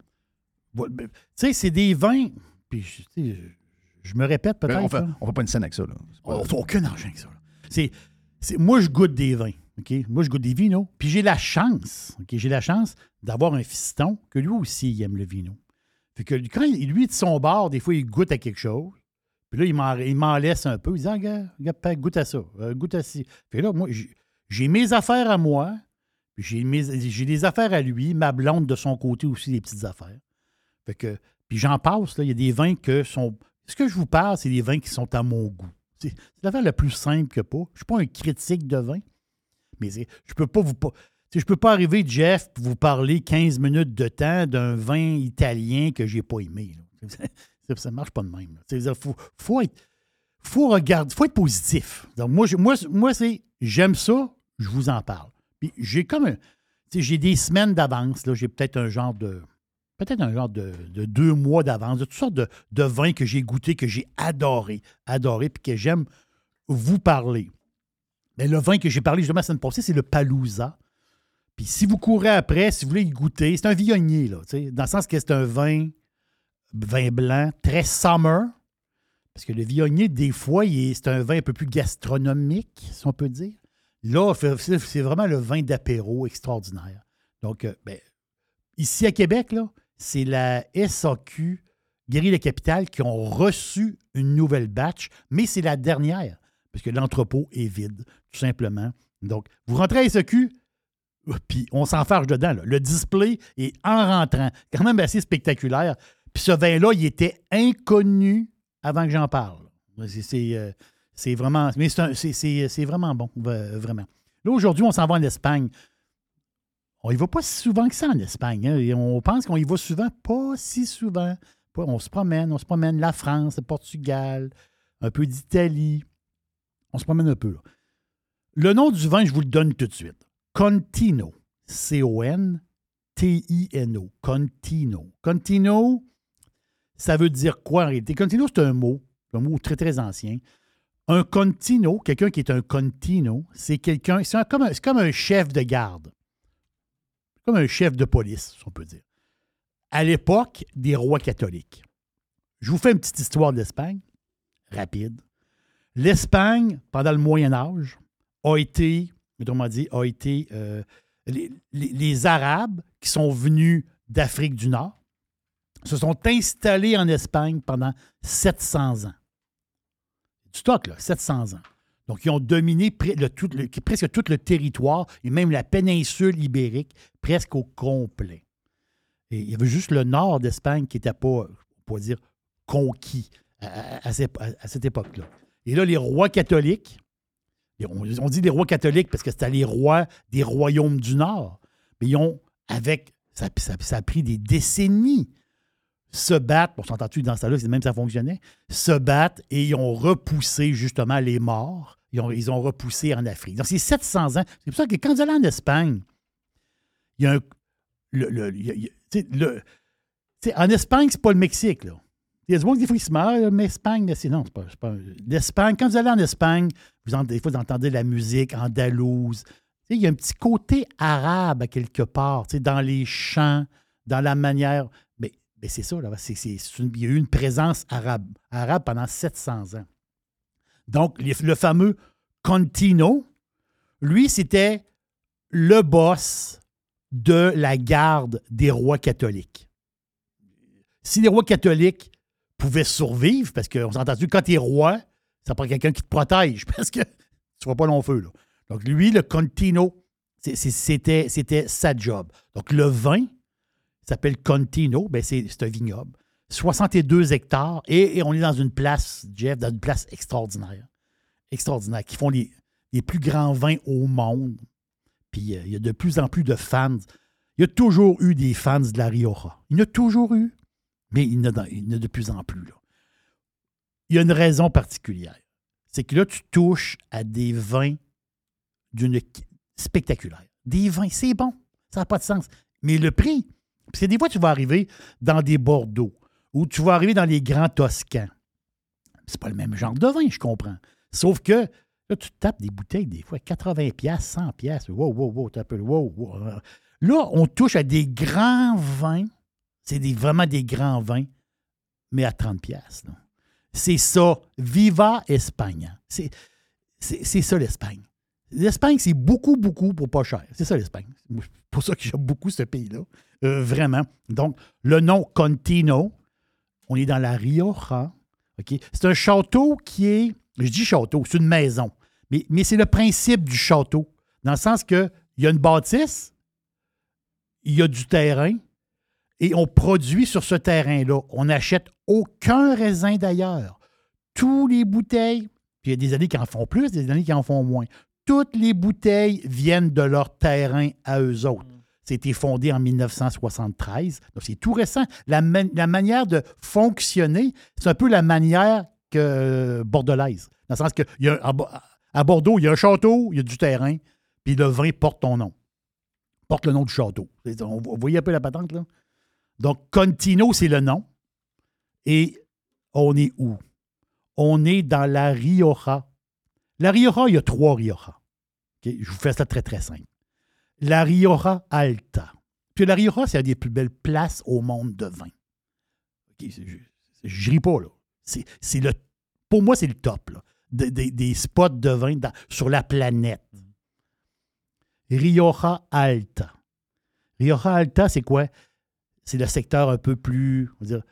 Ouais, ben, Tu sais, c'est des vins. Puis, je- me répète peut-être. Ben, on fait, on fait pas une scène avec ça. Là. On fait aucun argent avec ça. C'est, moi, je goûte des vins. OK? Moi, je goûte des vinos. Puis j'ai la chance, OK? J'ai la chance d'avoir un fiston que lui aussi, il aime le vino. Fait que quand il- lui, de son bord, des fois, il goûte à quelque chose. Puis là, il m'en, laisse un peu. Il dit, ah, goûte à ça. euh, goûte à ci. Que là, moi, j'ai, mes affaires à moi. Puis j'ai, des affaires à lui. Ma blonde, de son côté, aussi, des petites affaires. Fait que, puis j'en passe, là. Il y a des vins que sont. Ce que je vous parle, c'est des vins qui sont à mon goût. C'est, l'affaire la plus simple que pas. Je ne suis pas un critique de vin, mais je peux pas vous. pas- Je peux pas arriver, Jeff, puis vous parler 15 minutes de temps d'un vin italien que j'ai pas aimé. Ça ne marche pas de même. Il faut, faut être. Faut regarder, faut être positif. Donc, moi, moi, moi c'est j'aime ça, je vous en parle. Puis j'ai comme j'ai des semaines d'avance. là. J'ai peut-être un genre de. Peut-être un genre de, de deux mois d'avance, de toutes sortes de, vins que j'ai goûtés, que j'ai adoré, adoré, puis que j'aime vous parler. Mais le vin que j'ai parlé justement la semaine passée, c'est le Palouza. Puis si vous courez après, si vous voulez y goûter, c'est un viognier, là, dans le sens que c'est un vin, vin blanc, très summer. Parce que le viognier, des fois, c'est un vin un peu plus gastronomique, si on peut dire. Là, c'est vraiment le vin d'apéro extraordinaire. Donc, euh, ben, ici à Québec, c'est la SAQ Guéry la Capitale qui ont reçu une nouvelle batch, mais c'est la dernière, parce que l'entrepôt est vide, tout simplement. Donc, vous rentrez à SAQ, puis on s'enfarge dedans. là. Le display est en rentrant, quand même assez spectaculaire. Puis ce vin-là, il était inconnu avant que j'en parle. Euh, c'est vraiment, mais c'est c'est vraiment bon, vraiment. Là, aujourd'hui, on s'en va en Espagne. On y va pas si souvent que ça en Espagne. hein. On pense qu'on y va souvent, pas si souvent. On se promène, on se promène la France, le Portugal, un peu d'Italie. On se promène un peu. Le nom du vin, je vous le donne tout de suite. Contino. C-O-N-T-I-N-O. Contino. Contino, ça veut dire quoi en réalité? Contino, c'est un mot, un mot très, très ancien. Un contino, quelqu'un qui est un contino, c'est quelqu'un, c'est comme, un- chef de garde. Comme un chef de police, si on peut dire. À l'époque des rois catholiques. Je vous fais une petite histoire de l'Espagne, rapide. L'Espagne, pendant le Moyen Âge, a été, autrement dit, a été euh, les Arabes qui sont venus d'Afrique du Nord, se sont installés en Espagne pendant 700 ans. Du stock, là, 700 ans. Donc, ils ont dominé presque tout le territoire et même la péninsule ibérique, presque au complet. Et il y avait juste le nord d'Espagne qui n'était pas, on pourrait dire, conquis à, cette- époque-là. Et là, les rois catholiques, on, dit les rois catholiques parce que c'était les rois des royaumes du Nord, mais ils ont, avec, ça a pris des décennies, se battre, on s'entend-tu dans ça là, c'est même ça fonctionnait, se battre et ils ont repoussé justement les morts. Ils ont, repoussé en Afrique. Donc, c'est 700 ans. C'est pour ça que quand vous allez en Espagne, il y a un. en Espagne, c'est pas le Mexique, là. Il y a des fois qui se meurt, mais Espagne, c'est non, c'est pas. pas- L'Espagne, quand vous allez en Espagne, vous en- des fois, vous entendez la musique andalouse. Il y a un petit côté arabe à quelque part, dans les chants, dans la manière. Mais, mais c'est ça, là. il y a eu une présence arabe, arabe pendant 700 ans. Donc, le fameux Contino, lui, c'était le boss de la garde des rois catholiques. Si les rois catholiques pouvaient survivre, parce qu'on s'est entendu, quand tu es roi, ça prend quelqu'un qui te protège, parce que tu ne pas long feu. Là. Donc, lui, le Contino, c'était sa job. Donc, le vin s'appelle Contino, ben c'est un vignoble. 62 hectares, et, on est dans une place, Jeff, dans une place extraordinaire. Extraordinaire, qui font les, les plus grands vins au monde. Puis euh, il y a de plus en plus de fans. Il y a toujours eu des fans de la Rioja. Il y en a toujours eu, mais il y en a, dans- il y en a de plus en plus. là. Il y a une raison particulière. C'est que là, tu touches à des vins d'une spectaculaire. Des vins, c'est bon. Ça n'a pas de sens. Mais le prix, parce que des fois, tu vas arriver dans des Bordeaux ou tu vas arriver dans les grands Toscans. C'est pas le même genre de vin, je comprends. Sauf que là, tu tapes des bouteilles, des fois, 80 pièces, 100 pièces. Wow, wow, wow, t'as peu, wow, wow. Là, on touche à des grands vins. C'est des, vraiment des grands vins, mais à 30 pièces. C'est ça. Viva Espagne. C'est- c'est ça l'Espagne. L'Espagne, c'est beaucoup, beaucoup pour pas cher. C'est ça l'Espagne. Pour ça que j'aime beaucoup ce pays-là. Euh, vraiment. Donc, le nom Contino, on est dans la Rioja. C'est un château qui est, je dis château, c'est une maison. Mais, c'est le principe du château. Dans le sens que il y a une bâtisse, il y a du terrain, et on produit sur ce terrain-là. On n'achète aucun raisin d'ailleurs. Tous les bouteilles, puis il y a des années qui en font plus, des années qui en font moins. Toutes les bouteilles viennent de leur terrain à eux autres. C'était fondé en 1973. Donc, c'est tout récent. La, man- la manière de fonctionner, c'est un peu la manière que euh, bordelaise. Dans le sens que à, Bo- à Bordeaux, il y a un château, il y a du terrain, puis le vin porte ton nom. Porte le nom du château. Vous voyez un peu la patente, là? Donc, Contino, c'est le nom. Et on est où? On est dans la Rioja. La Rioja, il y a trois Rioja. Je vous fais ça très, très simple. La Rioja Alta. Puis la Rioja, c'est une des plus belles places au monde de vin. OK, c'est- Je ris pas, là. C'est le, pour moi, c'est le top des spots de vin sur la planète. Rioja Alta. Rioja Alta, c'est quoi? C'est le secteur un peu plus, on va dire,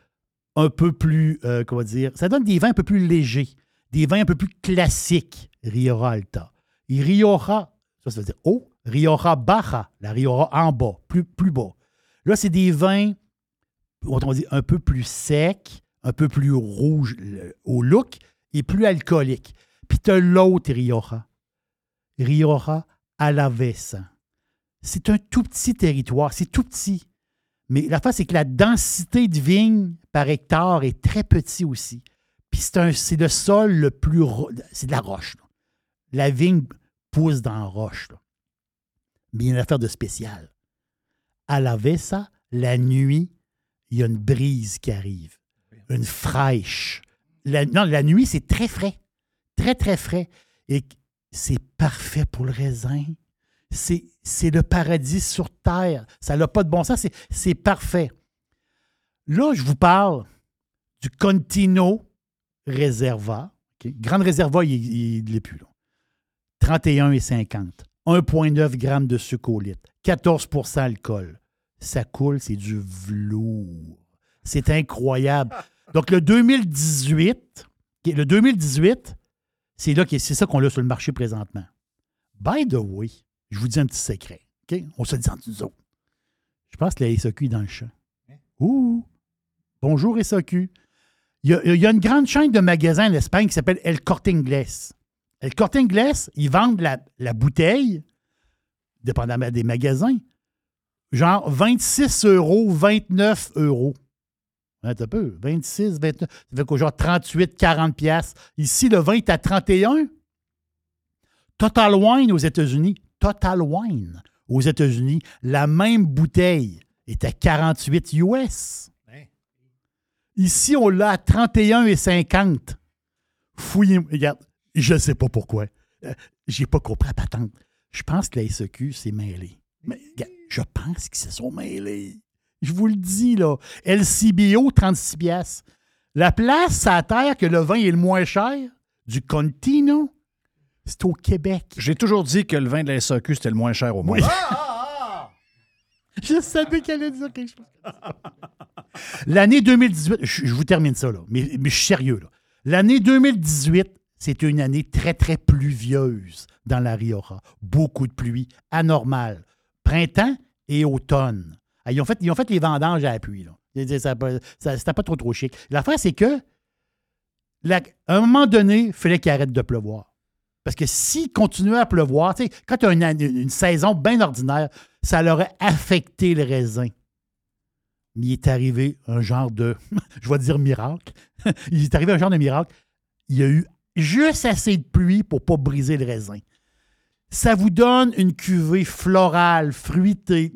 un peu plus, euh, comment dire, ça donne des vins un peu plus légers, des vins un peu plus classiques, Rioja Alta. Rioja, ça, veut dire haut, Rioja Baja, la Rioja en bas, plus, plus bas. Là, c'est des vins, on dire, un peu plus secs, un peu plus rouges le- au look et plus alcooliques. Puis tu as l'autre Rioja, Rioja Alavesa. C'est un tout petit territoire, c'est tout petit. Mais la face, c'est que la densité de vignes par hectare est très petit aussi. Puis c'est le sol le plus. C'est de la roche. là. La vigne pousse dans la roche. Mais il y a une affaire de spécial. À la Vessa, la nuit, il y a une brise qui arrive. Une fraîche. Non, la nuit, c'est très frais. Très, très frais. Et c'est parfait pour le raisin. C'est le paradis sur terre. Ça n'a pas de bon sens. c'est- parfait. Là, je vous parle du Contino Reserva. Grande Reserva, il ne l'est plus. Là. 31,50. 1,9 g de sucre au litre. 14% alcool. Ça coule, c'est du velours. C'est incroyable. Donc, le 2018, le 2018, c'est là c'est ça qu'on a sur le marché présentement. By the way, je vous dis un petit secret. On se dit entre nous autres. Je pense que la SAQ est dans le champ. Ouh! Bonjour SAQ. Il y, a, il y a une grande chaîne de magasins en Espagne qui s'appelle El Corte Inglés. El Corte Inglés, ils vendent la, la bouteille, dépendamment des magasins, genre 26 euros, 29 euros. Un peu. 26, 29. Ça fait qu'au genre 38, 40 pièces. Ici, le vin est à 31. Total Wine aux États-Unis. Total Wine aux États-Unis. La même bouteille est à 48 US. Ici, on l'a à 31,50. Fouillez. Regarde, je ne sais pas pourquoi. Euh, J'ai pas compris la patente. Je pense que la SEQ s'est mêlée. Mais je pense qu'ils se sont mêlés. Je vous le dis, là. LCBO, 36 pièces. La place à terre que le vin est le moins cher, du Contino, c'est au Québec. J'ai toujours dit que le vin de la SAQ, c'était le moins cher au monde. Je savais qu'elle allait dire quelque chose. L'année 2018, je, je vous termine ça, là, mais, mais je suis sérieux. là. L'année 2018, c'était une année très, très pluvieuse dans la Rioja. Beaucoup de pluie, anormale. Printemps et automne. Ah, Ils ont fait, ils ont fait les vendanges à la pluie. C'était pas trop, trop chic. L'affaire, c'est que, à un moment donné, il fallait qu'il arrête de pleuvoir. Parce que s'il continuait à pleuvoir, quand tu as une, une saison bien ordinaire, ça l'aurait affecté le raisin. Mais il est arrivé un genre de, je vais dire miracle. il est arrivé un genre de miracle. Il y a eu juste assez de pluie pour ne pas briser le raisin. Ça vous donne une cuvée florale, fruitée,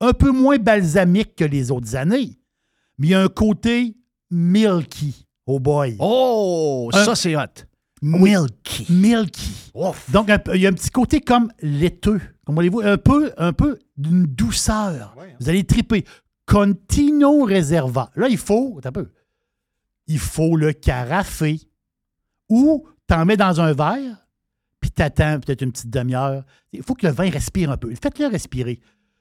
un peu moins balsamique que les autres années. Mais il y a un côté milky. Oh boy. Oh, Un- ça, c'est hot. Milky. Milky. Donc, il y a un petit côté comme laiteux. Comme voulez-vous, un peu, un peu d'une douceur. Vous allez triper. Contino Reserva. Là, il faut, un peu. Il faut le carafer. Ou t'en mets dans un verre, puis t'attends peut-être une petite demi-heure. Il faut que le vin respire un peu. Faites-le respirer.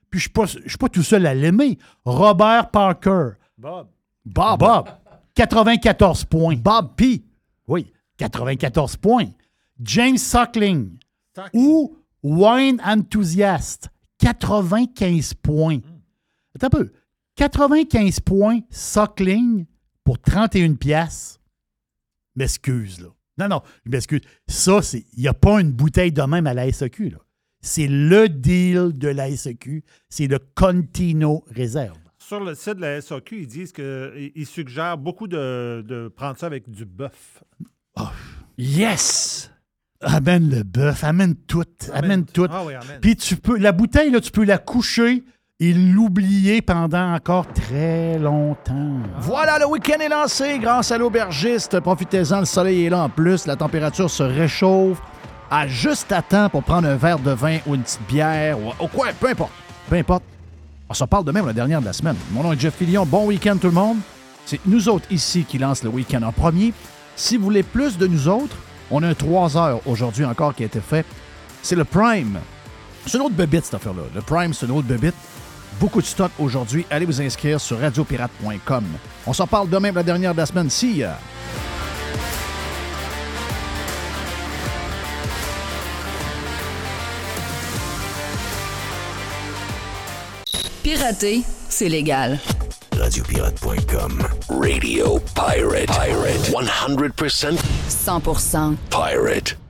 Puis je suis pas, je suis pas tout seul à l'aimer. Robert Parker. Bob. Bob. Bob. 94 points. Bob P. Oui, 94 points. James Suckling. Ou Wine Enthusiast. 95 points. Attends un peu. 95 points Suckling pour 31 pièces. M'excuse, là. Non, non, je m'excuse. Ça. Il n'y a pas une bouteille de même à la SEQ. C'est le deal de la SEQ. C'est le Contino Réserve. Sur le site de la SAQ, ils disent qu'ils suggèrent beaucoup de, de prendre ça avec du bœuf. Yes! Amène le bœuf, amène tout, amène, tout. Ah oui, amène. Puis tu peux, la bouteille, là, tu peux la coucher et l'oublier pendant encore très longtemps. Voilà, le week-end est lancé grâce à l'aubergiste. Profitez-en, le soleil est là en plus. La température se réchauffe à juste à temps pour prendre un verre de vin ou une petite bière ou, quoi, peu importe. Peu importe. On se parle de même la dernière de la semaine. Mon nom est Jeff Fillion. Bon week-end tout le monde. C'est nous autres ici qui lancent le week-end en premier. Si vous voulez plus de nous autres, on a un 3 heures aujourd'hui encore qui a été fait. C'est le Prime. C'est une autre bébite, cette affaire-là. Le Prime, c'est une autre bébite. Beaucoup de stock aujourd'hui. Allez vous inscrire sur radiopirate.com. On s'en parle demain, la dernière de la semaine. See ya. Pirater, c'est légal. Radiopirate.com. Radio Pirate. Pirate. 100% 100% pirate.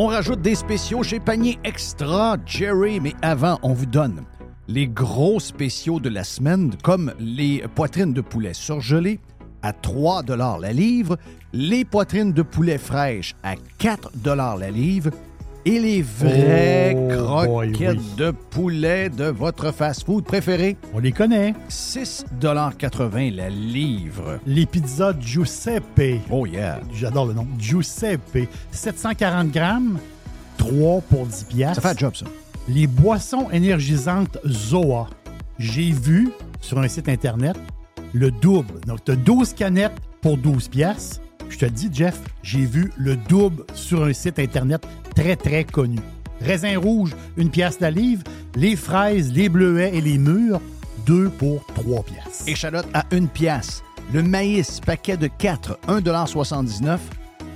On rajoute des spéciaux chez Panier Extra. Jerry, mais avant, on vous donne les gros spéciaux de la semaine, comme les poitrines de poulet surgelées à 3 la livre, les poitrines de poulet fraîches à 4 la livre et les vraies Oh, boy, croquettes oui. de poulet de votre fast-food préféré. On les connaît. 6,80 la livre. Les pizzas Giuseppe. Oh yeah. J'adore le nom. Giuseppe. 740 grammes, 3 pour 10 piastres. Ça fait un job, ça. Les boissons énergisantes Zoa. J'ai vu sur un site Internet le double. Donc, tu as 12 canettes pour 12 piastres. Je te le dis, Jeff, j'ai vu le double sur un site Internet très, très connu. Raisin rouge, une pièce la livre. Les fraises, les bleuets et les mûres, deux pour trois pièces. Échalote à une pièce. Le maïs, paquet de 4, 1,79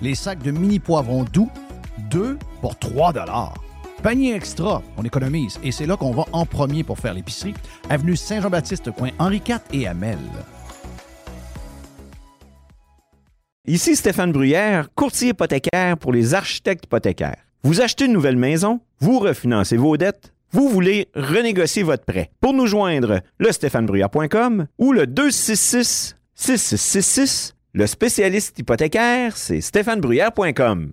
Les sacs de mini poivrons doux, 2 pour 3 Panier extra, on économise. Et c'est là qu'on va en premier pour faire l'épicerie. Avenue Saint-Jean-Baptiste, coin Henri IV et Amel. Ici Stéphane Bruyère, courtier hypothécaire pour les architectes hypothécaires. Vous achetez une nouvelle maison, vous refinancez vos dettes, vous voulez renégocier votre prêt. Pour nous joindre, le stéphanebruyère.com ou le 266 6666. Le spécialiste hypothécaire, c'est stéphanebruyère.com.